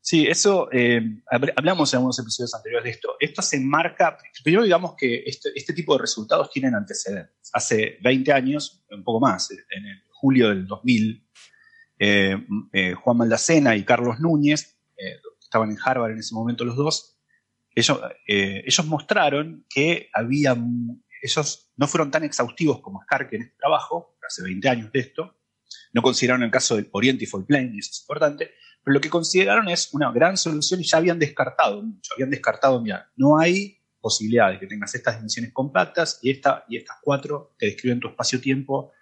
sí, eso eh, hablamos en algunos episodios anteriores de esto. Esto se enmarca, primero digamos que este, este, tipo de resultados tienen antecedentes. Hace 20 años, un poco más, en el julio del 2000, eh, eh, Juan Maldacena y Carlos Núñez, estaban en Harvard en ese momento los dos, ellos, ellos mostraron que había ellos no fueron tan exhaustivos como Skark en este trabajo, hace 20 años de esto, no consideraron el caso del Oriental Plane, y eso es importante, pero lo que consideraron es una gran solución y ya habían descartado mucho, habían descartado, mira, no hay posibilidad de que tengas estas dimensiones compactas y, esta, y estas cuatro que describen tu espacio-tiempo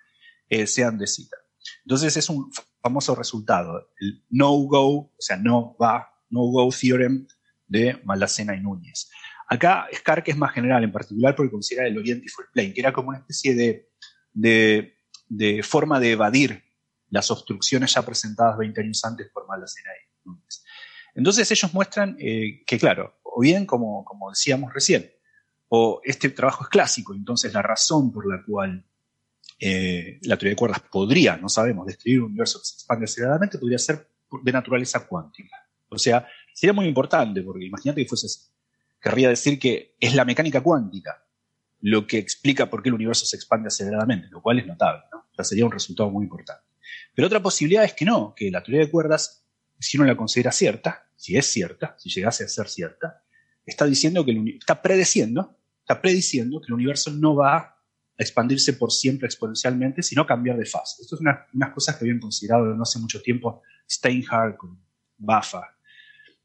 eh, sean de cita. Entonces es un famoso resultado, el no-go, o sea, no va, no-go theorem de Maldacena y Núñez. Acá Skark es más general, en particular porque considera el Oriente Full Plane, que era como una especie de, de, forma de evadir las obstrucciones ya presentadas 20 años antes por Maldacena y Entonces ellos muestran eh, que, claro, o bien, como, como decíamos recién, o este trabajo es clásico, entonces la razón por la cual eh, la teoría de cuerdas podría, no sabemos, describir un universo que se expande aceleradamente, podría ser de naturaleza cuántica. O sea, sería muy importante, porque imagínate que fuese así querría decir que es la mecánica cuántica lo que explica por qué el universo se expande aceleradamente, lo cual es notable, ¿no? Sería un resultado muy importante. Pero otra posibilidad es que no, que la teoría de cuerdas, si uno la considera cierta, si es cierta, si llegase a ser cierta, está diciendo que está predeciendo, está prediciendo que el universo no va a expandirse por siempre exponencialmente, sino cambiar de fase. Esto es una, unas cosas que habían considerado no hace mucho tiempo Steinhardt con Bafa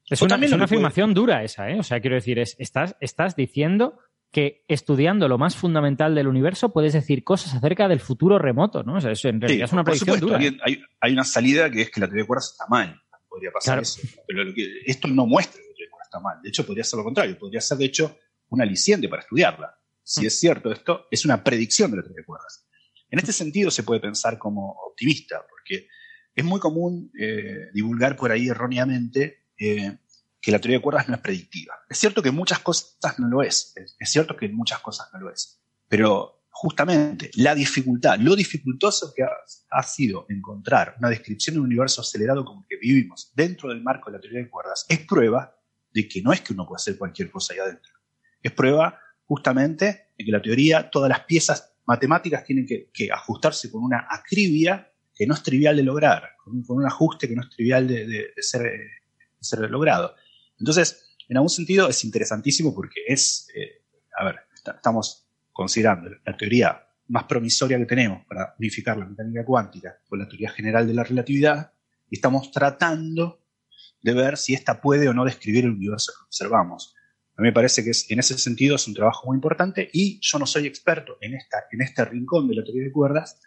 es una, una afirmación dura esa, ¿eh? O sea, quiero decir, es, estás, estás diciendo que estudiando lo más fundamental del universo puedes decir cosas acerca del futuro remoto, ¿no? O sea, eso en realidad es una predicción dura. Hay, una salida que es que la teoría de cuerdas está mal. Podría pasar eso. Pero esto no muestra que la teoría de cuerdas está mal. De hecho, podría ser lo contrario. Podría ser, de hecho, un aliciente para estudiarla. Si mm. es cierto esto, es una predicción de la teoría de cuerdas. En este sentido se puede pensar como optimista, porque es muy común eh, divulgar por ahí erróneamente eh, que la teoría de cuerdas no es predictiva. Es cierto que muchas cosas no lo es, es, cierto que muchas cosas no lo es, pero justamente la dificultad, lo dificultoso que ha, sido encontrar una descripción de un universo acelerado como el que vivimos dentro del marco de la teoría de cuerdas, es prueba de que no es que uno pueda hacer cualquier cosa ahí adentro. Es prueba justamente de que la teoría, todas las piezas matemáticas tienen que, ajustarse con una acribia que no es trivial de lograr, con un, ajuste que no es trivial de ser eh, ser logrado. Entonces, en algún sentido es interesantísimo porque es, eh, a ver, estamos considerando la teoría más promisoria que tenemos para unificar la mecánica cuántica con la teoría general de la relatividad y estamos tratando de ver si esta puede o no describir el universo que observamos. A mí me parece que en ese sentido es un trabajo muy importante y yo no soy experto en, esta, en este rincón de la teoría de cuerdas,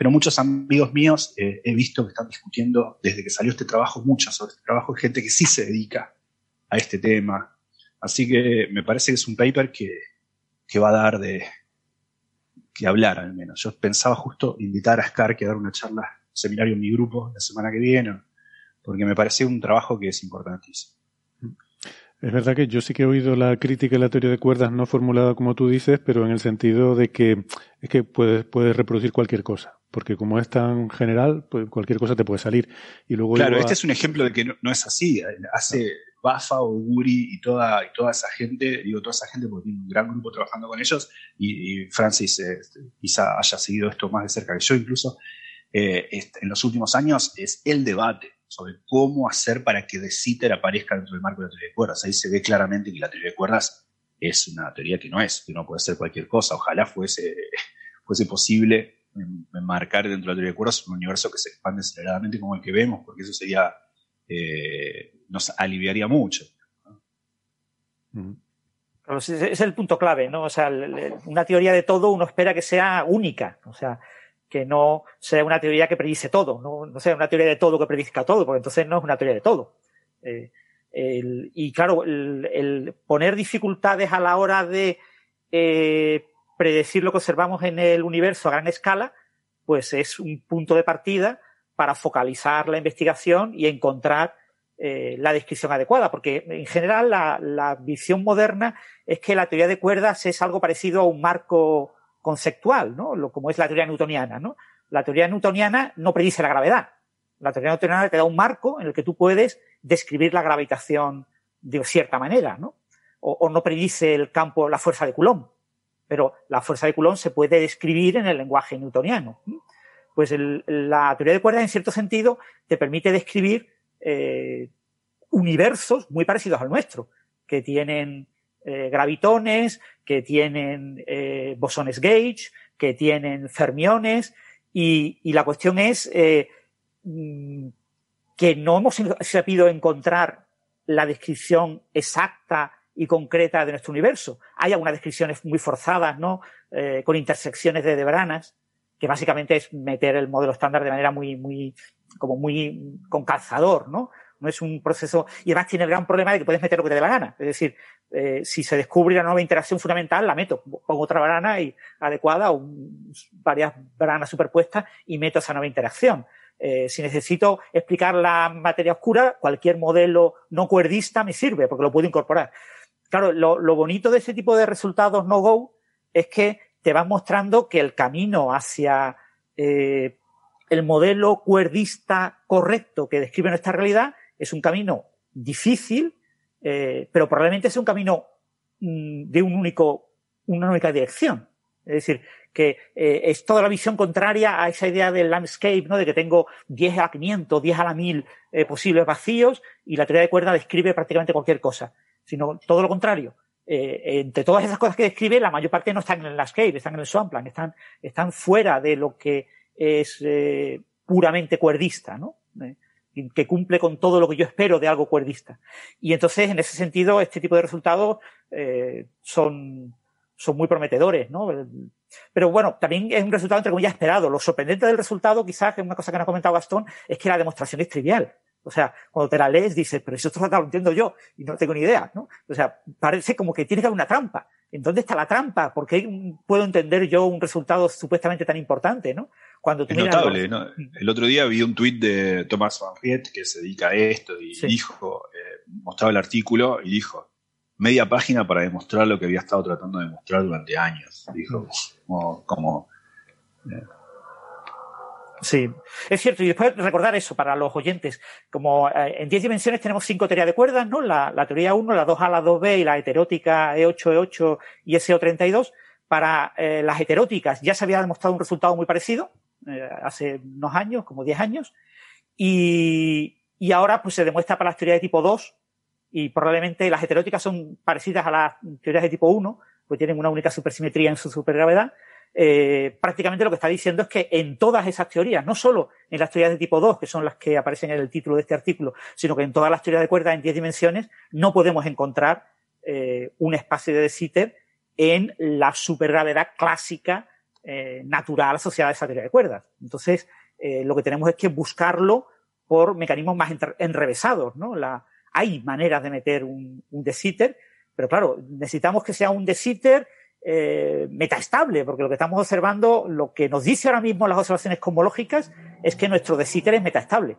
pero muchos amigos míos eh, he visto que están discutiendo desde que salió este trabajo, mucho sobre este trabajo, gente que sí se dedica a este tema. Así que me parece que es un paper que, va a dar de que hablar al menos. Yo pensaba justo invitar a Scar a dar una charla, un seminario en mi grupo la semana que viene, porque me parece un trabajo que es importantísimo. Es verdad que yo sí que he oído la crítica de la teoría de cuerdas no formulada como tú dices, pero en el sentido de que es que puedes, puedes reproducir cualquier cosa porque como es tan general, pues cualquier cosa te puede salir. Y luego claro, este es un ejemplo de que no, es así. Hace Bafa o Guri y toda, y toda esa gente, digo toda esa gente porque tiene un gran grupo trabajando con ellos, y, Francis eh, quizá haya seguido esto más de cerca que yo incluso, eh, este, en los últimos años es el debate sobre cómo hacer para que De Sitter aparezca dentro del marco de la teoría de cuerdas. Ahí se ve claramente que la teoría de cuerdas es una teoría que no es, que no puede ser cualquier cosa. Ojalá fuese, fuese posible marcar dentro de la teoría de cuerdas un universo que se expande aceleradamente como el que vemos, porque eso sería, eh, nos aliviaría mucho. es el punto clave, ¿no? O sea, una teoría de todo uno espera que sea única. O sea, que no sea una teoría que predice todo, no, sea una teoría de todo que predizca todo, porque entonces no es una teoría de todo. Eh, y claro, el, poner dificultades a la hora de eh, predecir lo que observamos en el universo a gran escala, pues es un punto de partida para focalizar la investigación y encontrar eh, la descripción adecuada, porque en general la, visión moderna es que la teoría de cuerdas es algo parecido a un marco conceptual, ¿no? Lo, como es la teoría newtoniana. La teoría newtoniana no predice la gravedad. La teoría newtoniana te da un marco en el que tú puedes describir la gravitación de cierta manera, ¿no? O, no predice el campo, la fuerza de Coulomb. Pero la fuerza de Coulomb se puede describir en el lenguaje newtoniano. Pues la teoría de cuerdas, en cierto sentido, te permite describir eh, universos muy parecidos al nuestro, que tienen eh, gravitones, que tienen eh, bosones gauge, que tienen fermiones, y, la cuestión es mm, que no hemos sabido encontrar la descripción exacta y concreta de nuestro universo. Hay algunas descripciones muy forzadas, ¿no? con intersecciones de debranas, que básicamente es meter el modelo estándar de manera muy, muy, como muy con calzador, ¿no? No es un proceso, y además tiene el gran problema de que puedes meter lo que te dé la gana. Es decir, eh, si se descubre una nueva interacción fundamental, la meto, pongo otra brana y, adecuada o varias branas superpuestas y meto esa nueva interacción. Eh, si necesito explicar la materia oscura, cualquier modelo no cuerdista me sirve porque lo puedo incorporar. Claro, lo, bonito de ese tipo de resultados no go es que te van mostrando que el camino hacia eh, el modelo cuerdista correcto que describe nuestra realidad es un camino difícil, eh, pero probablemente es un camino mm, de un único, una única dirección. Es decir, que eh, es toda la visión contraria a esa idea del landscape, ¿no? De que tengo 10 a 500, 10 a la 1000 eh, posibles vacíos y la teoría de cuerda describe prácticamente cualquier cosa. Sino todo lo contrario. entre todas esas cosas que describe, la mayor parte no están en el landscape, están en el swampland, están, están fuera de lo que es puramente cuerdista, ¿no? que cumple con todo lo que yo espero de algo cuerdista. Y entonces, en ese sentido, este tipo de resultados eh, son, son muy prometedores, ¿no? Pero bueno, también es un resultado entre comillas esperado. Lo sorprendente del resultado, quizás, es una cosa que nos ha comentado Gastón, es que la demostración es trivial. O sea, cuando te la lees dices, pero eso lo entiendo yo y no tengo ni idea, ¿no? O sea, parece como que tiene que haber una trampa. ¿En dónde está la trampa? ¿Por qué puedo entender yo un resultado supuestamente tan importante, no? Cuando es notable, ¿no? El otro día vi un tuit de Thomas Van Riet que se dedica a esto y dijo, eh, mostraba el artículo y dijo, media página para demostrar lo que había estado tratando de demostrar durante años. Dijo, como... como eh, Sí, es cierto. Y después recordar eso para los oyentes. Como eh, en 10 dimensiones tenemos cinco teorías de cuerdas, ¿no? La, teoría 1, la 2A, la 2B y la heterótica E8, E8 y SO32. Para eh, las heteróticas ya se había demostrado un resultado muy parecido eh, hace unos años, como 10 años. Y, y ahora pues se demuestra para las teorías de tipo 2 y probablemente las heteróticas son parecidas a las teorías de tipo 1, pues tienen una única supersimetría en su supergravedad eh, prácticamente lo que está diciendo es que en todas esas teorías, no solo en las teorías de tipo 2, que son las que aparecen en el título de este artículo, sino que en todas las teorías de cuerdas en 10 dimensiones, no podemos encontrar eh, un espacio de De Sitter en la supergravedad clásica eh, natural asociada a esa teoría de cuerdas. Entonces, lo que tenemos es que buscarlo por mecanismos más enrevesados, ¿no? La, hay maneras de meter un, un De Sitter, pero claro, necesitamos que sea un De Sitter eh, metaestable, porque lo que estamos observando, lo que nos dice ahora mismo las observaciones cosmológicas es que nuestro de es metaestable.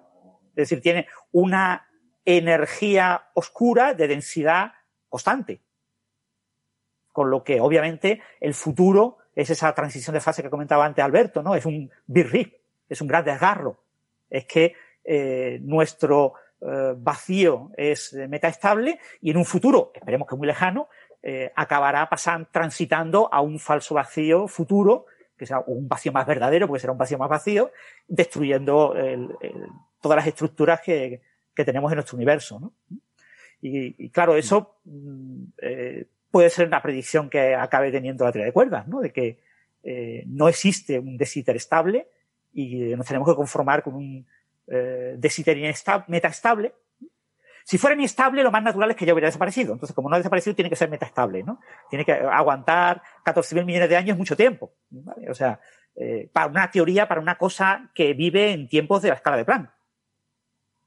Es decir, tiene una energía oscura de densidad constante. Con lo que, obviamente, el futuro es esa transición de fase que comentaba antes Alberto, ¿no? Es un big rip, es un gran desgarro. Es que eh, nuestro eh, vacío es metaestable y en un futuro, esperemos que muy lejano, eh, acabará pasando, transitando a un falso vacío futuro, que sea un vacío más verdadero, porque será un vacío más vacío, destruyendo todas las estructuras que, tenemos en nuestro universo. ¿no? Y, claro, eso mm, eh, puede ser una predicción que acabe teniendo la teoría de cuerdas, ¿no? de que eh, no existe un desiter estable y nos tenemos que conformar con un eh, desiter metaestable si fuera inestable, lo más natural es que ya hubiera desaparecido. Entonces, como no ha desaparecido, tiene que ser metaestable, ¿no? Tiene que aguantar 14.000 millones de años mucho tiempo. O sea, eh, para una teoría, para una cosa que vive en tiempos de la escala de Planck.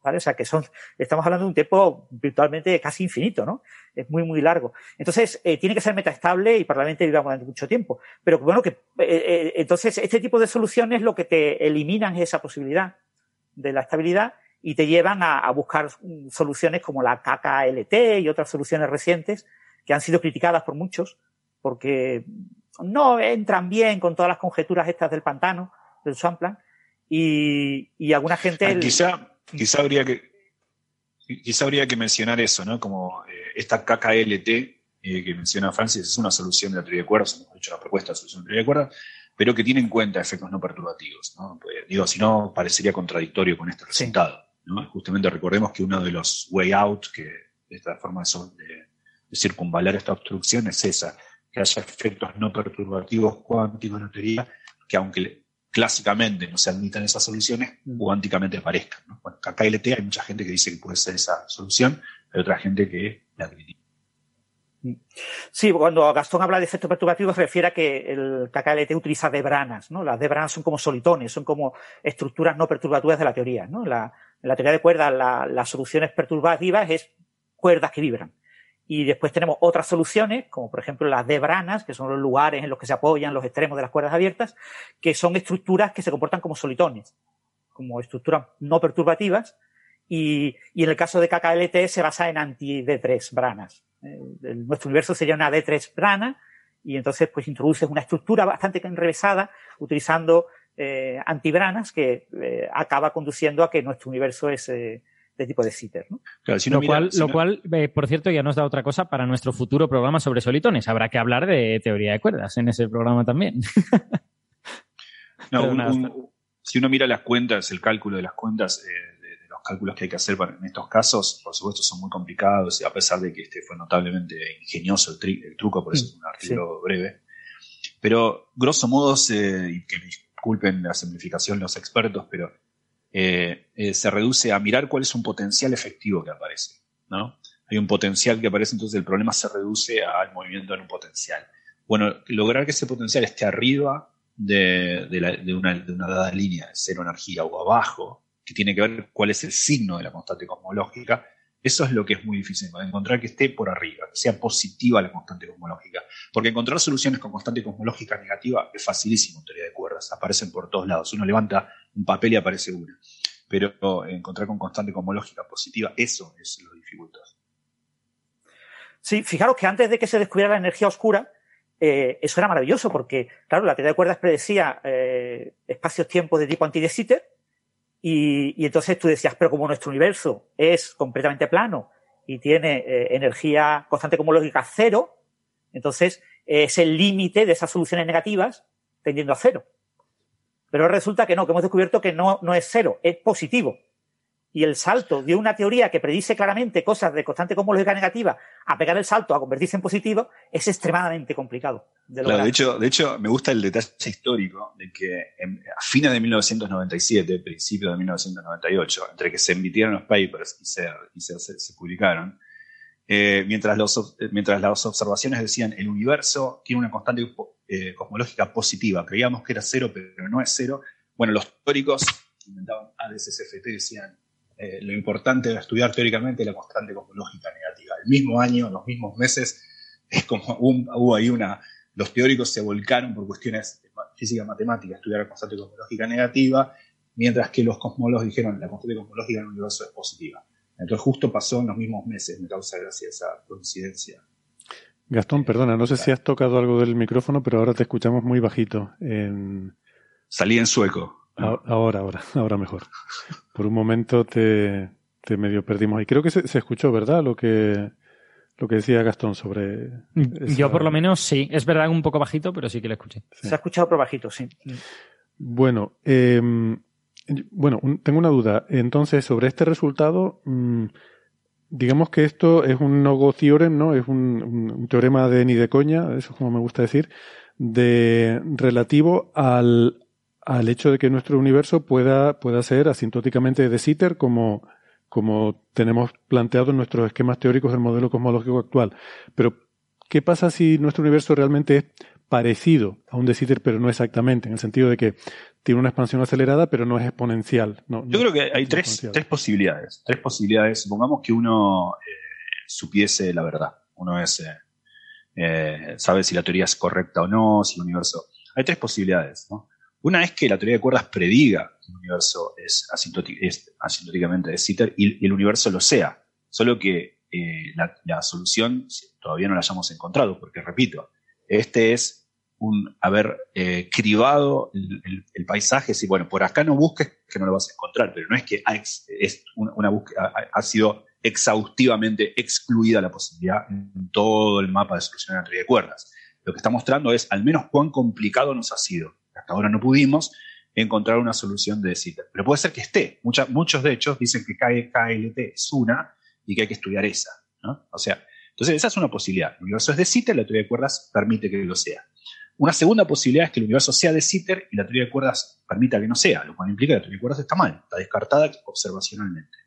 ¿Vale? O sea, que son, estamos hablando de un tiempo virtualmente casi infinito, ¿no? Es muy, muy largo. Entonces, eh, tiene que ser metaestable y probablemente viva durante mucho tiempo. Pero bueno, que, eh, entonces, este tipo de soluciones lo que te eliminan es esa posibilidad de la estabilidad y te llevan a, buscar soluciones como la KKLT y otras soluciones recientes que han sido criticadas por muchos porque no entran bien con todas las conjeturas estas del pantano, del Swampland, y, y alguna gente... Ah, quizá, quizá, habría que, quizá habría que mencionar eso, ¿no? Como eh, esta KKLT eh, que menciona Francis es una solución de la teoría de cuerdas, hemos hecho una propuesta de solución de la teoría de cuerdas, pero que tiene en cuenta efectos no perturbativos, ¿no? Pues, digo, si no, parecería contradictorio con este resultado. Justamente recordemos que uno de los way out, que esta forma de, de circunvalar esta obstrucción es esa, que haya efectos no perturbativos cuánticos en la teoría, que aunque clásicamente no se admitan esas soluciones, mm. cuánticamente aparezcan. ¿no? Bueno, KKLT hay mucha gente que dice que puede ser esa solución, hay otra gente que la critica. Mm. Sí, cuando Gastón habla de efectos perturbativos se refiere a que el KKLT utiliza debranas, ¿no? Las debranas son como solitones, son como estructuras no perturbativas de la teoría, ¿no? La, en la teoría de cuerdas, las soluciones perturbativas es cuerdas que vibran. Y después tenemos otras soluciones, como por ejemplo las debranas, que son los lugares en los que se apoyan los extremos de las cuerdas abiertas, que son estructuras que se comportan como solitones, como estructuras no perturbativas. Y, y en el caso de KKLT se basa en anti-D3 branas. Eh, nuestro universo sería una D3 brana, y entonces pues introduces una estructura bastante enrevesada utilizando eh, antibranas que eh, acaba conduciendo a que nuestro universo es eh, de tipo de sitter. ¿no? lo, cual, lo cual eh, por cierto, ya nos da otra cosa para nuestro futuro programa sobre solitones. Habrá que hablar de teoría de cuerdas en ese programa también. (laughs) no, si uno mira las cuentas, el cálculo de las cuentas, de, los cálculos que hay que hacer en estos casos, por supuesto son muy complicados, y a pesar de que este fue notablemente ingenioso el, truco, por eso es un artículo breve. Pero, grosso modo, y que disculpen la simplificación los expertos, pero eh, eh, se reduce a mirar cuál es un potencial efectivo que aparece. ¿no? Hay un potencial que aparece, entonces el problema se reduce al movimiento en un potencial. Bueno, lograr que ese potencial esté arriba de, una, de una dada línea de cero energía o abajo, que tiene que ver cuál es el signo de la constante cosmológica, eso es lo que es muy difícil, encontrar que esté por arriba, que sea positiva la constante cosmológica. Porque encontrar soluciones con constante cosmológica negativa es facilísimo en teoría de cuerdas, aparecen por todos lados. Uno levanta un papel y aparece una. Pero encontrar con constante cosmológica positiva, eso es lo dificultoso. Sí, fijaros que antes de que se descubriera la energía oscura, eh, eso era maravilloso porque, claro, la teoría de cuerdas predecía eh, espacios-tiempos de tipo anti de Sitter, y, entonces tú decías, pero como nuestro universo es completamente plano y tiene eh, energía constante cosmológica cero, entonces es el límite de esas soluciones negativas tendiendo a cero. Pero resulta que no, que hemos descubierto que no, no es cero, es positivo y el salto de una teoría que predice claramente cosas de constante cosmológica negativa a pegar el salto a convertirse en positivo es extremadamente complicado. De, hecho, de hecho, me gusta el detalle histórico de que a fines de 1997, principio de 1998, entre que se emitieron los papers y se, se, publicaron, eh, mientras, los, mientras las observaciones decían el universo tiene una constante eh, cosmológica positiva, creíamos que era cero, pero no es cero, bueno, los teóricos inventaban ADSCFT y decían eh, lo importante de estudiar teóricamente la constante cosmológica negativa. El mismo año, los mismos meses, es como hubo ahí una. Los teóricos se volcaron por cuestiones de física matemática a estudiar la constante cosmológica negativa, mientras que los cosmólogos dijeron la constante cosmológica del universo es positiva. Entonces, justo pasó en los mismos meses, me causa gracia esa coincidencia. Gastón, perdona, no sé si has tocado algo del micrófono, pero ahora te escuchamos muy bajito. Salí en sueco. Ahora, ahora, (laughs) ahora mejor. Por un momento te, te medio perdimos. Y creo que se, escuchó, ¿verdad? Lo que, lo que decía Gastón sobre. Yo, por lo menos, sí. Es verdad, un poco bajito, pero sí que lo escuché. Se ha escuchado por bajito, sí. Bueno, em, bueno, tengo una duda. Entonces, sobre este resultado, mm, digamos que esto es un no-go theorem, ¿no? Es un, un, teorema de ni de coña, eso es como me gusta decir, de relativo al, al hecho de que nuestro universo pueda, pueda ser asintóticamente de Sitter como, como tenemos planteado en nuestros esquemas teóricos del modelo cosmológico actual. Pero, ¿qué pasa si nuestro universo realmente es parecido a un de Sitter, pero no exactamente, en el sentido de que tiene una expansión acelerada, pero no es exponencial. Yo creo que hay tres, tres, posibilidades. Tres posibilidades. Supongamos que uno eh, supiese la verdad. Uno es, eh, eh, sabe si la teoría es correcta o no, si el universo. Hay tres posibilidades. Una es que la teoría de cuerdas prediga que el universo es, asintóticamente de y, el universo lo sea. Solo que la, la, solución todavía no la hayamos encontrado, porque repito, este es un haber eh, cribado el, paisaje, si bueno, por acá no busques que no lo vas a encontrar, pero no es que ha, es una, búsqueda, ha, sido exhaustivamente excluida la posibilidad en todo el mapa de solución de la teoría de cuerdas. Lo que está mostrando es al menos cuán complicado nos ha sido. Hasta ahora no pudimos encontrar una solución de cita. Pero puede ser que esté. muchos de hecho dicen que KLT es una y que hay que estudiar esa. O sea, entonces esa es una posibilidad. El universo es de y la teoría de cuerdas permite que lo sea. Una segunda posibilidad es que el universo sea de Sitter y la teoría de cuerdas permita que no sea, lo cual implica que la teoría de cuerdas está mal, está descartada observacionalmente.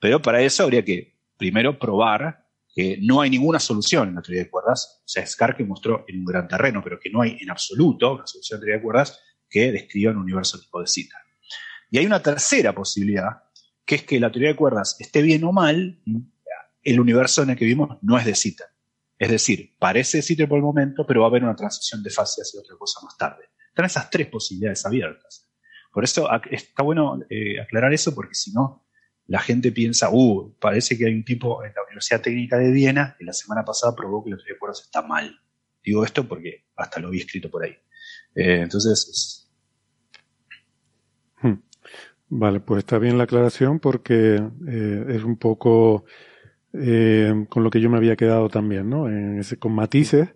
Pero para eso habría que primero probar que no hay ninguna solución en la teoría de cuerdas. O sea, Skarke mostró en un gran terreno, pero que no hay en absoluto una solución en teoría de cuerdas que describa un universo tipo de Sitter. Y hay una tercera posibilidad, que es que la teoría de cuerdas esté bien o mal, el universo en el que vivimos no es de Sitter. Es decir, parece sitio por el momento, pero va a haber una transición de fase hacia otra cosa más tarde. Están esas tres posibilidades abiertas. Por eso está bueno eh, aclarar eso, porque si no, la gente piensa, uh, parece que hay un tipo en la Universidad Técnica de Viena que la semana pasada probó que de cuerdas está mal. Digo esto porque hasta lo vi escrito por ahí. Eh, entonces. Hmm. Vale, pues está bien la aclaración porque eh, es un poco eh, con lo que yo me había quedado también, ¿no? con matices,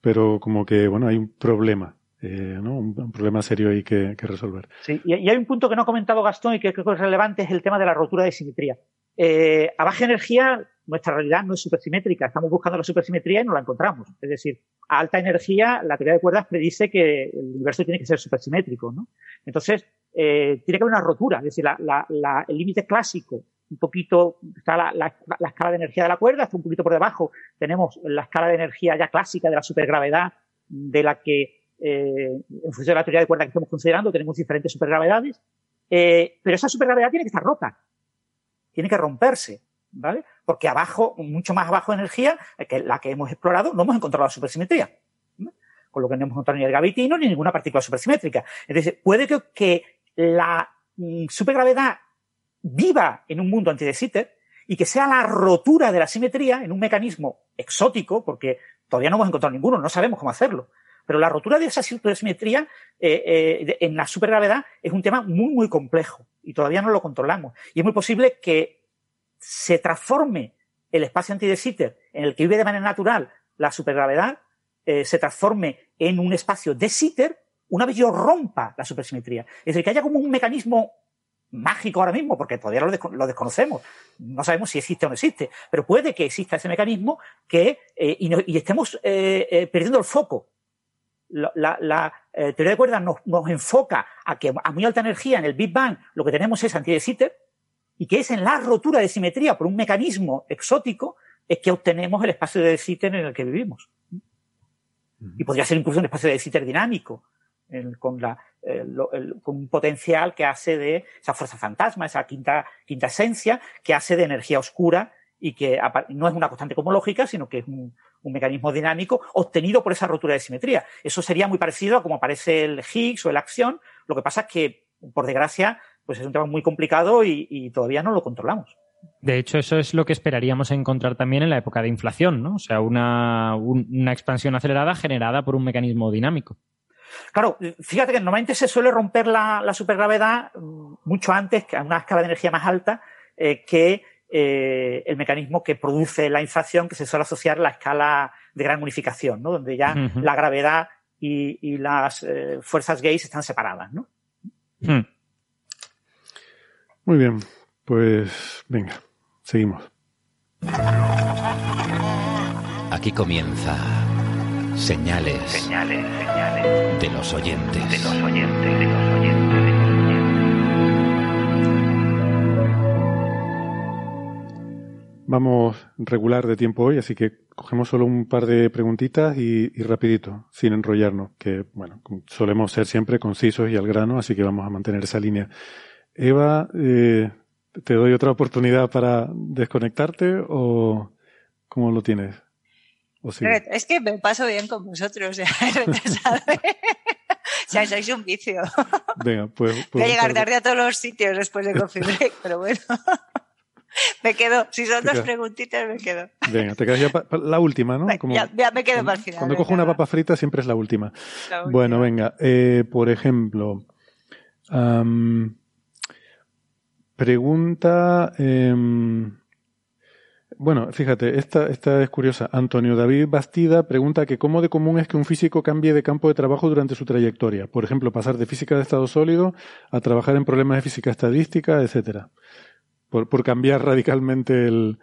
pero como que, bueno, hay un problema. Eh, un, problema serio ahí que, resolver. Sí, y, hay un punto que no ha comentado Gastón y que creo que es relevante, es el tema de la rotura de simetría. Eh, a baja energía, nuestra realidad no es supersimétrica. Estamos buscando la supersimetría y no la encontramos. Es decir, a alta energía, la teoría de cuerdas predice que el universo tiene que ser supersimétrico. ¿no? Entonces, tiene que haber una rotura. Es decir, el límite clásico un poquito, está la, escala de energía de la cuerda, está un poquito por debajo. Tenemos la escala de energía ya clásica de la supergravedad, de la que, eh, en función de la teoría de cuerda que estamos considerando, tenemos diferentes supergravedades. Eh, pero esa supergravedad tiene que estar rota. Tiene que romperse, ¿vale? Porque abajo, mucho más abajo de energía, que la que hemos explorado, no hemos encontrado la supersimetría. Con lo que no hemos encontrado ni el gavitino ni ninguna partícula supersimétrica. Entonces, puede que, que la mm, supergravedad viva en un mundo anti de Sitter y que sea la rotura de la simetría en un mecanismo exótico, porque todavía no hemos encontrado ninguno, no sabemos cómo hacerlo. Pero la rotura de esa simetría eh, eh, en la supergravedad es un tema muy, muy complejo y todavía no lo controlamos. Y es muy posible que se transforme el espacio anti de Sitter en el que vive de manera natural la supergravedad, eh, se transforme en un espacio de Sitter una vez yo rompa la supersimetría. Es decir, que haya como un mecanismo mágico ahora mismo, porque todavía lo, desconocemos. No sabemos si existe o no existe, pero puede que exista ese mecanismo que, eh, y, estemos eh, eh, perdiendo el foco. La, teoría de cuerdas nos, enfoca a que a muy alta energía en el Big Bang lo que tenemos es anti de y que es en la rotura de simetría por un mecanismo exótico es que obtenemos el espacio de Sitter en el que vivimos. Y podría ser incluso un espacio de Sitter dinámico, con la, eh, con un potencial que hace de esa fuerza fantasma, esa quinta, quinta esencia, que hace de energía oscura y que no es una constante cosmológica, sino que es un, mecanismo dinámico obtenido por esa rotura de simetría. Eso sería muy parecido a como aparece el Higgs o la acción. Lo que pasa es que, por desgracia, pues es un tema muy complicado y, todavía no lo controlamos. De hecho, eso es lo que esperaríamos encontrar también en la época de inflación, ¿no? O sea, una, una expansión acelerada generada por un mecanismo dinámico. Claro, fíjate que normalmente se suele romper la, supergravedad mm, mucho antes, a una escala de energía más alta, eh, que eh, el mecanismo que produce la inflación, que se suele asociar a la escala de gran unificación, ¿no? donde ya la gravedad y, las eh, fuerzas gays están separadas. ¿no? Hmm. Muy bien, pues venga, seguimos. Aquí comienza Señales, señales, señales de los oyentes. De los oyentes, de los oyentes, Vamos regular de tiempo hoy, así que cogemos solo un par de preguntitas y, rapidito, sin enrollarnos, que bueno, solemos ser siempre concisos y al grano, así que vamos a mantener esa línea. Eva, eh, ¿te doy otra oportunidad para desconectarte o cómo lo tienes? Es que me paso bien con vosotros, (laughs) ya, o sea, sois un vicio. Venga, pues... Voy a llegar tarde a todos los sitios después de Coffee Break, pero bueno. (laughs) me quedo. Si son dos preguntitas, me quedo. Venga, te quedas ya la última, ¿no? ya, me quedo para el final. Cuando cojo una papa frita siempre es la última. Bueno, venga. Eh, por ejemplo, pregunta... Em, bueno, fíjate, esta, esta es curiosa. Antonio David Bastida pregunta que cómo de común es que un físico cambie de campo de trabajo durante su trayectoria. Por ejemplo, pasar de física de estado sólido a trabajar en problemas de física estadística, etcétera. Por, por cambiar radicalmente el,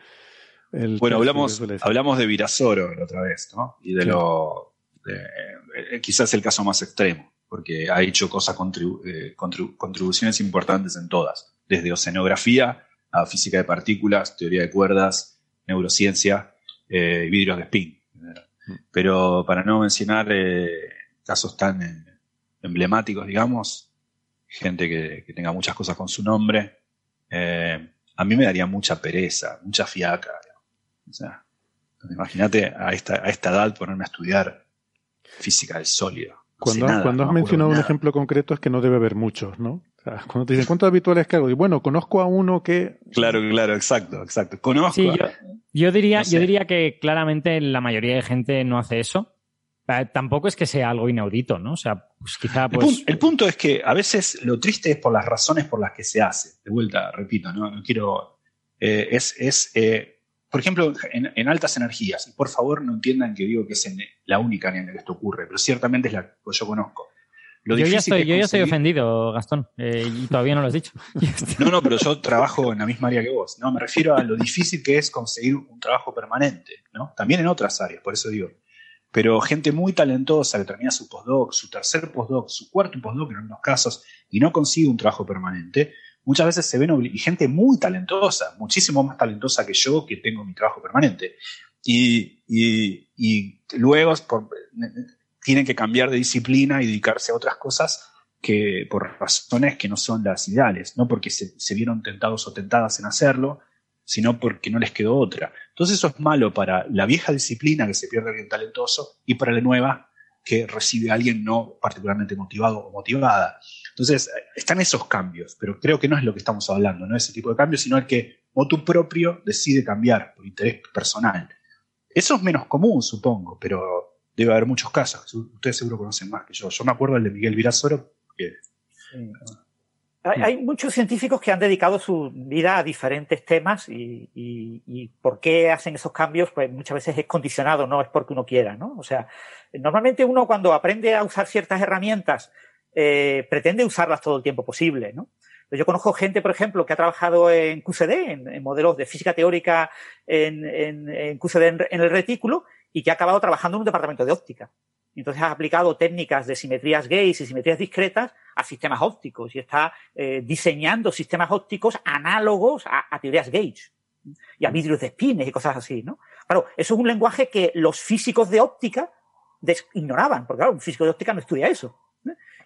el bueno, hablamos, hablamos de Virasoro la otra vez, ¿no? Y de lo. Eh, quizás el caso más extremo, porque ha hecho cosas, eh, contribuciones importantes en todas, desde oceanografía a física de partículas, teoría de cuerdas, neurociencia eh, vidrios de spin. Pero para no mencionar eh, casos tan eh, emblemáticos, digamos, gente que, tenga muchas cosas con su nombre, a mí me daría mucha pereza, mucha fiaca. O sea, imagínate a esta, a esta edad ponerme a estudiar física del sólido. Cuando, cuando has mencionado un ejemplo concreto es que no debe haber muchos, ¿no? cuando te dicen, ¿cuántos habituales que hago? Y bueno, conozco a uno que... Claro, claro, exacto, exacto. Conozco. yo, diría, yo diría que claramente la mayoría de gente no hace eso. Tampoco es que sea algo inaudito, ¿no? O sea, pues quizá pues... El, punto, es que a veces lo triste es por las razones por las que se hace. De vuelta, repito, no, no quiero... Eh, es, es eh, por ejemplo, en, altas energías, y por favor no entiendan que digo que es la única en la que esto ocurre, pero ciertamente es la que yo conozco yo, ya estoy, yo ya estoy ofendido, Gastón, eh, y todavía no lo has dicho. (laughs) no, no, pero yo trabajo en la misma área que vos. No, me refiero a lo difícil que es conseguir un trabajo permanente, ¿no? También en otras áreas, por eso digo. Pero gente muy talentosa que termina su postdoc, su tercer postdoc, su cuarto postdoc en algunos casos, y no consigue un trabajo permanente, muchas veces se ven y gente muy talentosa, muchísimo más talentosa que yo, que tengo mi trabajo permanente. Y, y, luego, por, tienen que cambiar de disciplina y dedicarse a otras cosas que por razones que no son las ideales, no porque se, vieron tentados o tentadas en hacerlo, sino porque no les quedó otra. Entonces eso es malo para la vieja disciplina que se pierde alguien talentoso y para la nueva que recibe a alguien no particularmente motivado o motivada. Entonces están esos cambios, pero creo que no es lo que estamos hablando, no ese tipo de cambios, sino el que motu propio decide cambiar por interés personal. Eso es menos común, supongo, pero debe haber muchos casos. Ustedes seguro conocen más que yo. Yo me acuerdo del de Miguel Virasoro. Hay, muchos científicos que han dedicado su vida a diferentes temas y, por qué hacen esos cambios, pues muchas veces es condicionado, no es porque uno quiera, ¿no? O sea, normalmente uno cuando aprende a usar ciertas herramientas eh, pretende usarlas todo el tiempo posible, ¿no? Yo conozco gente, por ejemplo, que ha trabajado en QCD, en, modelos de física teórica en, en QCD en, el retículo, y que ha acabado trabajando en un departamento de óptica. Entonces ha aplicado técnicas de simetrías gays y simetrías discretas a sistemas ópticos y está eh, diseñando sistemas ópticos análogos a, teorías Gauge y a vidrios de espines y cosas así, ¿no? Claro, eso es un lenguaje que los físicos de óptica ignoraban, porque claro, un físico de óptica no estudia eso.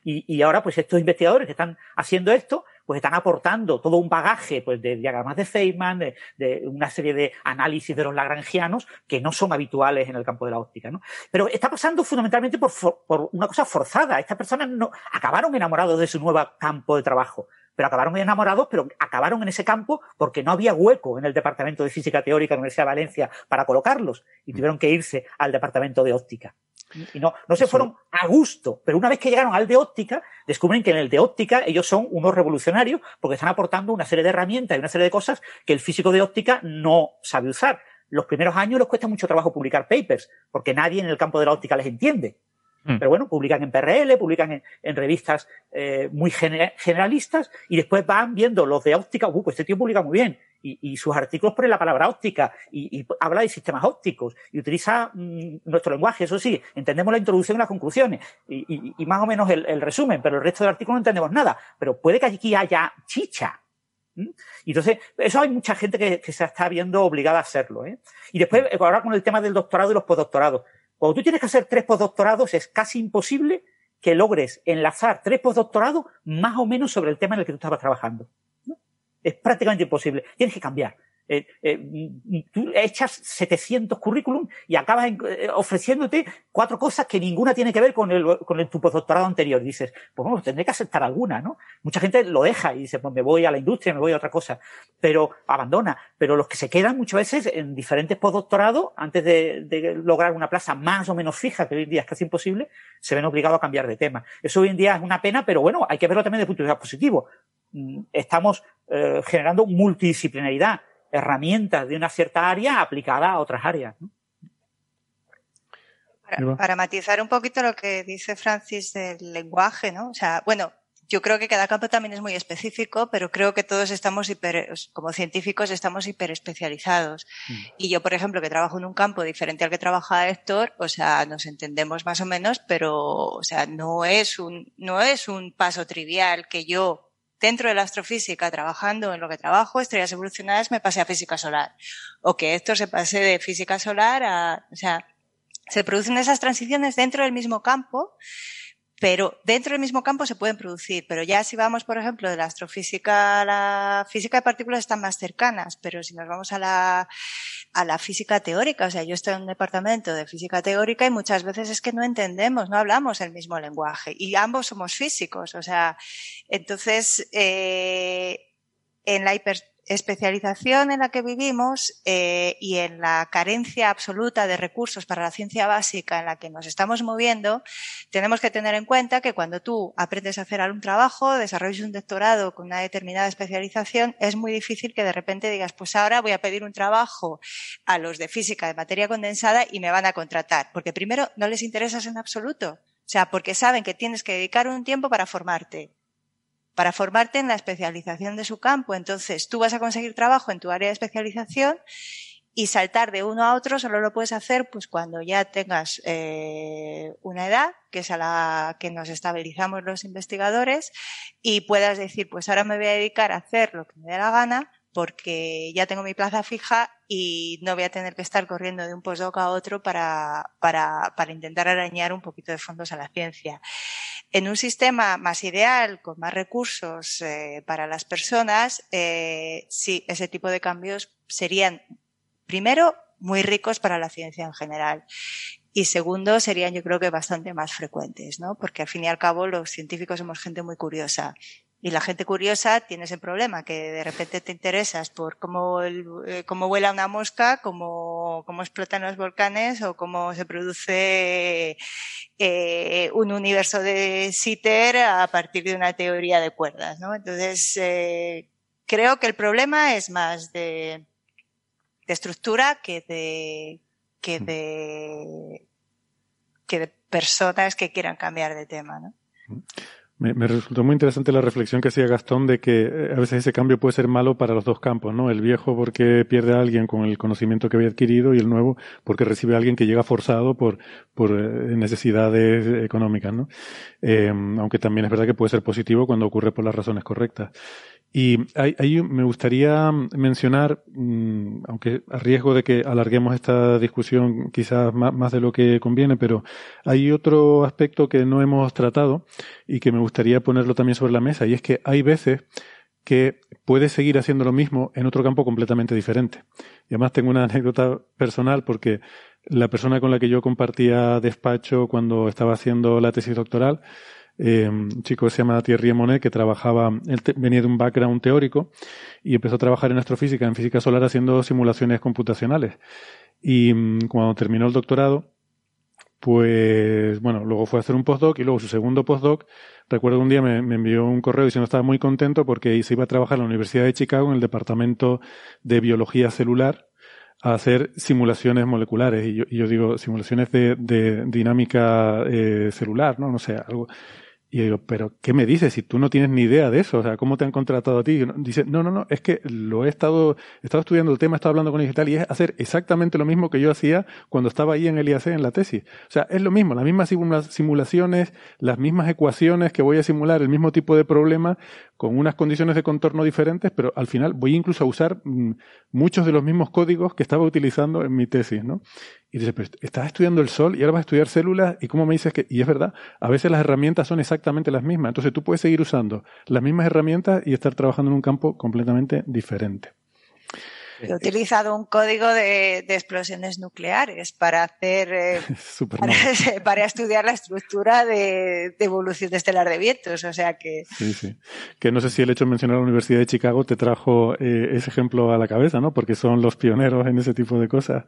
Y, y, ahora, pues estos investigadores que están haciendo esto, pues están aportando todo un bagaje pues, de diagramas de Feynman, de, una serie de análisis de los lagrangianos que no son habituales en el campo de la óptica. ¿no? Pero está pasando fundamentalmente por, por una cosa forzada. Estas personas no, acabaron enamorados de su nuevo campo de trabajo pero acabaron enamorados, pero acabaron en ese campo porque no había hueco en el Departamento de Física Teórica de la Universidad de Valencia para colocarlos y tuvieron que irse al Departamento de Óptica. Y no, no se fueron a gusto, pero una vez que llegaron al de óptica, descubren que en el de óptica ellos son unos revolucionarios porque están aportando una serie de herramientas y una serie de cosas que el físico de óptica no sabe usar. Los primeros años les cuesta mucho trabajo publicar papers porque nadie en el campo de la óptica les entiende. Hmm. Pero bueno, publican en PRL, publican en, revistas eh, muy generalistas y después van viendo los de óptica, uh, pues este tío publica muy bien y, sus artículos ponen la palabra óptica y, habla de sistemas ópticos y utiliza mm, nuestro lenguaje. Eso sí, entendemos la introducción y las conclusiones y, más o menos el, resumen, pero el resto del artículo no entendemos nada. Pero puede que aquí haya chicha. Y entonces, eso hay mucha gente que, se está viendo obligada a hacerlo. ¿eh? Y después, ahora con el tema del doctorado y los postdoctorados. Cuando tú tienes que hacer tres postdoctorados, es casi imposible que logres enlazar tres postdoctorados más o menos sobre el tema en el que tú estabas trabajando. Es prácticamente imposible. Tienes que cambiar. Eh, eh, tú echas 700 currículum y acabas eh, ofreciéndote cuatro cosas que ninguna tiene que ver con el, tu postdoctorado anterior. Dices, pues bueno, tendré que aceptar alguna, ¿no? Mucha gente lo deja y dice, pues me voy a la industria, me voy a otra cosa, pero abandona. Pero los que se quedan muchas veces en diferentes postdoctorados, antes de, de lograr una plaza más o menos fija, que hoy en día es casi imposible, se ven obligados a cambiar de tema. Eso hoy en día es una pena, pero bueno, hay que verlo también desde el punto de vista positivo. Mm, estamos generando multidisciplinaridad herramientas de una cierta área aplicada a otras áreas. Para, matizar un poquito lo que dice Francis del lenguaje, ¿no? O sea, bueno, yo creo que cada campo también es muy específico, pero creo que todos estamos hiper, como científicos estamos hiper especializados. Mm. Y yo, por ejemplo, que trabajo en un campo diferente al que trabaja Héctor, o sea, nos entendemos más o menos, pero, o sea, no es un, no es un paso trivial que yo dentro de la astrofísica, trabajando en lo que trabajo, estrellas evolucionadas, me pasé a física solar. O que esto se pase de física solar a, o sea, se producen esas transiciones dentro del mismo campo, pero dentro del mismo campo se pueden producir. Pero ya si vamos, por ejemplo, de la astrofísica a la física de partículas están más cercanas, pero si nos vamos a la, a la física teórica, o sea, yo estoy en un departamento de física teórica y muchas veces es que no entendemos, no hablamos el mismo lenguaje y ambos somos físicos, o sea, entonces, eh, en la hiper especialización en la que vivimos eh, y en la carencia absoluta de recursos para la ciencia básica en la que nos estamos moviendo, tenemos que tener en cuenta que cuando tú aprendes a hacer algún trabajo, desarrollas un doctorado con una determinada especialización, es muy difícil que de repente digas, pues ahora voy a pedir un trabajo a los de física de materia condensada y me van a contratar, porque primero no les interesas en absoluto. O sea, porque saben que tienes que dedicar un tiempo para formarte para formarte en la especialización de su campo. Entonces, tú vas a conseguir trabajo en tu área de especialización y saltar de uno a otro solo lo puedes hacer pues cuando ya tengas eh, una edad, que es a la que nos estabilizamos los investigadores, y puedas decir, pues ahora me voy a dedicar a hacer lo que me dé la gana, porque ya tengo mi plaza fija y no voy a tener que estar corriendo de un postdoc a otro para, para, para intentar arañar un poquito de fondos a la ciencia. En un sistema más ideal, con más recursos eh, para las personas, eh, sí, ese tipo de cambios serían, primero, muy ricos para la ciencia en general. Y segundo, serían yo creo que bastante más frecuentes, ¿no? Porque al fin y al cabo los científicos somos gente muy curiosa y la gente curiosa tiene ese problema, que de repente te interesas por cómo, eh, cómo vuela una mosca, cómo, cómo explotan los volcanes o cómo se produce eh, un universo de Sitter a partir de una teoría de cuerdas, ¿no? Entonces, eh, creo que el problema es más de, de estructura que de, que de, que de personas que quieran cambiar de tema, ¿no? Me, resultó muy interesante la reflexión que hacía Gastón de que eh, a veces ese cambio puede ser malo para los dos campos, ¿no? El viejo porque pierde a alguien con el conocimiento que había adquirido y el nuevo porque recibe a alguien que llega forzado por, por eh, necesidades económicas, ¿no? Eh, aunque también es verdad que puede ser positivo cuando ocurre por las razones correctas. Y ahí, me gustaría mencionar, mm, aunque a riesgo de que alarguemos esta discusión quizás más, de lo que conviene, pero hay otro aspecto que no hemos tratado y que me gustaría ponerlo también sobre la mesa, y es que hay veces que puedes seguir haciendo lo mismo en otro campo completamente diferente. Y además tengo una anécdota personal porque la persona con la que yo compartía despacho cuando estaba haciendo la tesis doctoral, eh, un chico que se llama Thierry Monet, que trabajaba, él venía de un background teórico y empezó a trabajar en astrofísica, en física solar, haciendo simulaciones computacionales. Y mm, cuando terminó el doctorado, pues bueno, luego fue a hacer un postdoc y luego su segundo postdoc, recuerdo un día me, me envió un correo diciendo que estaba muy contento porque se iba a trabajar en la Universidad de Chicago en el departamento de biología celular a hacer simulaciones moleculares. Y yo, y yo digo, simulaciones de, de dinámica eh, celular, ¿no? No sé, algo. Y yo digo, pero ¿qué me dices si tú no tienes ni idea de eso? O sea, ¿cómo te han contratado a ti? Dice, no, no, no, es que lo he estado, he estado estudiando el tema, he estado hablando con digital y es hacer exactamente lo mismo que yo hacía cuando estaba ahí en el IAC en la tesis. O sea, es lo mismo, las mismas simulaciones, las mismas ecuaciones que voy a simular, el mismo tipo de problema con unas condiciones de contorno diferentes, pero al final voy incluso a usar mm, muchos de los mismos códigos que estaba utilizando en mi tesis, ¿no? Y dice, pero estás estudiando el sol y ahora vas a estudiar células y cómo me dices que, y es verdad, a veces las herramientas son exactamente las mismas, entonces tú puedes seguir usando las mismas herramientas y estar trabajando en un campo completamente diferente. He utilizado un código de, explosiones nucleares para hacer eh, (laughs) (laughs) para, estudiar la estructura de, evolución estelar de vientos, o sea que sí, sí. que no sé si el hecho de mencionar la Universidad de Chicago te trajo eh, ese ejemplo a la cabeza, ¿no? Porque son los pioneros en ese tipo de cosas.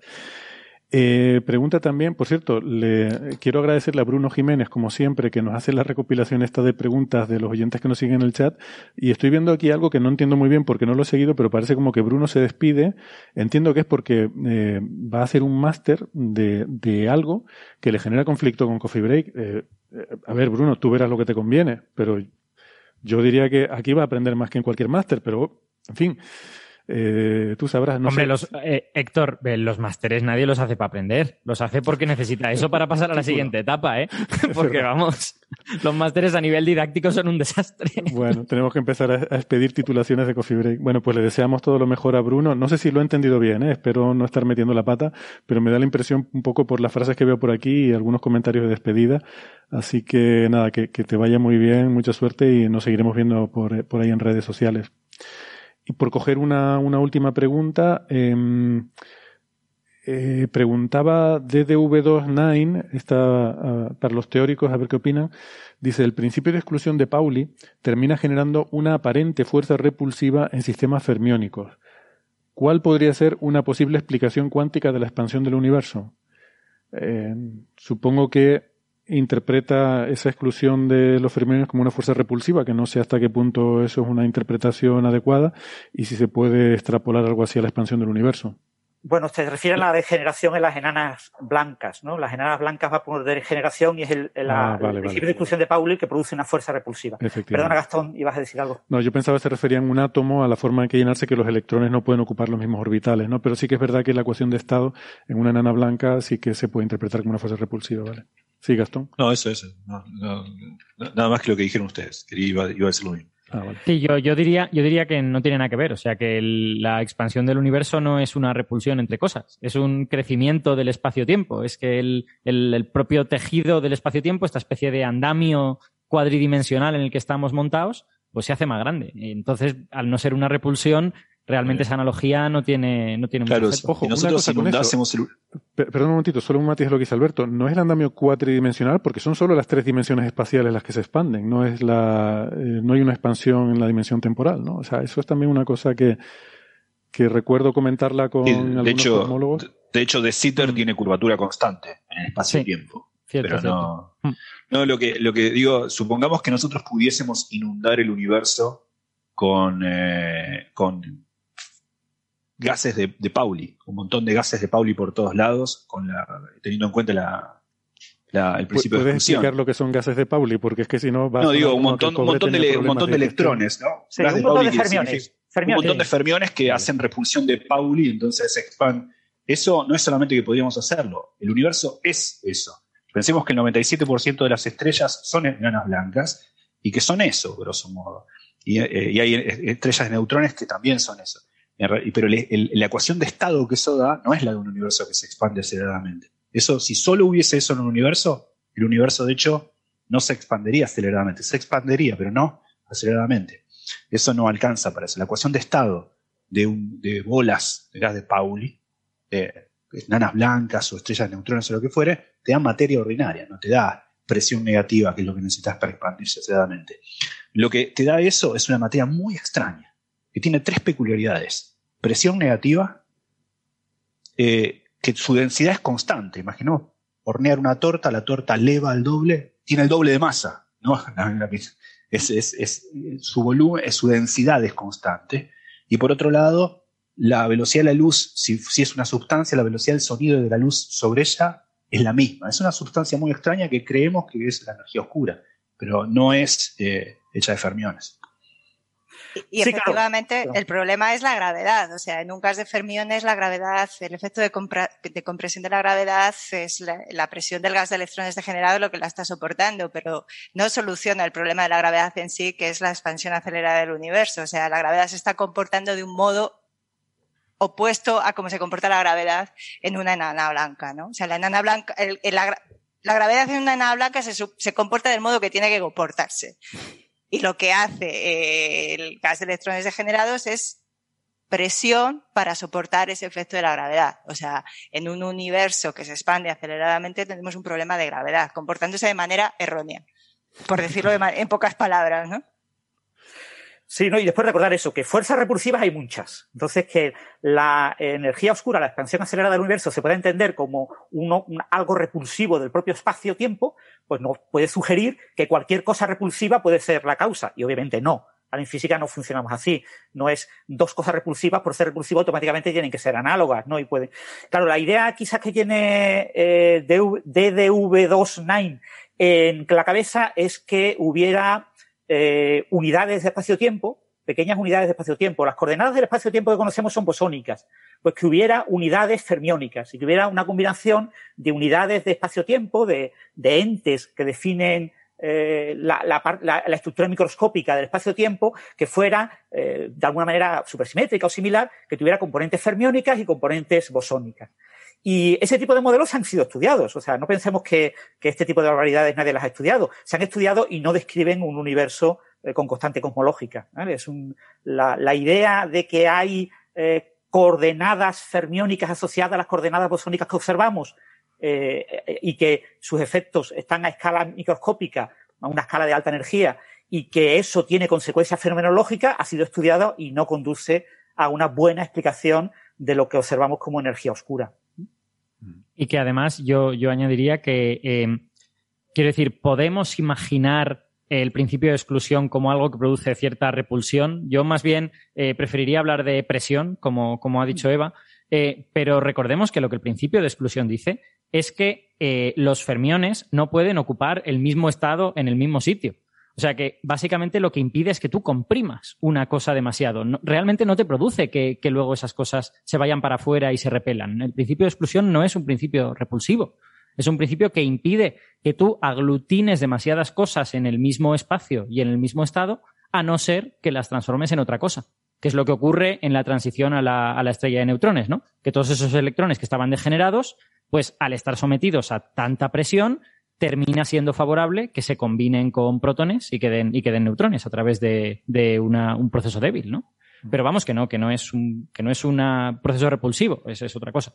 Eh, pregunta también, por cierto, le quiero agradecerle a Bruno Jiménez, como siempre, que nos hace la recopilación esta de preguntas de los oyentes que nos siguen en el chat. Y estoy viendo aquí algo que no entiendo muy bien porque no lo he seguido, pero parece como que Bruno se despide. Entiendo que es porque eh, va a hacer un máster de, de, algo que le genera conflicto con Coffee Break. Eh, eh, a ver, Bruno, tú verás lo que te conviene, pero yo diría que aquí va a aprender más que en cualquier máster, pero, en fin. Eh, tú sabrás. No Hombre, los, eh, Héctor, los másteres nadie los hace para aprender. Los hace porque necesita eso para pasar a la (laughs) siguiente etapa, ¿eh? (laughs) Porque vamos, los másteres a nivel didáctico son un desastre. Bueno, tenemos que empezar a, expedir titulaciones de Coffee Break. Bueno, pues le deseamos todo lo mejor a Bruno. No sé si lo he entendido bien, ¿eh? espero no estar metiendo la pata, pero me da la impresión un poco por las frases que veo por aquí y algunos comentarios de despedida. Así que nada, que, te vaya muy bien, mucha suerte y nos seguiremos viendo por, por ahí en redes sociales. Y por coger una, última pregunta, eh, eh, preguntaba DDV29, está para los teóricos, a ver qué opinan. Dice, el principio de exclusión de Pauli termina generando una aparente fuerza repulsiva en sistemas fermiónicos. ¿Cuál podría ser una posible explicación cuántica de la expansión del universo? Eh, supongo que interpreta esa exclusión de los fermionios como una fuerza repulsiva, que no sé hasta qué punto eso es una interpretación adecuada y si se puede extrapolar algo así a la expansión del universo. Bueno, se refiere a la degeneración en las enanas blancas, ¿no? Las enanas blancas va por degeneración y es el, ah, principio de exclusión de Pauli que produce una fuerza repulsiva. Perdona, Gastón, ibas a decir algo. No, yo pensaba que se refería a un átomo, a la forma en que llenarse que los electrones no pueden ocupar los mismos orbitales, ¿no? Pero sí que es verdad que la ecuación de estado en una enana blanca sí que se puede interpretar como una fuerza repulsiva, ¿vale? Sí, Gastón. No, eso, eso. nada más que lo que dijeron ustedes. Iba, iba a decir lo mismo. Ah, sí, yo, yo, diría, yo diría que no tiene nada que ver. O sea, que la expansión del universo no es una repulsión entre cosas, es un crecimiento del espacio-tiempo. Es que el, el, propio tejido del espacio-tiempo, esta especie de andamio cuadridimensional en el que estamos montados, pues se hace más grande. Entonces, al no ser una repulsión, realmente esa analogía no tiene, no tiene claro, mucho Ojo, nosotros inundásemos el... Perdón un momentito, solo un matiz de lo que dice Alberto. No es el andamio cuatridimensional porque son solo las tres dimensiones espaciales las que se expanden. No es la, eh, no hay una expansión en la dimensión temporal, ¿no? O sea, eso es también una cosa que, que recuerdo comentarla con de algunos hecho, De hecho, De Sitter mm. tiene curvatura constante en el espacio-tiempo. pero no, mm. no lo que, lo que digo, supongamos que nosotros pudiésemos inundar el universo con, eh, con gases de, Pauli, un montón de gases de Pauli por todos lados, con la, teniendo en cuenta la, el principio de ¿Puedes explicar lo que son gases de Pauli? Porque es que si no va No, digo, un montón, un montón, de, un montón de electrones, ¿no? un montón de fermiones. Un montón de fermiones que hacen repulsión de Pauli, entonces se expanden. Eso no es solamente que podríamos hacerlo, el universo es eso. Pensemos que el 97% de las estrellas son enanas blancas y que son eso, grosso modo. Y, eh, y hay estrellas de neutrones que también son eso. Pero la ecuación de estado que eso da no es la de un universo que se expande aceleradamente. Eso, si solo hubiese eso en un universo, el universo de hecho no se expandería aceleradamente, se expandería, pero no aceleradamente. Eso no alcanza para eso. La ecuación de estado de, bolas de gas de Pauli, de nanas blancas o estrellas de neutrones o lo que fuere, te da materia ordinaria, no te da presión negativa, que es lo que necesitas para expandirse aceleradamente. Lo que te da eso es una materia muy extraña, que tiene tres peculiaridades presión negativa, eh, que su densidad es constante. Imaginemos hornear una torta, la torta eleva al doble, tiene el doble de masa. ¿no? (laughs) Es, su volumen, su densidad es constante. Y por otro lado, la velocidad de la luz, si, es una sustancia, la velocidad del sonido de la luz sobre ella es la misma. Es una sustancia muy extraña que creemos que es la energía oscura, pero no es eh, hecha de fermiones. Y, efectivamente el problema es la gravedad. O sea, en un gas de fermiones la gravedad, el efecto de, de compresión de la gravedad es la, presión del gas de electrones degenerado lo que la está soportando, pero no soluciona el problema de la gravedad en sí, que es la expansión acelerada del universo. O sea, la gravedad se está comportando de un modo opuesto a cómo se comporta la gravedad en una enana blanca, ¿no? O sea, la enana blanca, la, gravedad en una enana blanca se, se comporta del modo que tiene que comportarse. Y lo que hace eh, el gas de electrones degenerados es presión para soportar ese efecto de la gravedad. O sea, en un universo que se expande aceleradamente tenemos un problema de gravedad, comportándose de manera errónea, por decirlo en pocas palabras, ¿no? Sí, ¿no? y después recordar eso, que fuerzas repulsivas hay muchas. Entonces, que la energía oscura, la expansión acelerada del universo, se puede entender como algo repulsivo del propio espacio-tiempo, pues nos puede sugerir que cualquier cosa repulsiva puede ser la causa. Y obviamente no. En física no funcionamos así. No es dos cosas repulsivas por ser repulsivo automáticamente tienen que ser análogas, ¿no? Y puede. Claro, la idea quizás que tiene eh, DDV29 en la cabeza es que hubiera eh, unidades de espacio-tiempo, pequeñas unidades de espacio-tiempo. Las coordenadas del espacio-tiempo que conocemos son bosónicas. Pues que hubiera unidades fermiónicas y que hubiera una combinación de unidades de espacio-tiempo, de, entes que definen eh, la, estructura microscópica del espacio-tiempo que fuera eh, de alguna manera supersimétrica o similar, que tuviera componentes fermiónicas y componentes bosónicas. Y ese tipo de modelos han sido estudiados. O sea, no pensemos que, este tipo de barbaridades nadie las ha estudiado. Se han estudiado y no describen un universo eh, con constante cosmológica. Es la, idea de que hay eh, coordenadas fermiónicas asociadas a las coordenadas bosónicas que observamos eh, y que sus efectos están a escala microscópica, a una escala de alta energía, y que eso tiene consecuencias fenomenológicas, ha sido estudiado y no conduce a una buena explicación de lo que observamos como energía oscura. Y que además yo, yo añadiría que, eh, quiero decir, podemos imaginar el principio de exclusión como algo que produce cierta repulsión. Yo más bien eh, preferiría hablar de presión, como, como ha dicho Eva, eh, pero recordemos que lo que el principio de exclusión dice es que los fermiones no pueden ocupar el mismo estado en el mismo sitio. O sea que básicamente lo que impide es que tú comprimas una cosa demasiado. realmente no te produce que, luego esas cosas se vayan para afuera y se repelan. El principio de exclusión no es un principio repulsivo. Es un principio que impide que tú aglutines demasiadas cosas en el mismo espacio y en el mismo estado, a no ser que las transformes en otra cosa. Que es lo que ocurre en la transición a la, a la estrella de neutrones, ¿no? Que todos esos electrones que estaban degenerados, pues al estar sometidos a tanta presión, termina siendo favorable que se combinen con protones y que den, y neutrones a través de, un proceso débil, ¿no? Pero vamos que no, que no es un, que no es un proceso repulsivo, es, es otra cosa.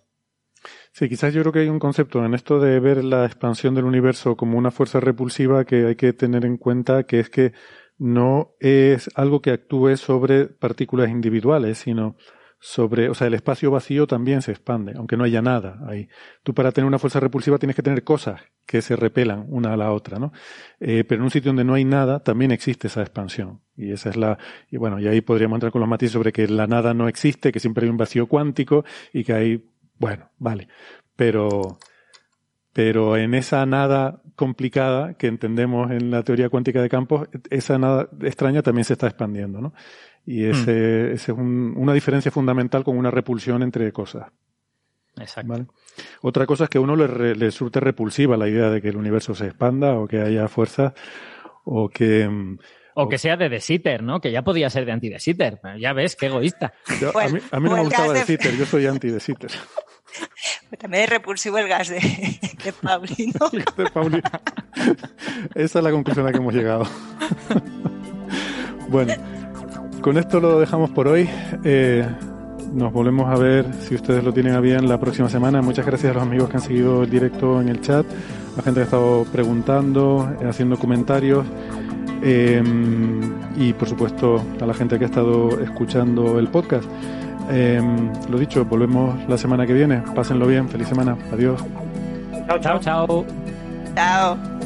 Sí, quizás yo creo que hay un concepto en esto de ver la expansión del universo como una fuerza repulsiva que hay que tener en cuenta, que es que no es algo que actúe sobre partículas individuales, sino sobre, o sea, el espacio vacío también se expande, aunque no haya nada ahí. Tú para tener una fuerza repulsiva tienes que tener cosas que se repelan una a la otra, ¿no? Eh, pero en un sitio donde no hay nada también existe esa expansión. Y esa es la, y bueno, y ahí podríamos entrar con los matices sobre que la nada no existe, que siempre hay un vacío cuántico y que hay, bueno, vale. Pero, pero en esa nada complicada que entendemos en la teoría cuántica de campos, esa nada extraña también se está expandiendo, ¿no? Y hmm. ese, es una diferencia fundamental con una repulsión entre cosas. Exacto. Otra cosa es que a uno le, le surte repulsiva la idea de que el universo se expanda o que haya fuerza o que... Mm, o, que sea de De Sitter, ¿no? Que ya podía ser de anti De Sitter. Ya ves, qué egoísta. a mí, a mí no me gustaba De Sitter, yo soy anti De Sitter. (laughs) también es repulsivo el gas de, de Paulino. (laughs) de Paulino. (laughs) Esa es la conclusión a la que hemos llegado. bueno con esto lo dejamos por hoy. Eh, nos volvemos a ver, si ustedes lo tienen a bien, la próxima semana. Muchas gracias a los amigos que han seguido el directo en el chat, a la gente que ha estado preguntando, eh, haciendo comentarios. Eh, y por supuesto a la gente que ha estado escuchando el podcast. lo dicho, volvemos la semana que viene. Pásenlo bien, feliz semana. Adiós. Chao, chao, chao. Chao.